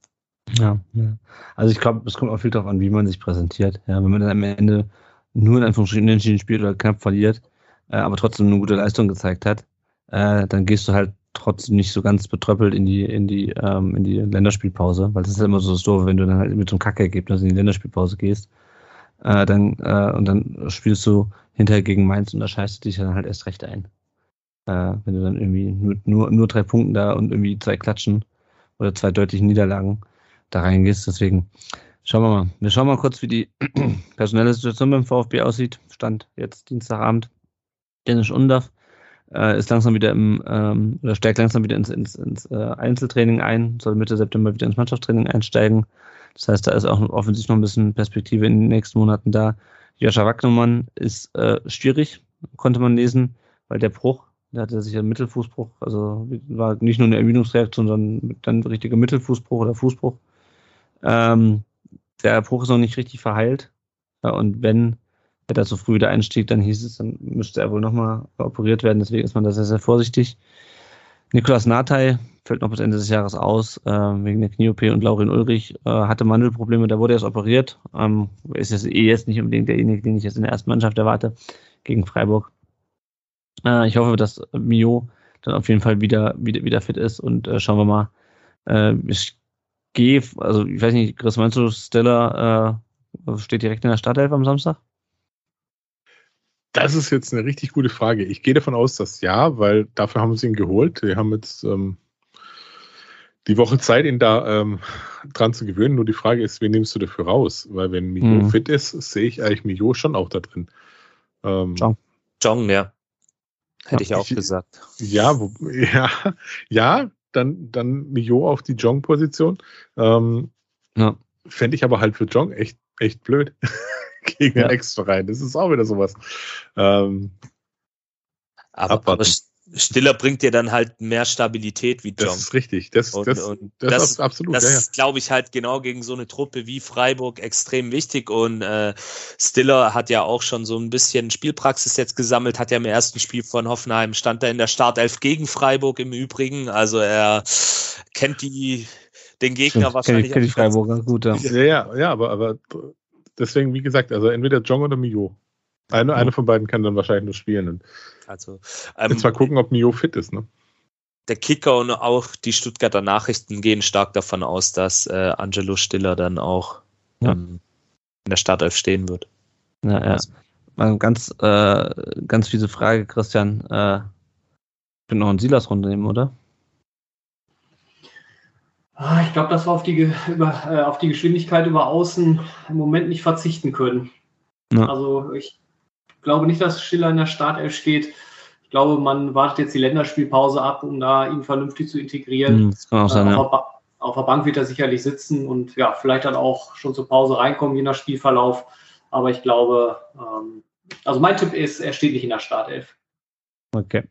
Ja, ja. also ich glaube, es kommt auch viel darauf an, wie man sich präsentiert. Ja, wenn man dann am Ende nur in Anführungsstrichen unentschieden spielt oder knapp verliert, äh, aber trotzdem eine gute Leistung gezeigt hat, äh, dann gehst du halt trotzdem nicht so ganz betröppelt in die in die ähm, in die Länderspielpause, weil das ist ja immer so das Doofe, wenn du dann halt mit so einem Kackergebnis in die Länderspielpause gehst äh, dann, äh, und dann spielst du hinterher gegen Mainz und da scheißt du dich dann halt erst recht ein. Äh, wenn du dann irgendwie nur, nur, nur drei Punkten da und irgendwie zwei Klatschen oder zwei deutlichen Niederlagen da reingehst. Deswegen schauen wir mal. Wir schauen mal kurz, wie die personelle Situation beim VfB aussieht. Stand jetzt Dienstagabend. Dennis Undaff äh, ist langsam wieder im, ähm, oder steigt langsam wieder ins, ins, ins äh, Einzeltraining ein, soll Mitte September wieder ins Mannschaftstraining einsteigen. Das heißt, da ist auch offensichtlich noch ein bisschen Perspektive in den nächsten Monaten da. Joscha Wagnermann ist äh, schwierig, konnte man lesen, weil der Bruch, der hatte sich einen Mittelfußbruch, also war nicht nur eine Ermüdungsreaktion, sondern dann richtiger Mittelfußbruch oder Fußbruch. Ähm, der Bruch ist noch nicht richtig verheilt. Ja, und wenn er da so früh wieder einstieg, dann hieß es, dann müsste er wohl nochmal operiert werden. Deswegen ist man da sehr, sehr vorsichtig. Nikolas Natay fällt noch bis Ende des Jahres aus, äh, wegen der Knie-OP und Laurin Ulrich äh, hatte Mandelprobleme, da wurde erst operiert. Ähm, ist jetzt eh jetzt nicht unbedingt derjenige, den ich jetzt in der ersten Mannschaft erwarte, gegen Freiburg. Äh, ich hoffe, dass Mio dann auf jeden Fall wieder, wieder, wieder fit ist und äh, schauen wir mal. Äh, ich gehe, also ich weiß nicht, Chris, meinst du, Stella äh, steht direkt in der Startelf am Samstag? Das ist jetzt eine richtig gute Frage. Ich gehe davon aus, dass ja, weil dafür haben sie ihn geholt. Wir haben jetzt ähm, die Woche Zeit, ihn da ähm, dran zu gewöhnen. Nur die Frage ist, wen nimmst du dafür raus? Weil wenn Mio mhm. fit ist, sehe ich eigentlich Mio schon auch da drin. Ähm, Jong. Jong, ja. Hätte ich auch ich, gesagt. Ja, wo, ja, ja, dann, dann Mio auf die Jong-Position. Ähm, ja. Fände ich aber halt für Jong echt, echt blöd. gegen ja. den Ex-Verein. Das ist auch wieder sowas. Ähm, aber, aber, Stiller bringt dir dann halt mehr Stabilität wie John. Das ist richtig. Das, und, das, und das, das ist absolut. Das ja, ja. ist, glaube ich, halt genau gegen so eine Truppe wie Freiburg extrem wichtig. Und äh, Stiller hat ja auch schon so ein bisschen Spielpraxis jetzt gesammelt, hat ja im ersten Spiel von Hoffenheim, stand da in der Startelf gegen Freiburg im Übrigen. Also er kennt die den Gegner Stimmt, wahrscheinlich. Kenn ich, kenn ich Freiburger gut, ja. Ja, ja, ja aber, aber deswegen, wie gesagt, also entweder Jong oder Mio. Eine, eine von beiden kann dann wahrscheinlich nur spielen. Und also, ähm, jetzt mal gucken, ob Mio fit ist, ne? Der Kicker und auch die Stuttgarter Nachrichten gehen stark davon aus, dass äh, Angelo Stiller dann auch ja. ähm, in der Startelf stehen wird. Ja, ja. Also, ganz, äh, ganz fiese Frage, Christian. Äh, ich bin noch einen Silas runternehmen, oder? Ah, ich glaube, dass wir auf die, über, äh, auf die Geschwindigkeit über Außen im Moment nicht verzichten können. Ja. Also ich glaube nicht, dass Schiller in der Startelf steht. Ich glaube, man wartet jetzt die Länderspielpause ab, um da ihn vernünftig zu integrieren. Hm, das kann auch sein, äh, auf, ja. auf, der Bank wird er sicherlich sitzen und ja, vielleicht dann auch schon zur Pause reinkommen, je nach Spielverlauf. Aber ich glaube, ähm, also mein Tipp ist, er steht nicht in der Startelf. Okay.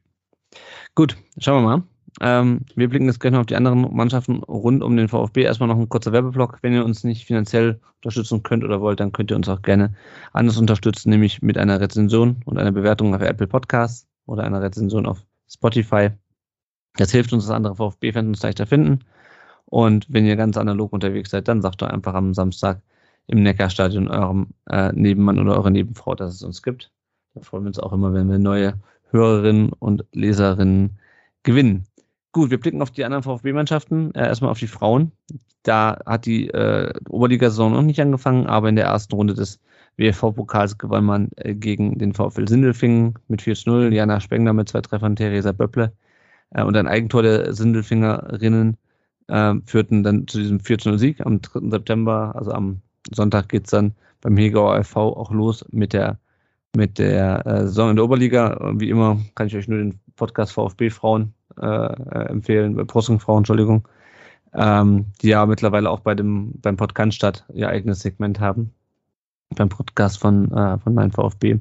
Gut, schauen wir mal. Ähm, wir blicken jetzt gleich noch auf die anderen Mannschaften rund um den VfB. Erstmal noch ein kurzer Werbeblock. Wenn ihr uns nicht finanziell unterstützen könnt oder wollt, dann könnt ihr uns auch gerne anders unterstützen, nämlich mit einer Rezension und einer Bewertung auf Apple Podcasts oder einer Rezension auf Spotify. Das hilft uns, dass andere VfB-Fans uns leichter finden. Und wenn ihr ganz analog unterwegs seid, dann sagt doch einfach am Samstag im Neckarstadion eurem äh, Nebenmann oder eurer Nebenfrau, dass es uns gibt. Da freuen wir uns auch immer, wenn wir neue Hörerinnen und Leserinnen gewinnen. Gut, wir blicken auf die anderen VfB-Mannschaften. Äh, erstmal auf die Frauen. Da hat die äh, Oberliga-Saison noch nicht angefangen, aber in der ersten Runde des WFV-Pokals gewann man äh, gegen den VfL Sindelfingen mit 4 0. Jana Spengler mit zwei Treffern, Theresa Böpple äh, und ein Eigentor der Sindelfingerinnen äh, führten dann zu diesem 4 0-Sieg am 3. September. Also am Sonntag geht's dann beim Hegauer FV auch los mit der mit der äh, Saison in der Oberliga. Wie immer kann ich euch nur den Podcast VfB Frauen äh, äh, empfehlen, Brustungsfrau, Entschuldigung, ähm, die ja mittlerweile auch bei dem, beim Podcast statt ihr eigenes Segment haben. Beim Podcast von, äh, von meinem VfB.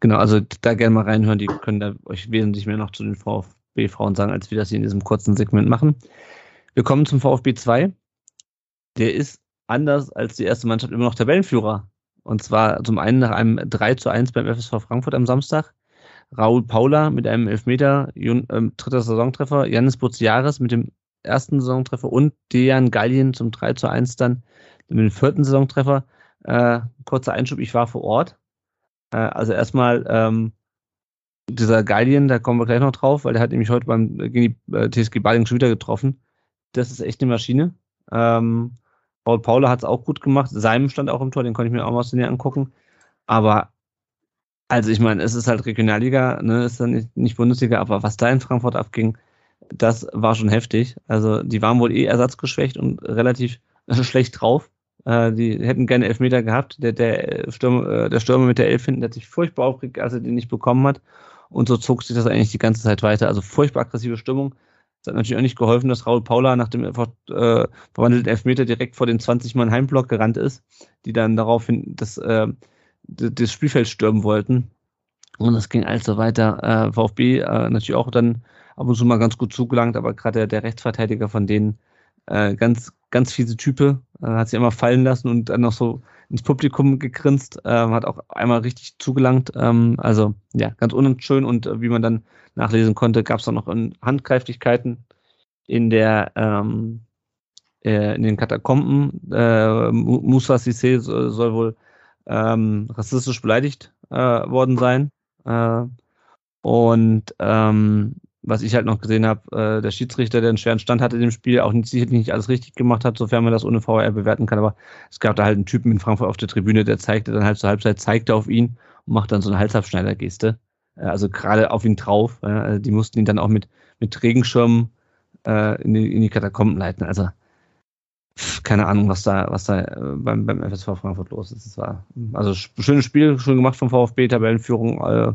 Genau, also da gerne mal reinhören, die können da euch wesentlich mehr noch zu den VfB-Frauen sagen, als wir das hier in diesem kurzen Segment machen. Wir kommen zum VfB 2. Der ist anders als die erste Mannschaft immer noch Tabellenführer. Und zwar zum einen nach einem 3 zu 1 beim FSV Frankfurt am Samstag Raul Paula mit einem Elfmeter, ähm, dritter Saisontreffer, Janis Buziaris mit dem ersten Saisontreffer und Dejan Gallien zum 3 zu 1 dann mit dem vierten Saisontreffer. Äh, kurzer Einschub, ich war vor Ort. Äh, also erstmal ähm, dieser Gallien, da kommen wir gleich noch drauf, weil der hat nämlich heute beim gegen die äh, TSG Baling schon wieder getroffen. Das ist echt eine Maschine. Ähm, Paul Paula hat es auch gut gemacht. Seinem stand auch im Tor, den konnte ich mir auch mal aus Nähe angucken. Aber also ich meine, es ist halt Regionalliga, ne, ist dann nicht, nicht Bundesliga, aber was da in Frankfurt abging, das war schon heftig. Also die waren wohl eh ersatzgeschwächt und relativ schlecht drauf. Äh, die hätten gerne Elfmeter gehabt. Der, der, Stürmer, äh, der Stürmer mit der Elf hinten, hat sich furchtbar aufgeregt, als er den nicht bekommen hat. Und so zog sich das eigentlich die ganze Zeit weiter. Also furchtbar aggressive Stimmung. Es hat natürlich auch nicht geholfen, dass Raul Paula nach dem äh, verwandelten Elfmeter direkt vor den 20 Mann Heimblock gerannt ist, die dann daraufhin das äh, das Spielfeld stürmen wollten. Und das ging also weiter. Äh, VfB äh, natürlich auch dann ab und zu mal ganz gut zugelangt, aber gerade der, der Rechtsverteidiger von denen äh, ganz, ganz fiese Type, äh, hat sich immer fallen lassen und dann noch so ins Publikum gegrinst, äh, hat auch einmal richtig zugelangt. Ähm, also ja, ganz unschön und äh, wie man dann nachlesen konnte, gab es auch noch Handgreiflichkeiten in der ähm, äh, in den Katakomben. Musa Sissé soll, soll wohl ähm, rassistisch beleidigt äh, worden sein. Äh, und ähm, was ich halt noch gesehen habe, äh, der Schiedsrichter, der einen schweren Stand hatte in dem Spiel, auch nicht, sicherlich nicht alles richtig gemacht hat, sofern man das ohne VR bewerten kann. Aber es gab da halt einen Typen in Frankfurt auf der Tribüne, der zeigte dann halt zur Halbzeit, zeigte auf ihn und macht dann so eine Halsabschneider-Geste. Äh, also gerade auf ihn drauf. Äh, die mussten ihn dann auch mit, mit Regenschirmen äh, in, die, in die Katakomben leiten. Also keine Ahnung, was da, was da äh, beim, beim FSV Frankfurt los ist. Es war also schönes Spiel, schön gemacht vom VfB, Tabellenführung äh,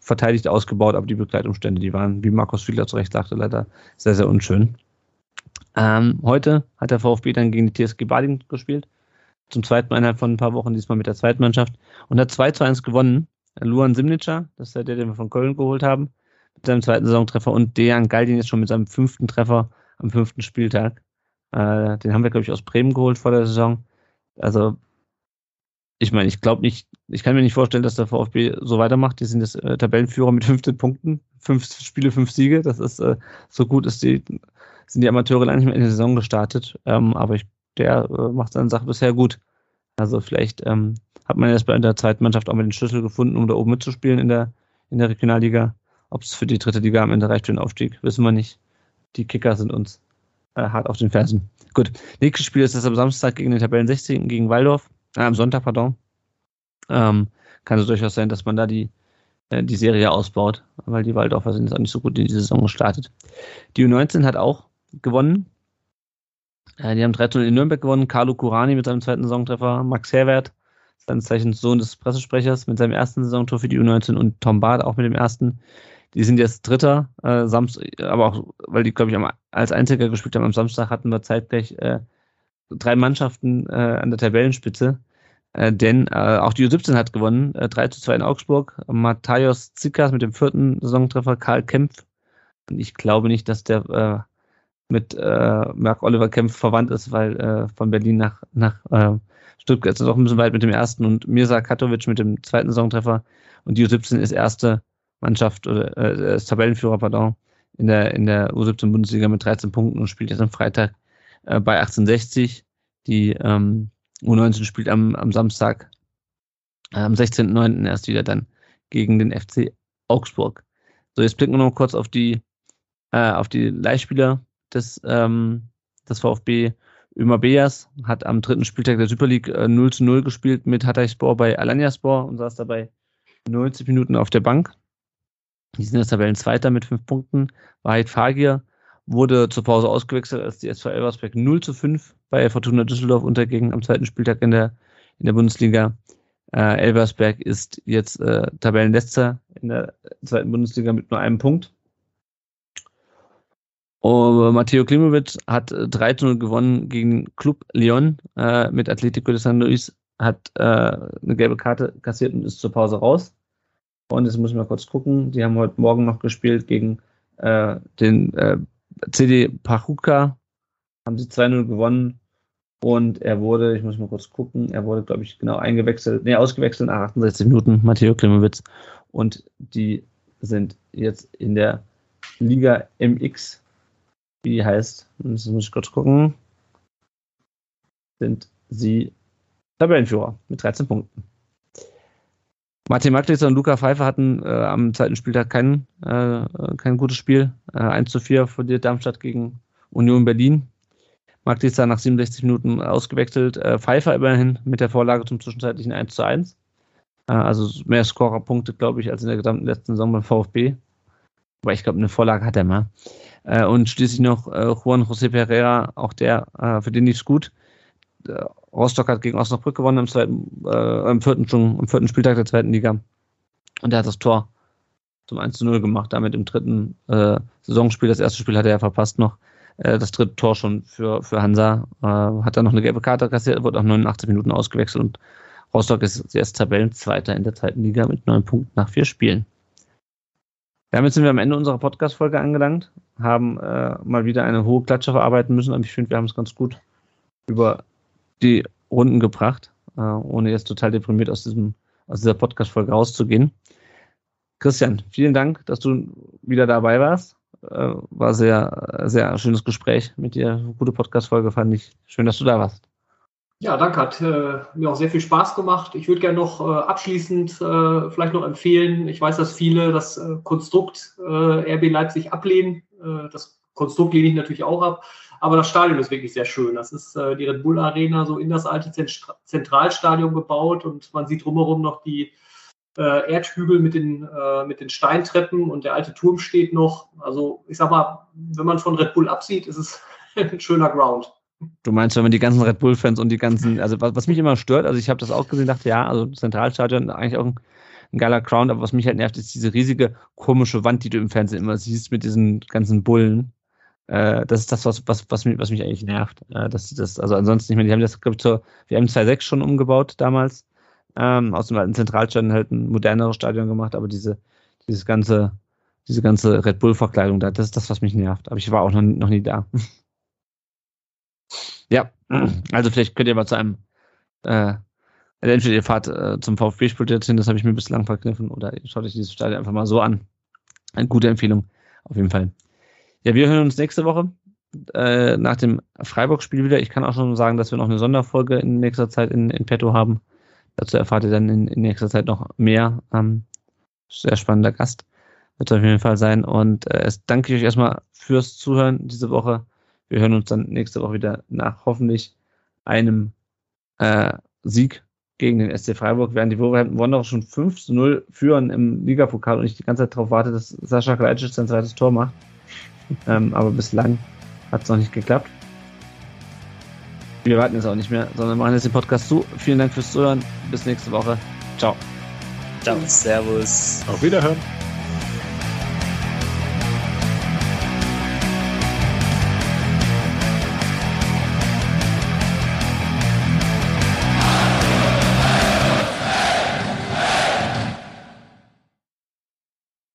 verteidigt, ausgebaut, aber die Begleitumstände, die waren, wie Markus Fiedler zu Recht sagte, leider sehr, sehr unschön. Ähm, heute hat der VfB dann gegen die TSG Bading gespielt. Zum zweiten Mal innerhalb von ein paar Wochen, diesmal mit der zweiten Mannschaft. Und hat 2 zu 1 gewonnen. Luan Simnitscher, das ist der, den wir von Köln geholt haben, mit seinem zweiten Saisontreffer. Und Dejan Galdin jetzt schon mit seinem fünften Treffer am fünften Spieltag. Äh, den haben wir, glaube ich, aus Bremen geholt vor der Saison. Also, ich meine, ich glaube nicht, ich kann mir nicht vorstellen, dass der VfB so weitermacht. Die sind jetzt äh, Tabellenführer mit 15 Punkten, fünf Spiele, fünf Siege. Das ist äh, so gut, ist die, sind die Amateure lange nicht mehr in der Saison gestartet. Ähm, aber ich, der äh, macht seine Sache bisher gut. Also vielleicht ähm, hat man jetzt bei der zweiten Mannschaft auch mal den Schlüssel gefunden, um da oben mitzuspielen in der, in der Regionalliga. Ob es für die dritte Liga am Ende reicht für den Aufstieg, wissen wir nicht. Die Kicker sind uns äh, hart auf den Fersen. Gut, nächstes Spiel ist das am Samstag gegen den Tabellen 16. gegen Waldorf. Äh, am Sonntag, pardon. Ähm, kann es durchaus sein, dass man da die, äh, die Serie ausbaut, weil die Waldorfer sind jetzt auch nicht so gut in die Saison gestartet. Die U19 hat auch gewonnen. Äh, die haben 13 in Nürnberg gewonnen. Carlo Curani mit seinem zweiten Saisontreffer. Max Herwert, seines Zeichens Sohn des Pressesprechers, mit seinem ersten Saisontor für die U19 und Tom Bad auch mit dem ersten. Die sind jetzt Dritter, äh, Samstag, aber auch, weil die, glaube ich, als Einziger gespielt haben, am Samstag hatten wir zeitgleich äh, drei Mannschaften äh, an der Tabellenspitze. Äh, denn äh, auch die U17 hat gewonnen, äh, 3 zu 2 in Augsburg. Matthäus Zikas mit dem vierten Saisontreffer, Karl Kempf. Und ich glaube nicht, dass der äh, mit äh, Mark Oliver Kempf verwandt ist, weil äh, von Berlin nach, nach äh, Stuttgart ist es auch ein bisschen weit mit dem ersten und Mirza Katovic mit dem zweiten Saisontreffer. Und die U17 ist erste Mannschaft oder äh, ist Tabellenführer, pardon, in der, in der U17 Bundesliga mit 13 Punkten und spielt jetzt am Freitag äh, bei 1860. Die ähm, U19 spielt am, am Samstag, äh, am 16.09. erst wieder dann gegen den FC Augsburg. So, jetzt blicken wir noch kurz auf die, äh, auf die Leihspieler des, ähm, des VfB. Ömer Beas hat am dritten Spieltag der Super League äh, 0 zu 0 gespielt mit Hatayspor bei Alanyaspor und saß dabei 90 Minuten auf der Bank. Die sind jetzt Tabellenzweiter mit fünf Punkten. Wahid Fagir wurde zur Pause ausgewechselt, als die SV Elversberg 0 zu 5 bei Fortuna Düsseldorf unterging am zweiten Spieltag in der, in der Bundesliga. Äh, Elversberg ist jetzt äh, Tabellenletzter in der zweiten Bundesliga mit nur einem Punkt. Und Matteo Klimovic hat 3 zu 0 gewonnen gegen Club Lyon äh, mit Atletico de San Luis, hat äh, eine gelbe Karte kassiert und ist zur Pause raus. Und jetzt muss ich mal kurz gucken. Die haben heute Morgen noch gespielt gegen äh, den äh, CD Pachuca. Haben sie 2-0 gewonnen. Und er wurde, ich muss mal kurz gucken, er wurde, glaube ich, genau eingewechselt, nee, ausgewechselt nach 68 Minuten, Matteo Klimowitz. Und die sind jetzt in der Liga MX, wie die heißt, das muss ich kurz gucken, sind sie Tabellenführer mit 13 Punkten. Martin Maglitzer und Luca Pfeiffer hatten äh, am zweiten Spieltag kein, äh, kein gutes Spiel. Äh, 1 zu 4 verliert Darmstadt gegen Union Berlin. Maglitzer nach 67 Minuten ausgewechselt. Äh, Pfeiffer immerhin mit der Vorlage zum zwischenzeitlichen 1 zu 1. Äh, also mehr Scorerpunkte, glaube ich, als in der gesamten letzten Saison beim VfB. Aber ich glaube, eine Vorlage hat er mal. Äh, und schließlich noch äh, Juan José Pereira, auch der, für den lief es gut. Rostock hat gegen Osnabrück gewonnen im zweiten, äh, im vierten schon, im vierten Spieltag der zweiten Liga. Und er hat das Tor zum 1 zu 0 gemacht, damit im dritten äh, Saisonspiel. Das erste Spiel hat er ja verpasst noch. Äh, das dritte Tor schon für, für Hansa. Äh, hat dann noch eine gelbe Karte kassiert, wurde auch 89 Minuten ausgewechselt und Rostock ist jetzt Tabellenzweiter in der zweiten Liga mit neun Punkten nach vier Spielen. Damit sind wir am Ende unserer Podcast-Folge angelangt, haben äh, mal wieder eine hohe Klatsche verarbeiten müssen, aber ich finde, wir haben es ganz gut über die Runden gebracht, äh, ohne jetzt total deprimiert aus, diesem, aus dieser Podcast-Folge rauszugehen. Christian, vielen Dank, dass du wieder dabei warst. Äh, war sehr, sehr schönes Gespräch mit dir. Gute Podcast-Folge fand ich. Schön, dass du da warst. Ja, danke. Hat äh, mir auch sehr viel Spaß gemacht. Ich würde gerne noch äh, abschließend äh, vielleicht noch empfehlen. Ich weiß, dass viele das äh, Konstrukt äh, RB Leipzig ablehnen. Äh, das Konstrukt lehne ich natürlich auch ab. Aber das Stadion ist wirklich sehr schön. Das ist äh, die Red Bull Arena so in das alte Zentralstadion gebaut und man sieht drumherum noch die äh, Erdhügel mit den, äh, mit den Steintreppen und der alte Turm steht noch. Also ich sag mal, wenn man von Red Bull absieht, ist es ein schöner Ground. Du meinst, wenn man die ganzen Red Bull-Fans und die ganzen, also was, was mich immer stört, also ich habe das auch gesehen, dachte, ja, also Zentralstadion eigentlich auch ein, ein geiler Ground, aber was mich halt nervt, ist diese riesige komische Wand, die du im Fernsehen immer siehst mit diesen ganzen Bullen. Äh, das ist das, was, was, was, mich, was mich eigentlich nervt. Äh, dass das, also ansonsten, ich meine, die haben das, glaube ich, zur WM 2.6 schon umgebaut damals. Ähm, aus dem alten Zentralstadion halt ein moderneres Stadion gemacht, aber diese, dieses ganze, diese ganze Red Bull-Verkleidung da, das ist das, was mich nervt. Aber ich war auch noch, noch nie da. Ja, also vielleicht könnt ihr mal zu einem, äh, also entweder ihr fahrt äh, zum VfB-Spiel jetzt hin, das habe ich mir bislang verkniffen, oder schaut euch dieses Stadion einfach mal so an. Eine gute Empfehlung, auf jeden Fall. Ja, wir hören uns nächste Woche äh, nach dem Freiburg-Spiel wieder. Ich kann auch schon sagen, dass wir noch eine Sonderfolge in nächster Zeit in, in petto haben. Dazu erfahrt ihr dann in, in nächster Zeit noch mehr. Ähm, sehr spannender Gast wird auf jeden Fall sein. Und äh, es danke ich euch erstmal fürs Zuhören diese Woche. Wir hören uns dann nächste Woche wieder nach hoffentlich einem äh, Sieg gegen den SC Freiburg, während die Wolverhampton Wanderers schon 5 zu 0 führen im Ligapokal und ich die ganze Zeit darauf warte, dass Sascha Kalajdzic sein zweites Tor macht. Ähm, aber bislang hat es noch nicht geklappt. Wir warten jetzt auch nicht mehr, sondern machen jetzt den Podcast zu. Vielen Dank fürs Zuhören. Bis nächste Woche. Ciao. Ciao. Servus. Auf Wiederhören.